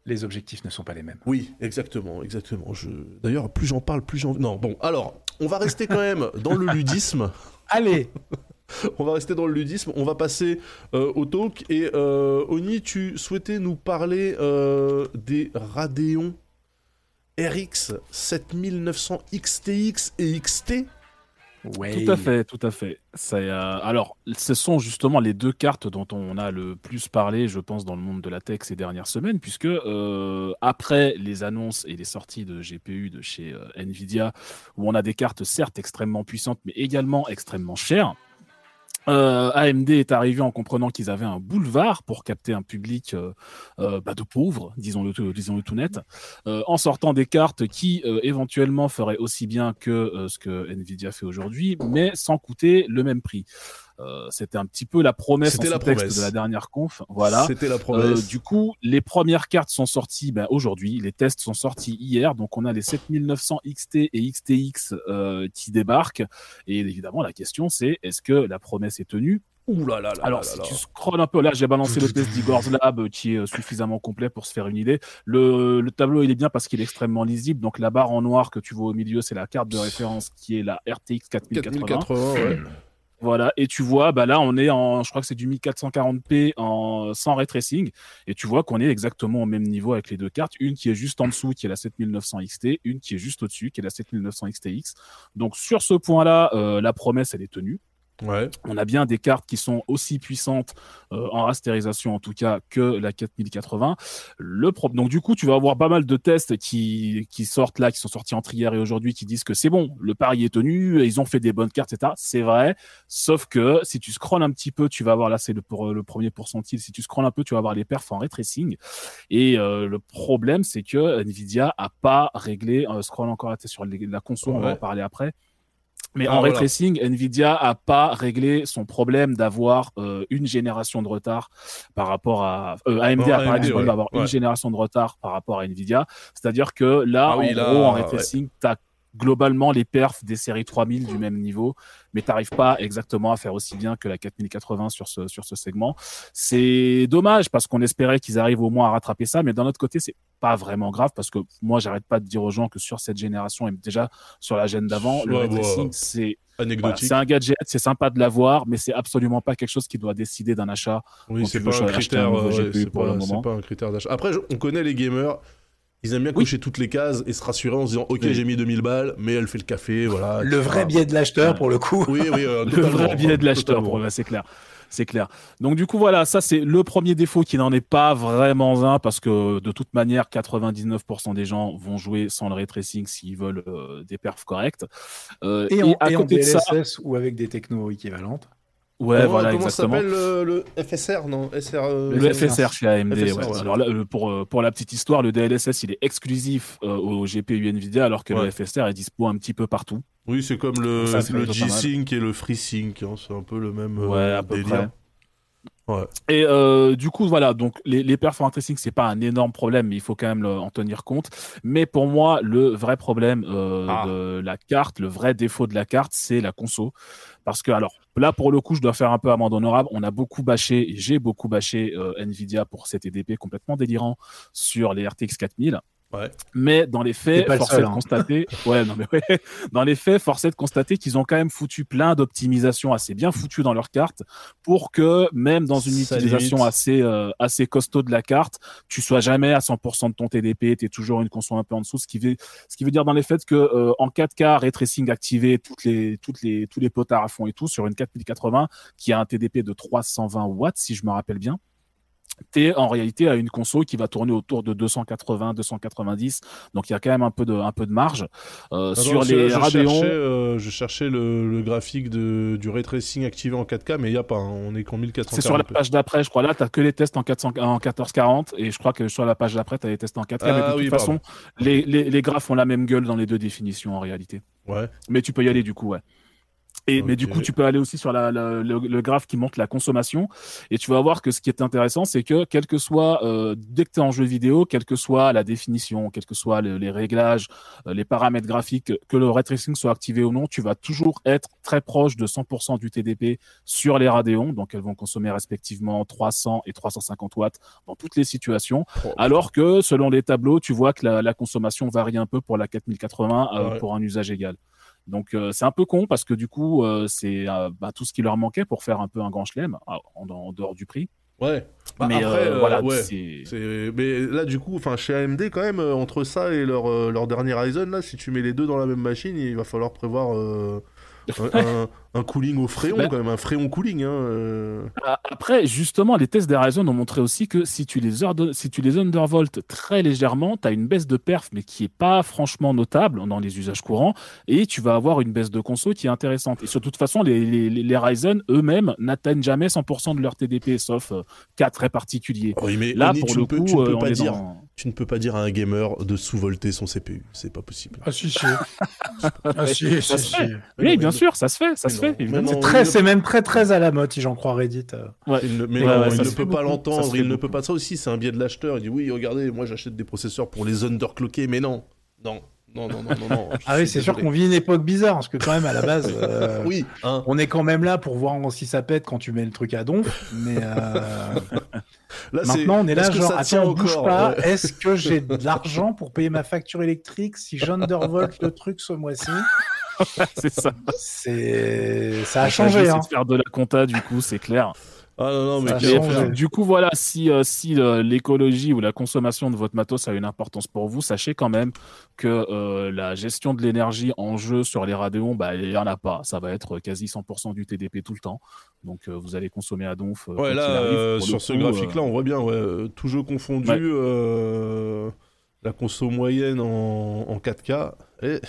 Les objectifs ne sont pas les mêmes. Oui, exactement, exactement. Je... D'ailleurs, plus j'en parle, plus j'en. Non, bon, alors, on va rester quand même dans le ludisme. Allez, On va rester dans le ludisme. On va passer euh, au talk. Et euh, Oni, tu souhaitais nous parler euh, des Radeon RX 7900 XTX et XT. Ouais. Tout à fait, tout à fait. Euh, alors, ce sont justement les deux cartes dont on a le plus parlé, je pense, dans le monde de la tech ces dernières semaines, puisque euh, après les annonces et les sorties de GPU de chez euh, Nvidia, où on a des cartes certes extrêmement puissantes, mais également extrêmement chères. Euh, AMD est arrivé en comprenant qu'ils avaient un boulevard pour capter un public euh, euh, bah, de pauvres, disons-le tout, tout net, euh, en sortant des cartes qui éventuellement feraient aussi bien que ce que Nvidia fait aujourd'hui, mais sans coûter le même prix. Euh, C'était un petit peu la promesse en la promesse. de la dernière conf. Voilà. C'était la Euh, promesse. du coup, les premières cartes sont sorties ben, aujourd'hui. Les tests sont sortis hier. Donc, on a les 7900 XT et XTX euh, qui débarquent. Et évidemment, la question, c'est est-ce que la promesse est tenue? Ouh là là là alors, si tu scrolles un peu, là, j'ai balancé le test d'Igor's Lab euh, qui est euh, suffisamment complet pour se faire une idée. Le, le tableau, il est bien parce qu'il est extrêmement lisible. Donc, la barre en noir que tu vois au milieu, c'est la carte de référence qui est la RTX 4080. 4080, ouais. Voilà, et tu vois, bah là, on est en, je crois que c'est du 1440p en, sans ray tracing, et tu vois qu'on est exactement au même niveau avec les deux cartes, une qui est juste en dessous, qui est la 7900 XT, une qui est juste au-dessus, qui est la 7900 XTX. Donc sur ce point-là, euh, la promesse, elle est tenue. Ouais. On a bien des cartes qui sont aussi puissantes euh, en rasterisation en tout cas que la 4080. Le pro- donc du coup, tu vas avoir pas mal de tests qui, qui sortent là, qui sont sortis entre hier et aujourd'hui, qui disent que c'est bon, le pari est tenu, ils ont fait des bonnes cartes, etc. C'est vrai, sauf que si tu scrolles un petit peu, tu vas voir là, c'est le, pour, le premier pourcentile. Si tu scrolles un peu, tu vas voir les perfs en ray tracing. Et euh, le problème, c'est que Nvidia a pas réglé. Euh, scroll encore sur les- la console, on va en parler après. Mais Ah, en ray voilà. tracing, Nvidia a pas réglé son problème d'avoir euh, une génération de retard par rapport à euh, AMD Non, a AMD, réglé ouais. d'avoir Ouais. une génération de retard par rapport à Nvidia. C'est-à-dire que là, Ah oui, en là, gros, en ray ouais. tracing, t'as globalement les perfs des séries 3000 du même niveau, mais t'arrives pas exactement à faire aussi bien que la 4080 sur ce sur ce segment. C'est dommage parce qu'on espérait qu'ils arrivent au moins à rattraper ça, mais d'un autre côté, c'est pas vraiment grave parce que moi, j'arrête pas de dire aux gens que sur cette génération et déjà sur la gêne d'avant, le ray tracing, c'est voilà, c'est un gadget, c'est sympa de l'avoir, mais c'est absolument pas quelque chose qui doit décider d'un achat. oui, c'est pas pas, le c'est moment. pas un critère d'achat. Après, on connaît les gamers. Ils aiment bien Oui. cocher toutes les cases et se rassurer en se disant Ok, Oui. j'ai mis 2000 balles, mais elle fait le café, voilà. Le vrai biais de l'acheteur pour le coup. Oui, oui, euh, Le vrai biais de l'acheteur, pour eux, c'est clair. C'est clair. Donc du coup voilà, ça c'est le premier défaut qui n'en est pas vraiment un parce que de toute manière 99% des gens vont jouer sans le ray tracing s'ils veulent euh, des perfs corrects. Euh, Et en, à et en côté de ça, ou avec des technos équivalentes. Ouais, Comment- voilà, comment exactement. s'appelle le, le FSR non SR, euh, Le FSR chez AMD. FSR, ouais. ouais. Alors là, euh, pour, euh, pour la petite histoire, le DLSS il est exclusif euh, au GPU Nvidia, alors que Ouais. le FSR est dispo un petit peu partout. Oui, c'est comme le, le. G-Sync et le FreeSync, hein, c'est un peu le même euh, Ouais, à peu délire. Ouais. Et euh, du coup, voilà, donc les, les performance tracing, c'est pas un énorme problème, mais il faut quand même le- en tenir compte. Mais pour moi, le vrai problème euh, Ah. de la carte, le vrai défaut de la carte, c'est la conso. Parce que, alors, là, pour le coup, je dois faire un peu amende honorable. On a beaucoup bâché, j'ai beaucoup bâché euh, Nvidia pour cet EDP complètement délirant sur les RTX 4000. Ouais. Mais dans les faits, pas le force seul, est de hein. constater, ouais, non mais ouais, dans les faits, force est de constater qu'ils ont quand même foutu plein d'optimisations assez bien foutues dans leur carte pour que même dans une Ça utilisation limite. assez euh, assez costaud de la carte, tu sois jamais à 100% de ton TDP, tu es toujours une conso un peu en dessous, ce qui veut ce qui veut dire dans les faits que euh, en 4K ray tracing activé, toutes les toutes les tous les potards à fond et tout sur une 4080 qui a un TDP de 320 watts si je me rappelle bien t'es en réalité à une console qui va tourner autour de 280, 290. Donc il y a quand même un peu de, un peu de marge. Euh, Attends, sur les je Radeon, cherchais, euh, je cherchais le, le graphique de, du ray tracing activé en 4K, mais il n'y a pas, hein, on est qu'en 1440. c'est sur la page d'après, je crois. Là, t'as que les tests en, 400, en 1440 et je crois que sur la page d'après, t'as les tests en 4K. mais de Ah toute oui, façon, les, les, les graphes ont la même gueule dans les deux définitions en réalité. Ouais. Mais tu peux y aller du coup, ouais. Et, Mais du coup, tu peux aller aussi sur la, la- le, le graphe qui montre la consommation. Et tu vas voir que ce qui est intéressant, c'est que quel que soit, euh, dès que tu es en jeu vidéo, quelle que soit la définition, quels que soient le- les réglages, euh, les paramètres graphiques, que le ray tracing soit activé ou non, tu vas toujours être très proche de 100% du TDP sur les Radeon. Donc, elles vont consommer respectivement 300 et 350 watts dans toutes les situations. Oh. Alors que selon les tableaux, tu vois que la, la consommation varie un peu pour la 4080 euh, Ouais. pour un usage égal. Donc euh, c'est un peu con parce que du coup euh, c'est euh, bah, tout ce qui leur manquait pour faire un peu un grand chelem ah, en, en dehors du prix. Ouais. Bah, Mais après, voilà, ouais. c'est C'est- Mais là, du coup, enfin, chez AMD, quand même, entre ça et leur, leur dernier Ryzen, là, si tu mets les deux dans la même machine, il va falloir prévoir un, un- cooling au fréon, Bah. quand même, un fréon cooling. Hein, euh. Ah, Après, justement, les tests des Ryzen ont montré aussi que si tu les, ordonnes- si tu les undervoltes très légèrement, tu as une baisse de perf, mais qui est pas franchement notable dans les usages courants, et tu vas avoir une baisse de conso qui est intéressante. Et sur toute façon, les, les, les- les Ryzen eux-mêmes n'atteignent jamais 100% de leur TDP, sauf euh, cas très particuliers. Oui, mais Là, Oni, pour le ne peux, coup, tu ne peux euh, on pas dire, dans- tu ne peux pas dire à un gamer de sous-volter son CPU. C'est pas possible. Ah si, si. ah si, Ça si, se si. fait. Oui, bien sûr, ça se fait, ça se non, fait. C'est très, c'est même très très à la mode si j'en crois Reddit. Ouais. Il ne, mais Ouais, non, ouais, il ne peut pas l'entendre, il ne peut pas ça aussi, c'est un biais de l'acheteur. Il dit oui, regardez, moi j'achète des processeurs pour les underclockés, mais non, non, non, non, non, non. Ah oui, c'est sûr qu'on vit une époque bizarre parce que quand même à la base. euh, Oui, hein. On est quand même là pour voir si ça pète quand tu mets le truc à donf, mais euh, Là, c'est- maintenant on est là que genre attends bouge encore pas, Ouais. est-ce que j'ai de l'argent pour payer ma facture électrique si j'undervolt le truc ce mois-ci c'est ça. C'est ça a changé hein. de faire de la compta, du coup, c'est clair. Ah non, non, mais. Du coup, voilà, si, euh, si euh, l'écologie ou la consommation de votre matos a une importance pour vous, sachez quand même que euh, la gestion de l'énergie en jeu sur les Radeon, bah, il n'y en a pas. Ça va être quasi 100% du TDP tout le temps. Donc, euh, vous allez consommer à donf. euh, Ouais, là, arrive. euh, sur ce graphique-là, euh, on voit bien, ouais, euh, tout jeu confondu, Ouais. euh, la conso moyenne en, en 4K est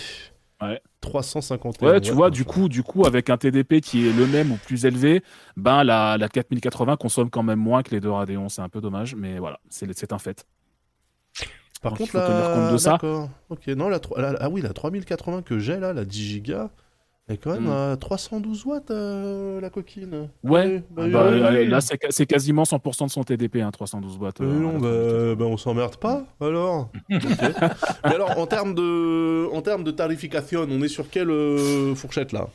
Ouais. 351. Ouais, tu vois, du coup, du coup, avec un TDP qui est le même ou plus élevé, ben la, la 4080 consomme quand même moins que les deux Radeon. C'est un peu dommage, mais voilà, c'est c'est un fait. Par Donc, contre, il faut tenir la... compte de ça. Ok, non, la- ah oui, la 3080 que j'ai là, la 10 Go, est quand même Mm. à 312 watts, euh, la coquine. Ouais, bah, Ah bah, euh, là, c'est quasiment 100% de son TDP, hein, 312 watts. Euh, non, bah, 3080. bah, on s'emmerde pas, alors. Mais alors, en termes de, en termes de tarification, on est sur quelle euh, fourchette là?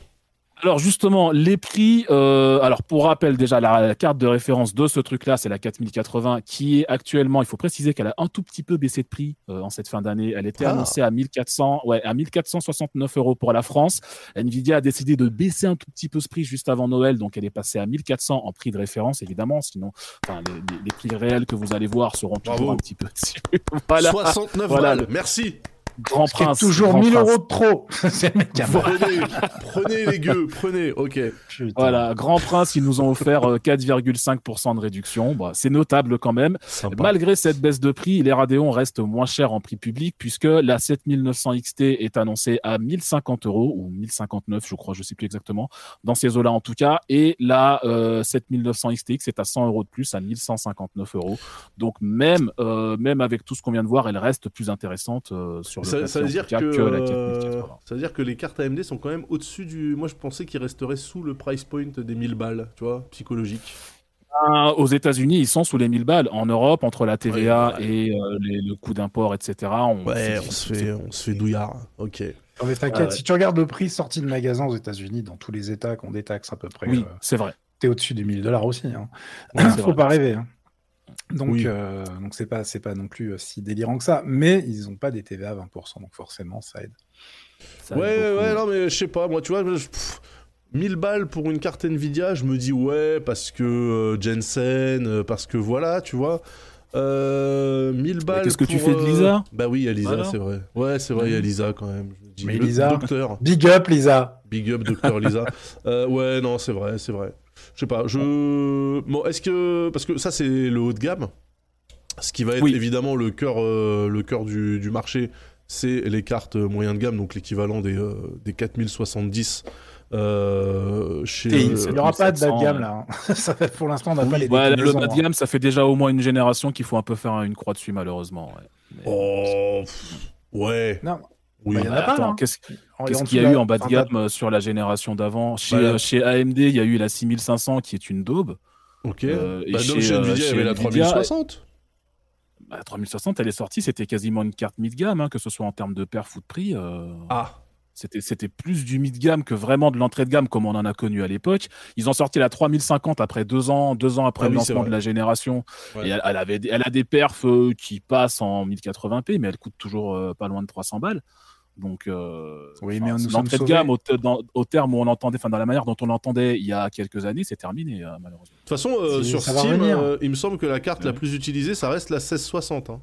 Alors justement, les prix, euh, alors pour rappel déjà, la, carte de référence de ce truc-là, c'est la 4080 qui est actuellement, il faut préciser qu'elle a un tout petit peu baissé de prix euh, en cette fin d'année. Elle était Ah. annoncée à 1400, ouais, à 1469 euros pour la France. Nvidia a décidé de baisser un tout petit peu ce prix juste avant Noël, donc elle est passée à 1400 en prix de référence, évidemment. Sinon, enfin, les, les- les prix réels que vous allez voir seront toujours Bravo. un petit peu dessus. voilà. 69 Voilà, balles, merci Grand Ce qui est Prince. toujours Grand 1000 Prince. euros de trop. C'est le mec qui a Prenez, prenez les gueux, prenez, ok. Putain. Voilà, Grand Prince, ils nous ont offert euh, 4,5% de réduction. Bah, c'est notable quand même. Sympa. Malgré cette baisse de prix, les Radeon restent moins chers en prix public puisque la 7900 XT est annoncée à 1050 euros ou 1059, je crois, je sais plus exactement, dans ces eaux-là en tout cas. Et la euh, 7900 XTX est à 100 euros de plus, à 1159 euros. Donc même, euh, même avec tout ce qu'on vient de voir, elle reste plus intéressante euh, sur Ça, veut dire que, la euh, 4080. ça veut dire que les cartes AMD sont quand même au-dessus du. Moi, je pensais qu'ils resteraient sous le price point des 1000 balles, tu vois, psychologique. Ah, Aux États-Unis, ils sont sous les 1000 balles. En Europe, entre la TVA Ouais, ouais. et euh, les- le coût d'import, etc. On, Ouais, c'est- on se fait, on se fait douillard. Ok. Non, mais t'inquiète, ouais. si tu regardes le prix sorti de magasin aux États-Unis, dans tous les États qui ont des taxes à peu près, Oui, euh, c'est vrai. t'es au-dessus des 1000 dollars aussi. Hein. Faut vrai. pas rêver. hein. Donc, Oui. euh, donc c'est pas, c'est pas non plus euh, si délirant que ça. Mais ils ont pas des TVA à 20%, donc forcément ça aide. Ça Ouais, aide ouais, non, mais je sais pas, moi, tu vois, je- pff, 1000 balles pour une carte Nvidia, je me dis ouais, parce que euh, Jensen, parce que voilà, tu vois. Euh, 1000 balles. qu'est-ce que tu fais de euh, Lisa? Bah oui, il y a Lisa, Voilà. c'est vrai. Ouais, c'est vrai, il y a Lisa quand même. Je me dis, Mais Lisa- Docteur. Big up, Lisa. Big up, docteur Lisa. Euh, ouais, non, c'est vrai, c'est vrai. Je sais pas, je. Bon, est-ce que. Parce que ça, c'est le haut de gamme. Ce qui va être Oui. évidemment le cœur, euh, le cœur du, du marché, c'est les cartes moyen de gamme, donc l'équivalent des, euh, des 4070 euh, chez. Euh, Il n'y aura pas de bas de 700, gamme ouais. là. hein. Ça fait- pour l'instant, on n'a pas les Ouais, le déclinaisons, bas de hein. gamme, ça fait déjà au moins une génération qu'il faut un peu faire une croix dessus, malheureusement. ouais. Mais- Oh, pff, ouais. Non, Oui. bah, il y en a pas, Attends, hein. qu'est-ce qu'il y a eu en bas de gamme euh, sur la génération d'avant chez, Bah, là- euh, chez AMD, il y a eu la 6500 qui est une daube. Ok. Euh, et bah, donc, chez, chez Nvidia, il y chez avait la Nvidia, 3060. Bah, La 3060, elle est sortie, c'était quasiment une carte mid-gamme, hein, que ce soit en termes de perf ou de prix. euh, Ah. C'était, c'était plus du mid-gamme que vraiment de l'entrée de gamme comme on en a connu à l'époque. Ils ont sorti la 3050 après deux ans, deux ans après Ah le oui, lancement de la génération. Ouais. Et elle, elle avait, elle a des perfs qui passent en 1080p, mais elle coûte toujours euh, pas loin de 300 balles. Donc, euh, Oui, enfin, mais nous c'est sommes l'entrée de gamme au, te- dans- au terme où on entendait, enfin dans la manière dont on l'entendait il y a quelques années, c'est terminé euh, malheureusement. De toute façon, euh, sur Steam, euh, il me semble que la carte la plus utilisée, ça reste la 1660. hein.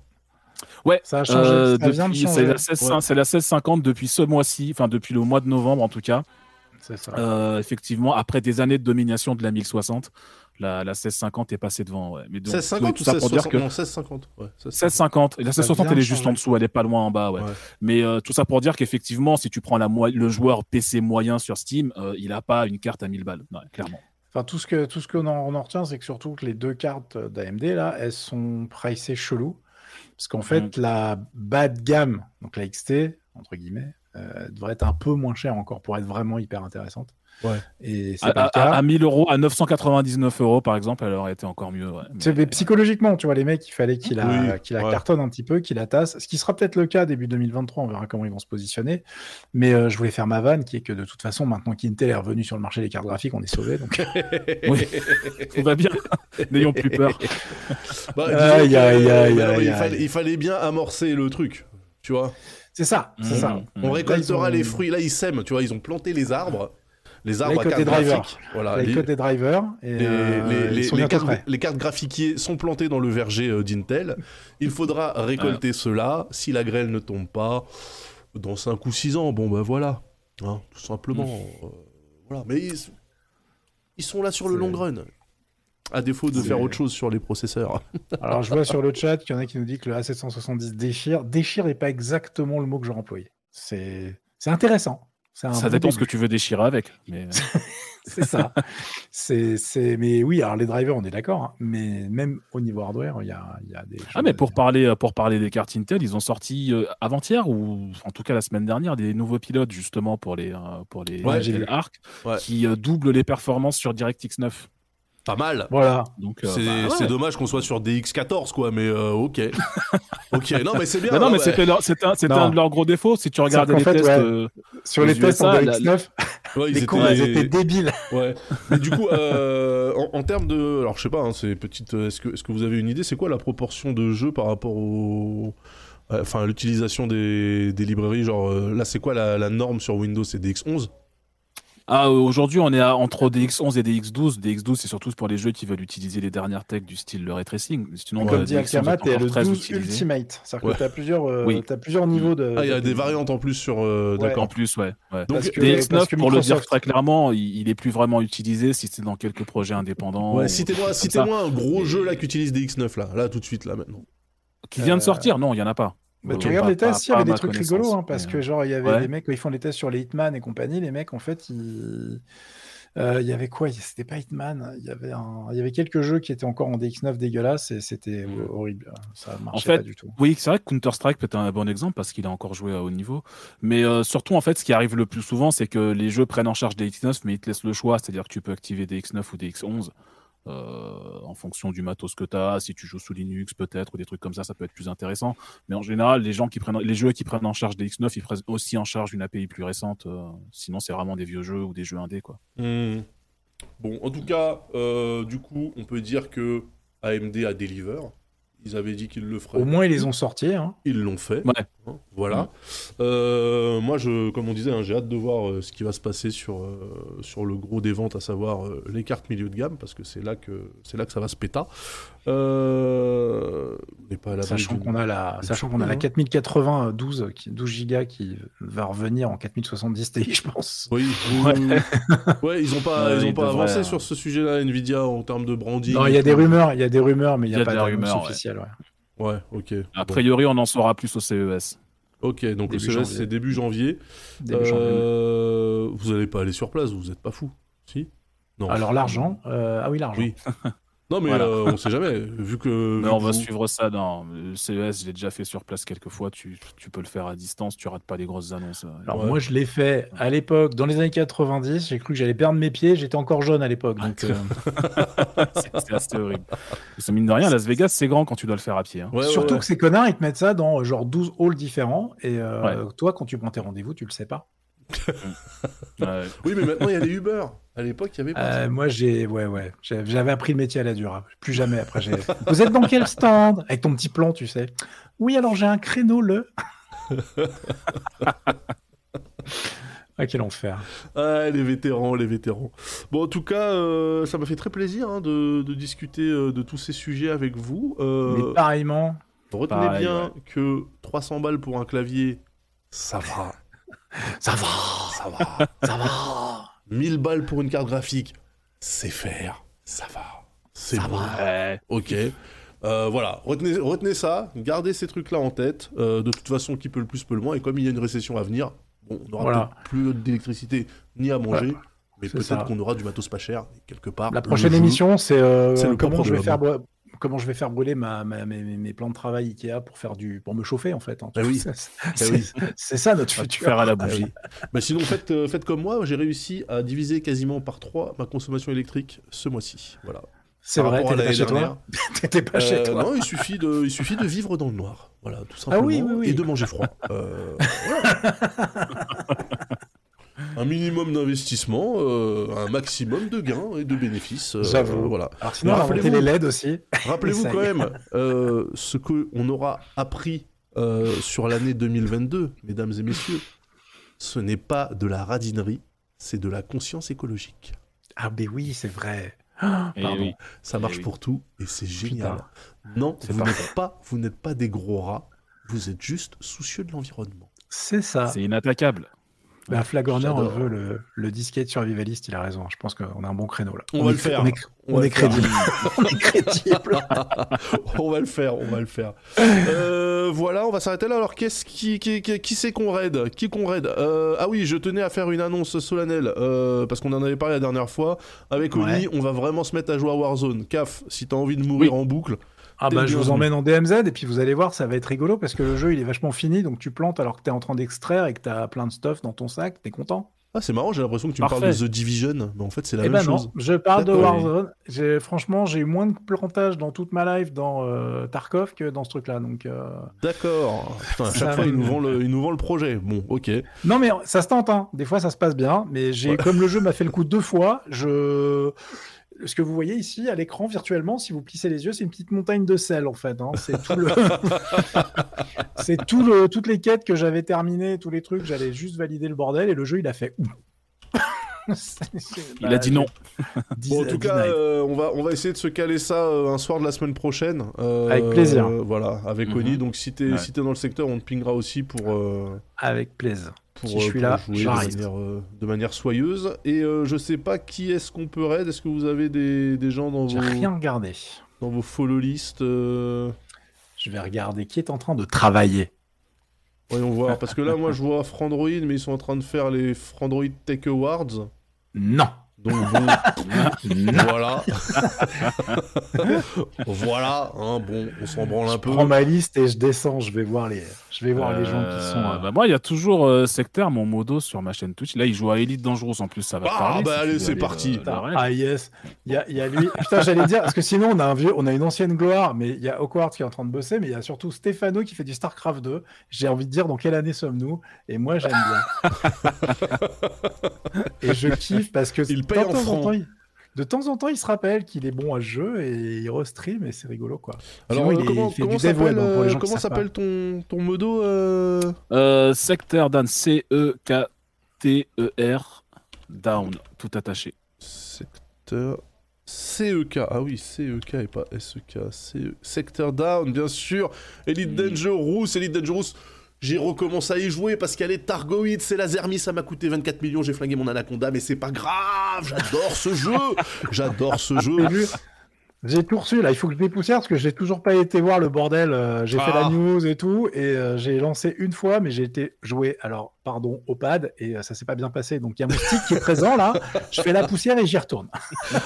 Ouais, Ça a changé, euh, c'est la, 16, Ouais. c'est la 1650 depuis ce mois-ci, enfin depuis le mois de novembre en tout cas. C'est ça. Euh, effectivement, après des années de domination de la 1060, la, la 1650 est passée devant. Ouais. Mais donc, 1650 tout ou ça pour dire 1660 que Non, 1650. Ouais, 1650, et la Ça 1660 vient elle est juste en dessous, elle est pas loin en bas. Ouais. Ouais. Mais euh, tout ça pour dire qu'effectivement, si tu prends la mo- le joueur PC moyen sur Steam, euh, il a pas une carte à 1000 balles, Ouais, clairement. Enfin, tout ce que tout ce qu'on en, on en retient, c'est que surtout que les deux cartes d'AMD là, elles sont pricées chelou, parce qu'en fait Mm. la bas de gamme, donc la XT entre guillemets, euh, devrait être un peu moins chère encore pour être vraiment hyper intéressante. Ouais. Et c'est À, pas le à- cas. à 1000 euros, à 999 euros par exemple, elle aurait été encore mieux. ouais. C'est- Mais- mais psychologiquement, tu vois, les mecs, il fallait qu'il la, Oui, ouais. cartonne un petit peu, qu'il la tasse. Ce qui sera peut-être le cas début 2023, on verra comment ils vont se positionner. Mais euh, je voulais faire ma vanne, qui est que de toute façon, maintenant qu'Intel est revenu sur le marché des cartes graphiques, on est sauvé. Donc, Oui. Tout va bien, n'ayons plus peur. Euh, il, fallait, bien amorcer le truc, tu vois. c'est ça, c'est Mhm. ça. Mhm. On récoltera Là, ils ont- les fruits. Là, ils sèment, tu vois. Ils ont planté les arbres. Les arbres à cartes graphiques. Voilà. Les, des drivers. Et, les- euh, les- cartes, les cartes sont plantées dans le verger euh, d'Intel. Il faudra récolter cela. Si la grêle ne tombe pas, dans 5 ou 6 ans, bon, ben voilà. Hein, tout simplement. Euh, voilà. Mais ils, ils sont là sur le long run. À défaut de faire autre chose sur les processeurs. Alors, je vois sur le chat qu'il y en a qui nous dit que le A770 déchire. Déchire n'est pas exactement le mot que j'aurais employé. C'est intéressant. Ça bon dépend ce que tu veux déchirer avec. Mais... C'est ça. c'est, c'est... Mais oui, alors les drivers, on est d'accord. hein, mais même au niveau hardware, il y a, il y a des choses Ah mais pour parler euh, pour parler des cartes Intel, ils ont sorti euh, avant-hier ou en tout cas la semaine dernière des nouveaux pilotes justement pour les euh, pour les Ouais, j'ai. Arc Ouais. qui euh, doublent les performances sur DirectX 9. Pas mal. Voilà. Donc euh, C'est bah, ouais. dommage qu'on soit sur des X14, quoi, mais euh, ok. ok, non, mais c'est bien. Bah non, hein, mais c'était un, de leurs gros défauts. Si tu regardes les fait, tests, ouais. euh, Sur les tests en USA, la- DX9, ouais, ils les étaient- cons, ils étaient débiles. Ouais. Mais du coup, euh, en, en termes de. Alors, je sais pas, hein, c'est petite. Est-ce que, est-ce que vous avez une idée C'est quoi la proportion de jeux par rapport au. Enfin, l'utilisation des, des librairies Genre, euh, là, c'est quoi la, la norme sur Windows C'est DX11 Ah, aujourd'hui, on est à, entre DX11 et DX12. DX12, c'est surtout pour les jeux qui veulent utiliser les dernières techs du style le ray tracing. Sinon, Comme euh, dit DX11 Akama, t'es le très 12 utilisé. Ultimate. C'est-à-dire Ouais. que t'as plusieurs, euh, Oui. t'as plusieurs niveaux de. Ah, il y a de- des variantes en plus sur. euh, Ouais. D'accord. En plus, ouais. ouais. Donc, Parce que- DX9, parce que pour le dire très clairement, il, il est plus vraiment utilisé si c'est dans quelques projets indépendants. Ouais, ou citez-moi, un gros Et- jeu là qui utilise des X9 là, là tout de suite là maintenant. Qui vient de Euh, sortir Non, il y en a pas. Bah, tu regardes les tests, il y avait des trucs rigolos, hein, parce que genre, il y avait ouais. des mecs, quand ils font les tests sur les Hitman et compagnie, les mecs, en fait, ils... euh, il y avait quoi? C'était pas Hitman, il y avait, un... il y avait quelques jeux qui étaient encore en DX9 dégueulasses et c'était horrible, ça marchait fait, pas du tout. Oui, c'est vrai que Counter-Strike peut être un bon exemple parce qu'il a encore joué à haut niveau. Mais euh, surtout, en fait, ce qui arrive le plus souvent, c'est que les jeux prennent en charge des X9, mais ils te laissent le choix. C'est-à-dire que tu peux activer des X9 ou des X11 euh, en fonction du matos que tu as. Si tu joues sous Linux, peut-être, ou des trucs comme ça, ça peut être plus intéressant. Mais en général, les, gens qui prennent, les jeux qui prennent en charge des X9, ils prennent aussi en charge une API plus récente. euh, sinon, c'est vraiment des vieux jeux ou des jeux indés. Quoi. Hmm. Bon, en tout cas, euh, du coup, on peut dire que AMD a deliver. Ils avaient dit qu'ils le feraient. Au moins, ils les ont sortis. Hein. Ils l'ont fait. Ouais. Hein, voilà. Euh, moi, je, comme on disait, hein, j'ai hâte de voir euh, ce qui va se passer sur, euh, sur le gros des ventes, à savoir euh, les cartes milieu de gamme, parce que c'est là que c'est là que ça va se péter. Euh, on n'est pas à l'abri Sachant qu'on a la, sachant qu'on a la surprise, hein. 4080 euh, 12, qui- 12 Go qui va revenir en 4070 Ti, je pense. Oui, Ouais. ils ont pas, Ouais, ils ont ils pas devraient, avancé hein. sur ce sujet-là, Nvidia, en termes de branding. Non, il y a des rumeurs, il y a des rumeurs, mais il n'y a, a pas d'annonce officielle. Ouais. Ouais, ok. A Bon. priori, on en saura plus au CES. Ok, donc Début le CES, c'est début janvier. Début janvier. Euh, Vous allez pas aller sur place, vous êtes pas fou Si? Non. Alors l'argent, euh, ah oui l'argent. Oui. Non, mais Voilà. euh, on sait jamais. Vu que. Mais vu on que va vous- suivre ça dans le CES. Je l'ai déjà fait sur place quelques fois. Tu, tu peux le faire à distance. Tu rates pas les grosses annonces. euh. Alors Ouais. moi je l'ai fait à l'époque, dans les années 90, j'ai cru que j'allais perdre mes pieds, j'étais encore jeune à l'époque. Donc, euh, c'est c'est assez horrible. Que mine de rien, Las Vegas, c'est grand quand tu dois le faire à pied. hein. Ouais, surtout ouais. que ces connards, ils te mettent ça dans genre 12 halls différents, et euh, Ouais. toi quand tu prends tes rendez-vous, tu le sais pas. Ouais. Oui, mais maintenant, il y a les Uber. À l'époque, il y avait pas. Euh, ça. moi j'ai, ouais ouais, j'avais appris le métier à la dure, hein. plus jamais après. j'ai- Vous êtes dans quel stand? Avec ton petit plan, tu sais. Oui alors j'ai un créneau le. ah quel enfer. Ah, les vétérans, les vétérans. Bon, en tout cas, euh, ça m'a fait très plaisir hein, de, de discuter euh, de tous ces sujets avec vous. Euh, Mais pareillement, retenez pareil, bien que 300 balles pour un clavier, ça va. ça va, Ça va. ça va. 1000 balles pour une carte graphique, c'est faire. Ça va. C'est bon. Ouais. Ok. Euh, voilà, retenez, retenez ça, gardez ces trucs-là en tête. Euh, de toute façon, qui peut le plus peut le moins. Et comme il y a une récession à venir, bon, on n'aura Voilà. plus d'électricité ni à manger, mais peut-être qu'on aura du matos pas cher quelque part. La prochaine jeu- émission, c'est euh, comment je vais faire comment je vais faire brûler ma, ma- mes, mes- plans de travail Ikea pour faire du pour me chauffer en fait. hein. Ah oui. C'est- Ah c'est oui. c'est ça notre futur. faire à la bougie. Bah sinon, faites, euh, faites comme moi, j'ai réussi à diviser quasiment par 3 ma consommation électrique ce mois-ci. Voilà. C'est vrai, t'étais pas chez toi. pas Euh, toi. Non, il suffit, de, il suffit de vivre dans le noir. Voilà, tout simplement. Ah oui, oui, oui. Et de manger froid. Euh, voilà. un minimum d'investissement, euh, un maximum de gains et de bénéfices. euh, J'avoue. voilà. Alors sinon, Rappelez-vous- les LED aussi. Rappelez-vous quand même euh, ce qu'on aura appris euh, sur l'année 2022, mesdames et messieurs. Ce n'est pas de la radinerie, c'est de la conscience écologique. Ah ben oui, c'est vrai. Et Pardon. oui. Ça marche oui. pour tout et c'est génial. Putain. Non, C'est vous n'êtes pas, vous n'êtes pas des gros rats. Vous êtes juste soucieux de l'environnement. C'est ça. C'est inattaquable. Ben, Flagorner veut le, le disquette survivaliste, il a raison. Je pense qu'on a un bon créneau là. On va est le faire. On est, On on crédible. on est crédible. on va le faire, on va le faire. Euh, voilà, on va s'arrêter là. Alors, qu'est-ce qui, qui, qui, qui c'est qu'on raid Qui qu'on raid Euh, Ah oui, je tenais à faire une annonce solennelle euh, parce qu'on en avait parlé la dernière fois. Avec Oni, Ouais. on va vraiment se mettre à jouer à Warzone. CAF, si t'as envie de mourir en boucle. Ah bah je vous emmène en DMZ et puis vous allez voir, ça va être rigolo parce que le jeu il est vachement fini donc tu plantes alors que t'es en train d'extraire et que t'as plein de stuff dans ton sac, t'es content Ah, c'est marrant, j'ai l'impression que tu me parles de. The Division, mais en fait, c'est la Eh même ben non, chose. je parle de. Warzone. J'ai franchement j'ai eu moins de plantage dans toute ma life dans euh, Tarkov que dans ce truc là donc euh, D'accord. Putain, à chaque fois, va. il nous, vend le, nous projet. Bon, ok. non mais ça se tente hein. Des fois ça se passe bien mais j'ai Ouais. comme le jeu m'a fait le coup deux fois, je ce que vous voyez ici à l'écran virtuellement, si vous plissez les yeux, c'est une petite montagne de sel en fait. hein. C'est tout le, c'est tout le, toutes les quêtes que j'avais terminées, tous les trucs, j'allais juste valider le bordel et le jeu il a fait. ouh. Il a dit non. Bon, en tout cas, euh, on, va, on va essayer de se caler ça euh, un soir de la semaine prochaine. Euh, Avec plaisir. euh, voilà, avec Mhm. Oni. Donc si t'es Ouais. si t'es dans le secteur, on te pingera aussi pour, euh, Avec plaisir. Pour, Si je euh, suis pour là, jouer de j'arrive. manière, euh, de manière soyeuse. Et euh, je sais pas qui est-ce qu'on peut raid. Est-ce que vous avez des, des gens dans vos, rien regardé. dans vos follow list euh, Je vais regarder qui est en train de travailler. Voyons voir. Parce que là, moi, je vois Frandroid, mais ils sont en train de faire les Frandroid Tech Awards. Non. Donc bon, voilà. voilà, hein, bon, on s'en branle un Je peu. prends ma liste et je descends. Je vais voir les, je vais voir les gens qui sont. Euh, euh, bah moi, il y a toujours euh, Sectaire, mon modo sur ma chaîne Twitch. Là, il joue à Elite Dangerous en plus, ça va Ah, parler. bah si allez, c'est parti. euh, ah yes, il y a, il y a lui. Putain, j'allais dire parce que sinon on a un vieux, on a une ancienne gloire, mais il y a Hawkwarts qui est en train de bosser, mais il y a surtout Stéphano qui fait du Starcraft 2. J'ai envie de dire dans quelle année sommes-nous? Et moi j'aime bien. et je kiffe parce que Il paye en temps en francs. temps, il- de temps en temps, il se rappelle qu'il est bon à ce jeu et il restream et c'est rigolo quoi. Alors, Sinon, euh, comment, comment s'appelle hein, euh, s'appelle ton, ton modo euh Euh, Sectaire Dan, C-E-K-T-E-R, Down, tout attaché. Secteur CEK. Ah oui, CEK et pas SEK. CE... Sector Down, bien sûr. Elite Dangerous, Elite Dangerous. J'ai recommencé à y jouer parce qu'il y a les Targoïdes, c'est la Zermi, ça m'a coûté 24 millions, j'ai flingué mon anaconda, mais c'est pas grave, j'adore ce jeu, j'adore ce jeu. J'ai tout reçu là, il faut que je dépoussière parce que j'ai toujours pas été voir le bordel. euh, j'ai fait Ah. la news et tout, et euh, j'ai lancé une fois, mais j'ai été joué, alors pardon, au pad, et euh, ça s'est pas bien passé. Donc il y a mon stick qui est présent là, je fais la poussière et j'y retourne.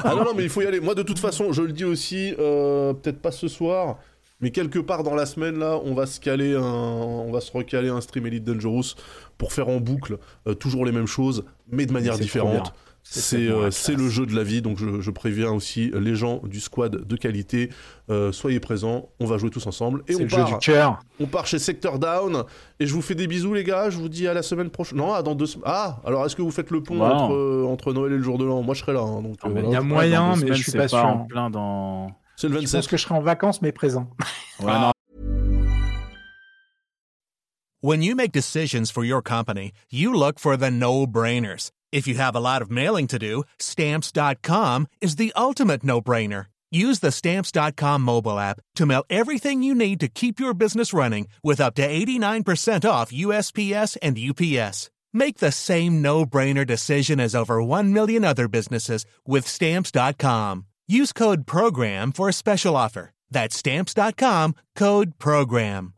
Ah non, non, mais il faut y aller. Moi, de toute façon, je le dis aussi, euh, peut-être pas ce soir, mais quelque part dans la semaine, là, on va se caler un... on va se recaler un stream Elite Dangerous pour faire en boucle euh, toujours les mêmes choses, mais de manière différente. C'est euh, c'est le jeu de la vie, donc je, je préviens aussi les gens du squad de qualité, euh, soyez présents, on va jouer tous ensemble et C'est on le jeu part, du cœur. on part chez Sector Down et je vous fais des bisous les gars, je vous dis à la semaine prochaine. Non, à dans deux semaines. Ah, alors est-ce que vous faites le pont Wow. entre, entre Noël et le jour de l'an? Moi je serai là, hein, donc Ah, euh, il y a moyen, mais semaines, je suis c'est pas sûr. en plein dans. C'est le Je pense que je serai en vacances, mais présent. Ouais, Ah. When you make decisions for your company, you look for the no-brainers. If you have a lot of mailing to do, stamps.com is the ultimate no-brainer. Use the stamps.com mobile app to mail everything you need to keep your business running with up to 89% off USPS and UPS. Make the same no-brainer decision as over 1 million other businesses with stamps.com. Use code PROGRAM for a special offer. That's stamps.com, code PROGRAM.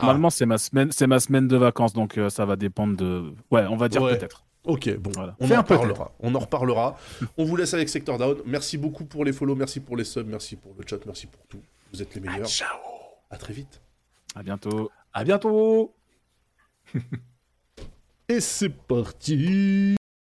Normalement, c'est ma semaine, c'est ma semaine de vacances, donc euh, ça va dépendre de. Ouais, on va dire Ouais. peut-être. Ok, bon, Voilà. on en reparlera. On en reparlera. on vous laisse avec Sector Down. Merci beaucoup pour les follow, merci pour les subs, merci pour le chat, merci pour tout. Vous êtes les meilleurs. Ciao. À très vite. À bientôt. À bientôt. Et c'est parti